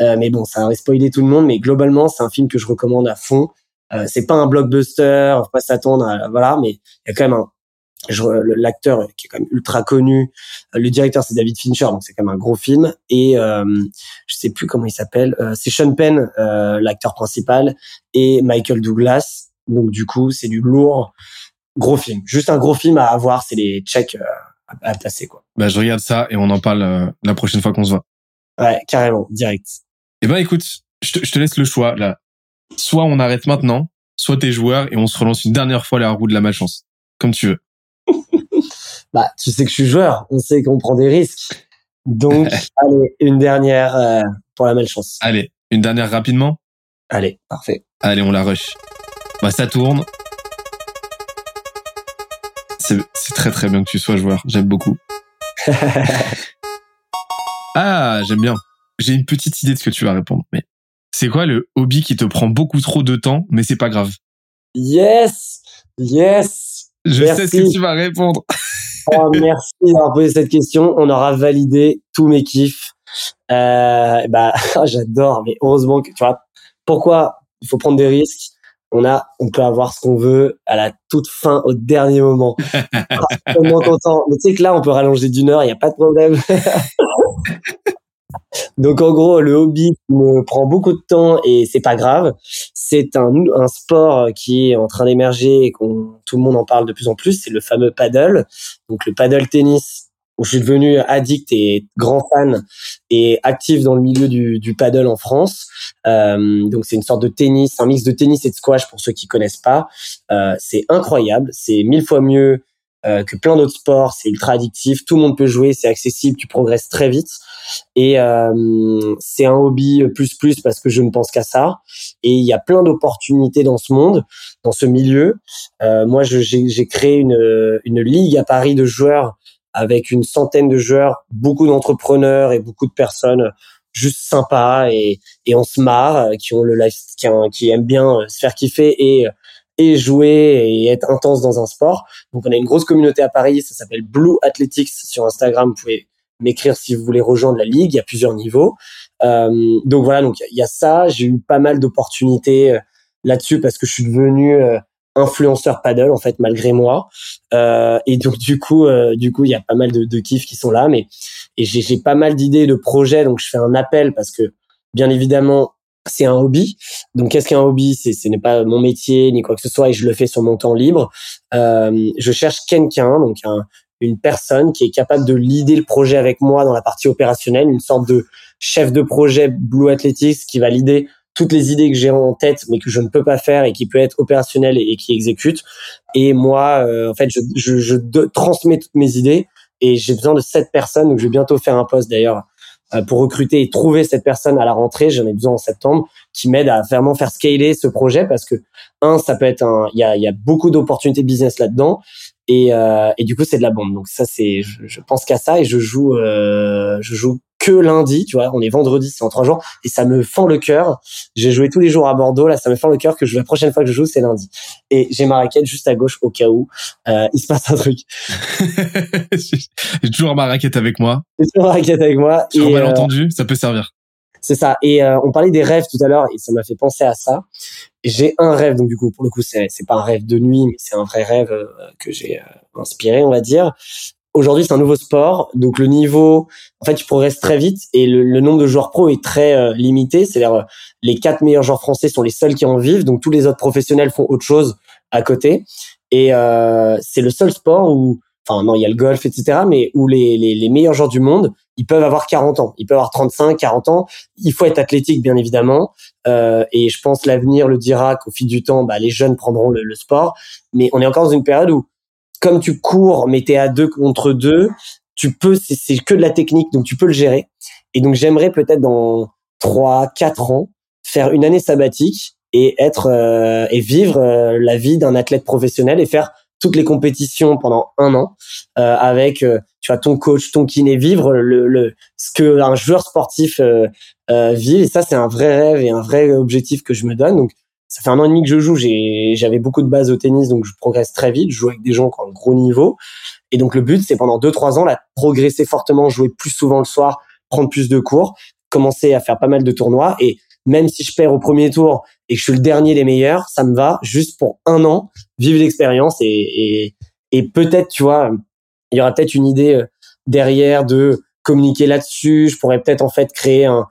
euh, mais bon ça aurait spoilé tout le monde mais globalement c'est un film que je recommande à fond. Euh, c'est pas un blockbuster faut pas s'attendre à voilà mais il y a quand même un l'acteur qui est quand même ultra connu le directeur c'est David Fincher donc c'est quand même un gros film. Et euh, je sais plus comment il s'appelle euh, c'est Sean Penn euh, l'acteur principal et Michael Douglas. Donc du coup, c'est du lourd, gros film. Juste un gros film à avoir, c'est les checks euh, à, placer quoi. Bah je regarde ça et on en parle euh, la prochaine fois qu'on se voit. Ouais, carrément, direct. Eh ben écoute, je te, je te laisse le choix là. Soit on arrête maintenant, soit t'es joueur et on se relance une dernière fois la roue de la malchance, comme tu veux. bah tu sais que je suis joueur, on sait qu'on prend des risques. Donc allez, une dernière euh, pour la malchance. Allez, une dernière rapidement? Allez, parfait. Allez, on la rush. Bah ça tourne. C'est très très bien que tu sois joueur. J'aime beaucoup. ah, j'aime bien. J'ai une petite idée de ce que tu vas répondre. Mais c'est quoi le hobby qui te prend beaucoup trop de temps, mais c'est pas grave? Yes, yes. Je sais ce que tu vas répondre. oh, merci d'avoir posé cette question. On aura validé tous mes kiffs. Euh, bah, j'adore. Mais heureusement que tu vois. Pourquoi il faut prendre des risques? On a, on peut avoir ce qu'on veut à la toute fin, au dernier moment. tellement content. Mais tu sais que là, on peut rallonger d'une heure, il n'y a pas de problème. Donc en gros, le hobby me prend beaucoup de temps et c'est pas grave. C'est un, un sport qui est en train d'émerger et qu'on tout le monde en parle de plus en plus. C'est le fameux paddle. Donc le paddle tennis je suis devenu addict et grand fan et actif dans le milieu du, du paddle en France. Euh, donc c'est une sorte de tennis, un mix de tennis et de squash pour ceux qui connaissent pas. Euh, c'est incroyable, c'est mille fois mieux euh, que plein d'autres sports. C'est ultra addictif, tout le monde peut jouer, c'est accessible, tu progresses très vite. Et euh, c'est un hobby plus plus parce que je ne pense qu'à ça. Et il y a plein d'opportunités dans ce monde, dans ce milieu. Euh, moi, j'ai créé une, une ligue à Paris de joueurs avec une centaine de joueurs, beaucoup d'entrepreneurs et beaucoup de personnes juste sympas et, et on se marre, qui ont le life, qui, aiment bien se faire kiffer et et jouer et être intense dans un sport. Donc on a une grosse communauté à Paris, ça s'appelle Blue Athletics sur Instagram. Vous pouvez m'écrire si vous voulez rejoindre la ligue. Il y a plusieurs niveaux. Euh, donc voilà, donc il y a ça. J'ai eu pas mal d'opportunités euh, là-dessus parce que je suis devenu euh, influenceur paddle en fait malgré moi. Euh, et donc du coup euh, du coup il y a pas mal de, de kiffs qui sont là mais et j'ai pas mal d'idées de projets donc je fais un appel parce que bien évidemment c'est un hobby. Donc qu'est-ce qu'un hobby? C'est ce n'est pas mon métier ni quoi que ce soit et je le fais sur mon temps libre. Euh, je cherche quelqu'un donc un, une personne qui est capable de leader le projet avec moi dans la partie opérationnelle une sorte de chef de projet Blue Athletics qui va leader toutes les idées que j'ai en tête mais que je ne peux pas faire et qui peut être opérationnel et, qui exécute. Et moi euh, en fait je, je, je transmets toutes mes idées et j'ai besoin de sept personnes donc je vais bientôt faire un poste d'ailleurs euh, pour recruter et trouver cette personne à la rentrée. J'en ai besoin en septembre qui m'aide à vraiment faire scaler ce projet parce que un ça peut être un il y a, y a beaucoup d'opportunités de business là-dedans. Et, euh, et du coup c'est de la bombe. Donc ça c'est je, je pense qu'à ça et je joue euh, je joue que lundi, tu vois, on est vendredi, c'est en trois jours, et ça me fend le cœur. J'ai joué tous les jours à Bordeaux, là, ça me fend le cœur que je, la prochaine fois que je joue, c'est lundi. Et j'ai ma raquette juste à gauche au cas où euh, il se passe un truc. j'ai toujours ma raquette avec moi. J'ai toujours ma raquette avec moi. Sur malentendu, euh, ça peut servir. C'est ça. Et euh, on parlait des rêves tout à l'heure, et ça m'a fait penser à ça. J'ai un rêve, donc du coup, pour le coup, c'est c'est pas un rêve de nuit, mais c'est un vrai rêve euh, que j'ai euh, inspiré, on va dire. Aujourd'hui, c'est un nouveau sport, donc le niveau, en fait, tu progresses très vite et le, nombre de joueurs pro est très euh, limité. C'est-à-dire, euh, les quatre meilleurs joueurs français sont les seuls qui en vivent, donc tous les autres professionnels font autre chose à côté. Et euh, c'est le seul sport où, enfin non, il y a le golf, etc., mais où les, les, les, meilleurs joueurs du monde, ils peuvent avoir 40 ans, ils peuvent avoir 35, 40 ans. Il faut être athlétique, bien évidemment. Euh, et je pense l'avenir le dira qu'au fil du temps, bah, les jeunes prendront le, le sport. Mais on est encore dans une période où comme tu cours, mais t'es à deux contre deux, tu peux, c'est que de la technique, donc tu peux le gérer. Et donc j'aimerais peut-être dans trois, quatre ans faire une année sabbatique et être euh, et vivre euh, la vie d'un athlète professionnel et faire toutes les compétitions pendant un an euh, avec tu vois ton coach, ton kiné, vivre le, le ce que un joueur sportif vit. Et ça c'est un vrai rêve et un vrai objectif que je me donne. Donc ça fait un an et demi que je joue, j'avais beaucoup de bases au tennis, donc je progresse très vite, je joue avec des gens qui ont un gros niveau. Et donc le but, c'est pendant deux trois ans, là, progresser fortement, jouer plus souvent le soir, prendre plus de cours, commencer à faire pas mal de tournois. Et même si je perds au premier tour et que je suis le dernier des meilleurs, ça me va juste pour un an, vivre l'expérience et, et, et peut-être, tu vois, il y aura peut-être une idée euh, derrière de communiquer là-dessus. Je pourrais peut-être en fait créer un,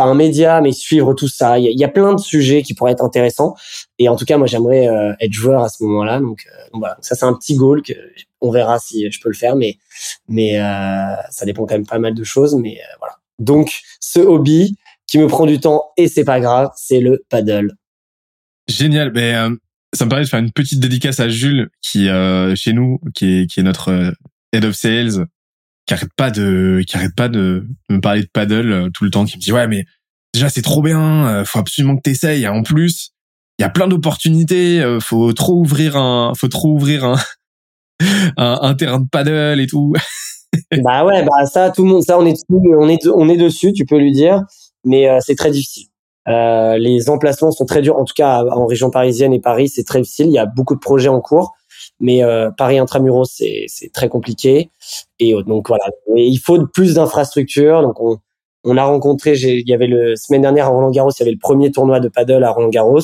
pas un média, mais suivre tout ça. Il y, a, plein de sujets qui pourraient être intéressants. Et en tout cas, moi, j'aimerais euh, être joueur à ce moment-là. Donc, voilà, ça c'est un petit goal que on verra si je peux le faire, mais mais ça dépend quand même pas mal de choses. Mais voilà. Donc, ce hobby qui me prend du temps et c'est pas grave, c'est le paddle. Génial. Mais ça me permet de faire une petite dédicace à Jules qui chez nous, qui est qui est notre head of sales qui arrête pas de qui arrête pas de, me parler de paddle euh, tout le temps qui me dit ouais mais déjà c'est trop bien euh, faut absolument que t'essayes. En plus il y a plein d'opportunités euh, faut trop ouvrir un faut trop ouvrir un un, terrain de paddle et tout. Bah ouais bah ça tout le monde ça on est on est on est dessus tu peux lui dire. Mais c'est très difficile. Les emplacements sont très durs. En tout cas en région parisienne et Paris c'est très difficile. Il y a beaucoup de projets en cours mais euh, Paris intramuros c'est c'est très compliqué. Et euh, donc voilà. Il faut plus d'infrastructures. Donc on on a rencontré il y avait le semaine dernière à Roland Garros il y avait le premier tournoi de paddle à Roland Garros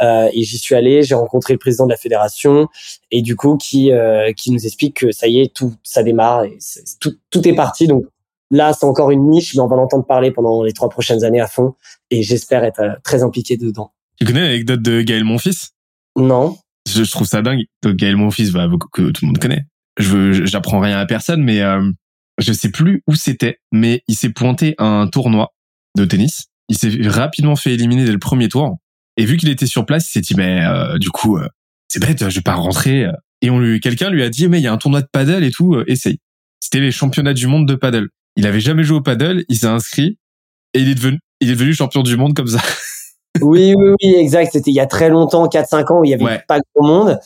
euh, et j'y suis allé. J'ai rencontré le président de la fédération. Et du coup qui euh, qui nous explique que ça y est tout ça démarre et tout tout est parti. Donc là c'est encore une niche mais on va l'entendre parler pendant les trois prochaines années à fond. Et j'espère être euh, très impliqué dedans. Tu connais l'anecdote de Gaël Monfils? Non je, trouve ça dingue. Donc Gaël Monfils, bah, que tout le monde connaît. Je j'apprends rien à personne, mais euh, je sais plus où c'était, mais il s'est pointé à un tournoi de tennis. Il s'est rapidement fait éliminer dès le premier tour. Et vu qu'il était sur place, il s'est dit, mais euh, du coup, euh, c'est bête, je vais pas rentrer. Et on lui, quelqu'un lui a dit, mais il y a un tournoi de paddle et tout, euh, essaye. C'était les championnats du monde de paddle. Il avait jamais joué au paddle, il s'est inscrit et il est devenu, il est devenu champion du monde comme ça. oui, oui, oui, exact. C'était il y a très longtemps, 4-5 ans, où il y avait pas grand monde.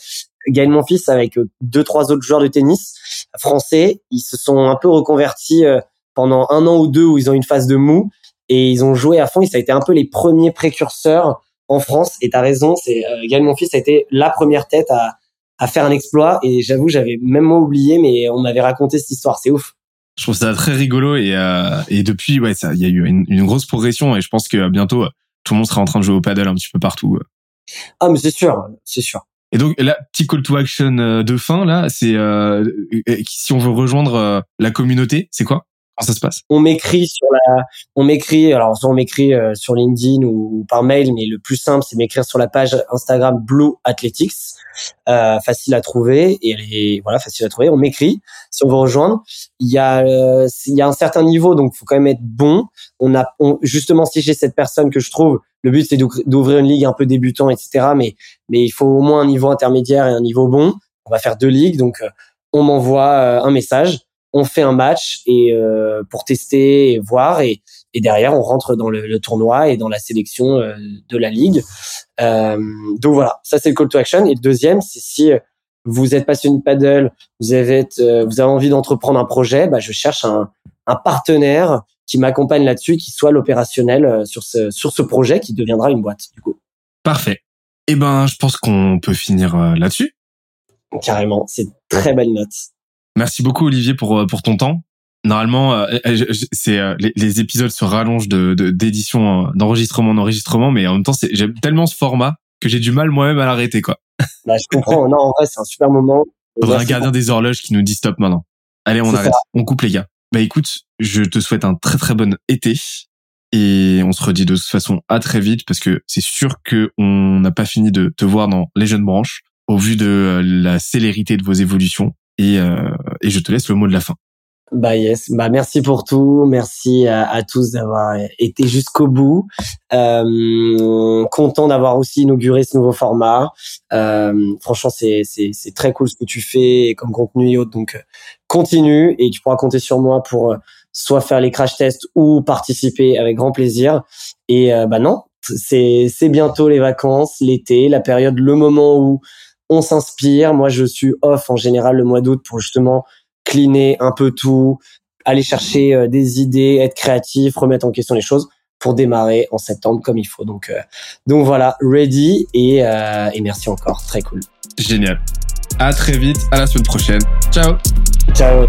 Gaël Monfils avec euh, deux, trois autres joueurs de tennis français, ils se sont un peu reconvertis euh, pendant un an ou deux où ils ont une phase de mou et ils ont joué à fond. Et ça a été un peu les premiers précurseurs en France. Et t'as raison, c'est euh, Gaël Monfils a été la première tête à, à faire un exploit. Et j'avoue, j'avais même oublié, mais on m'avait raconté cette histoire. C'est ouf. Je trouve ça très rigolo et, euh, et depuis, ouais, ça, il y a eu une, une, grosse progression et je pense que bientôt tout le monde sera en train de jouer au paddle un petit peu partout. Ah, mais c'est sûr, c'est sûr. Et donc, la petit call to action euh, de fin, là, c'est euh, si on veut rejoindre euh, la communauté, c'est quoi? Ça se passe? On m'écrit sur la, on m'écrit, alors soit on m'écrit euh, sur LinkedIn ou, par mail, mais le plus simple, c'est m'écrire sur la page Instagram Blue Athletics, euh, facile à trouver et elle est voilà facile à trouver. On m'écrit si on veut rejoindre. Il y a, il y a un certain niveau, donc faut quand même être bon. On a justement si j'ai cette personne que je trouve le but c'est d'ouvrir une ligue un peu débutant, etc. Mais mais il faut au moins un niveau intermédiaire et un niveau bon. On va faire deux ligues, donc euh, on m'envoie euh, un message, on fait un match et euh, pour tester et voir et, et derrière on rentre dans le, le tournoi et dans la sélection de la ligue. donc voilà, ça c'est le call to action. Et le deuxième, c'est si vous êtes passionné de paddle, vous avez vous avez envie d'entreprendre un projet, bah, je cherche un, un partenaire qui m'accompagne là-dessus, qui soit l'opérationnel euh, sur ce sur ce projet qui deviendra une boîte du coup. Parfait. Eh ben, je pense qu'on peut finir euh, là-dessus. Carrément, c'est très belle note. Merci beaucoup Olivier pour euh, pour ton temps. Normalement, c'est les, épisodes se rallongent de d'édition, d'enregistrement en enregistrement, mais en même temps, j'aime tellement ce format que j'ai du mal moi-même à l'arrêter, quoi. Bah, je comprends. non, en vrai, c'est un super moment. Faudrait un gardien des horloges qui nous dit stop maintenant. Allez, on arrête. On coupe les gars. Bah écoute, je te souhaite un très très bon été et on se redit de toute façon à très vite parce que c'est sûr que on n'a pas fini de te voir dans les jeunes branches au vu de euh, la célérité de vos évolutions et, euh, et je te laisse le mot de la fin. Bah yes, bah merci pour tout, merci à, tous d'avoir été jusqu'au bout. Euh, content d'avoir aussi inauguré ce nouveau format. Euh, franchement, c'est c'est très cool ce que tu fais comme contenu et autres. Donc continue et tu pourras compter sur moi pour euh, soit faire les crash tests ou participer avec grand plaisir. Et euh, bah non, c'est bientôt les vacances, l'été, la période, le moment où on s'inspire. Moi, je suis off en général le mois d'août pour justement cleaner un peu tout, aller chercher euh, des idées, être créatif, remettre en question les choses pour démarrer en septembre comme il faut. Donc, euh, donc voilà, ready et, euh, et merci encore, très cool. Génial. À très vite, à la semaine prochaine. Ciao. Ciao.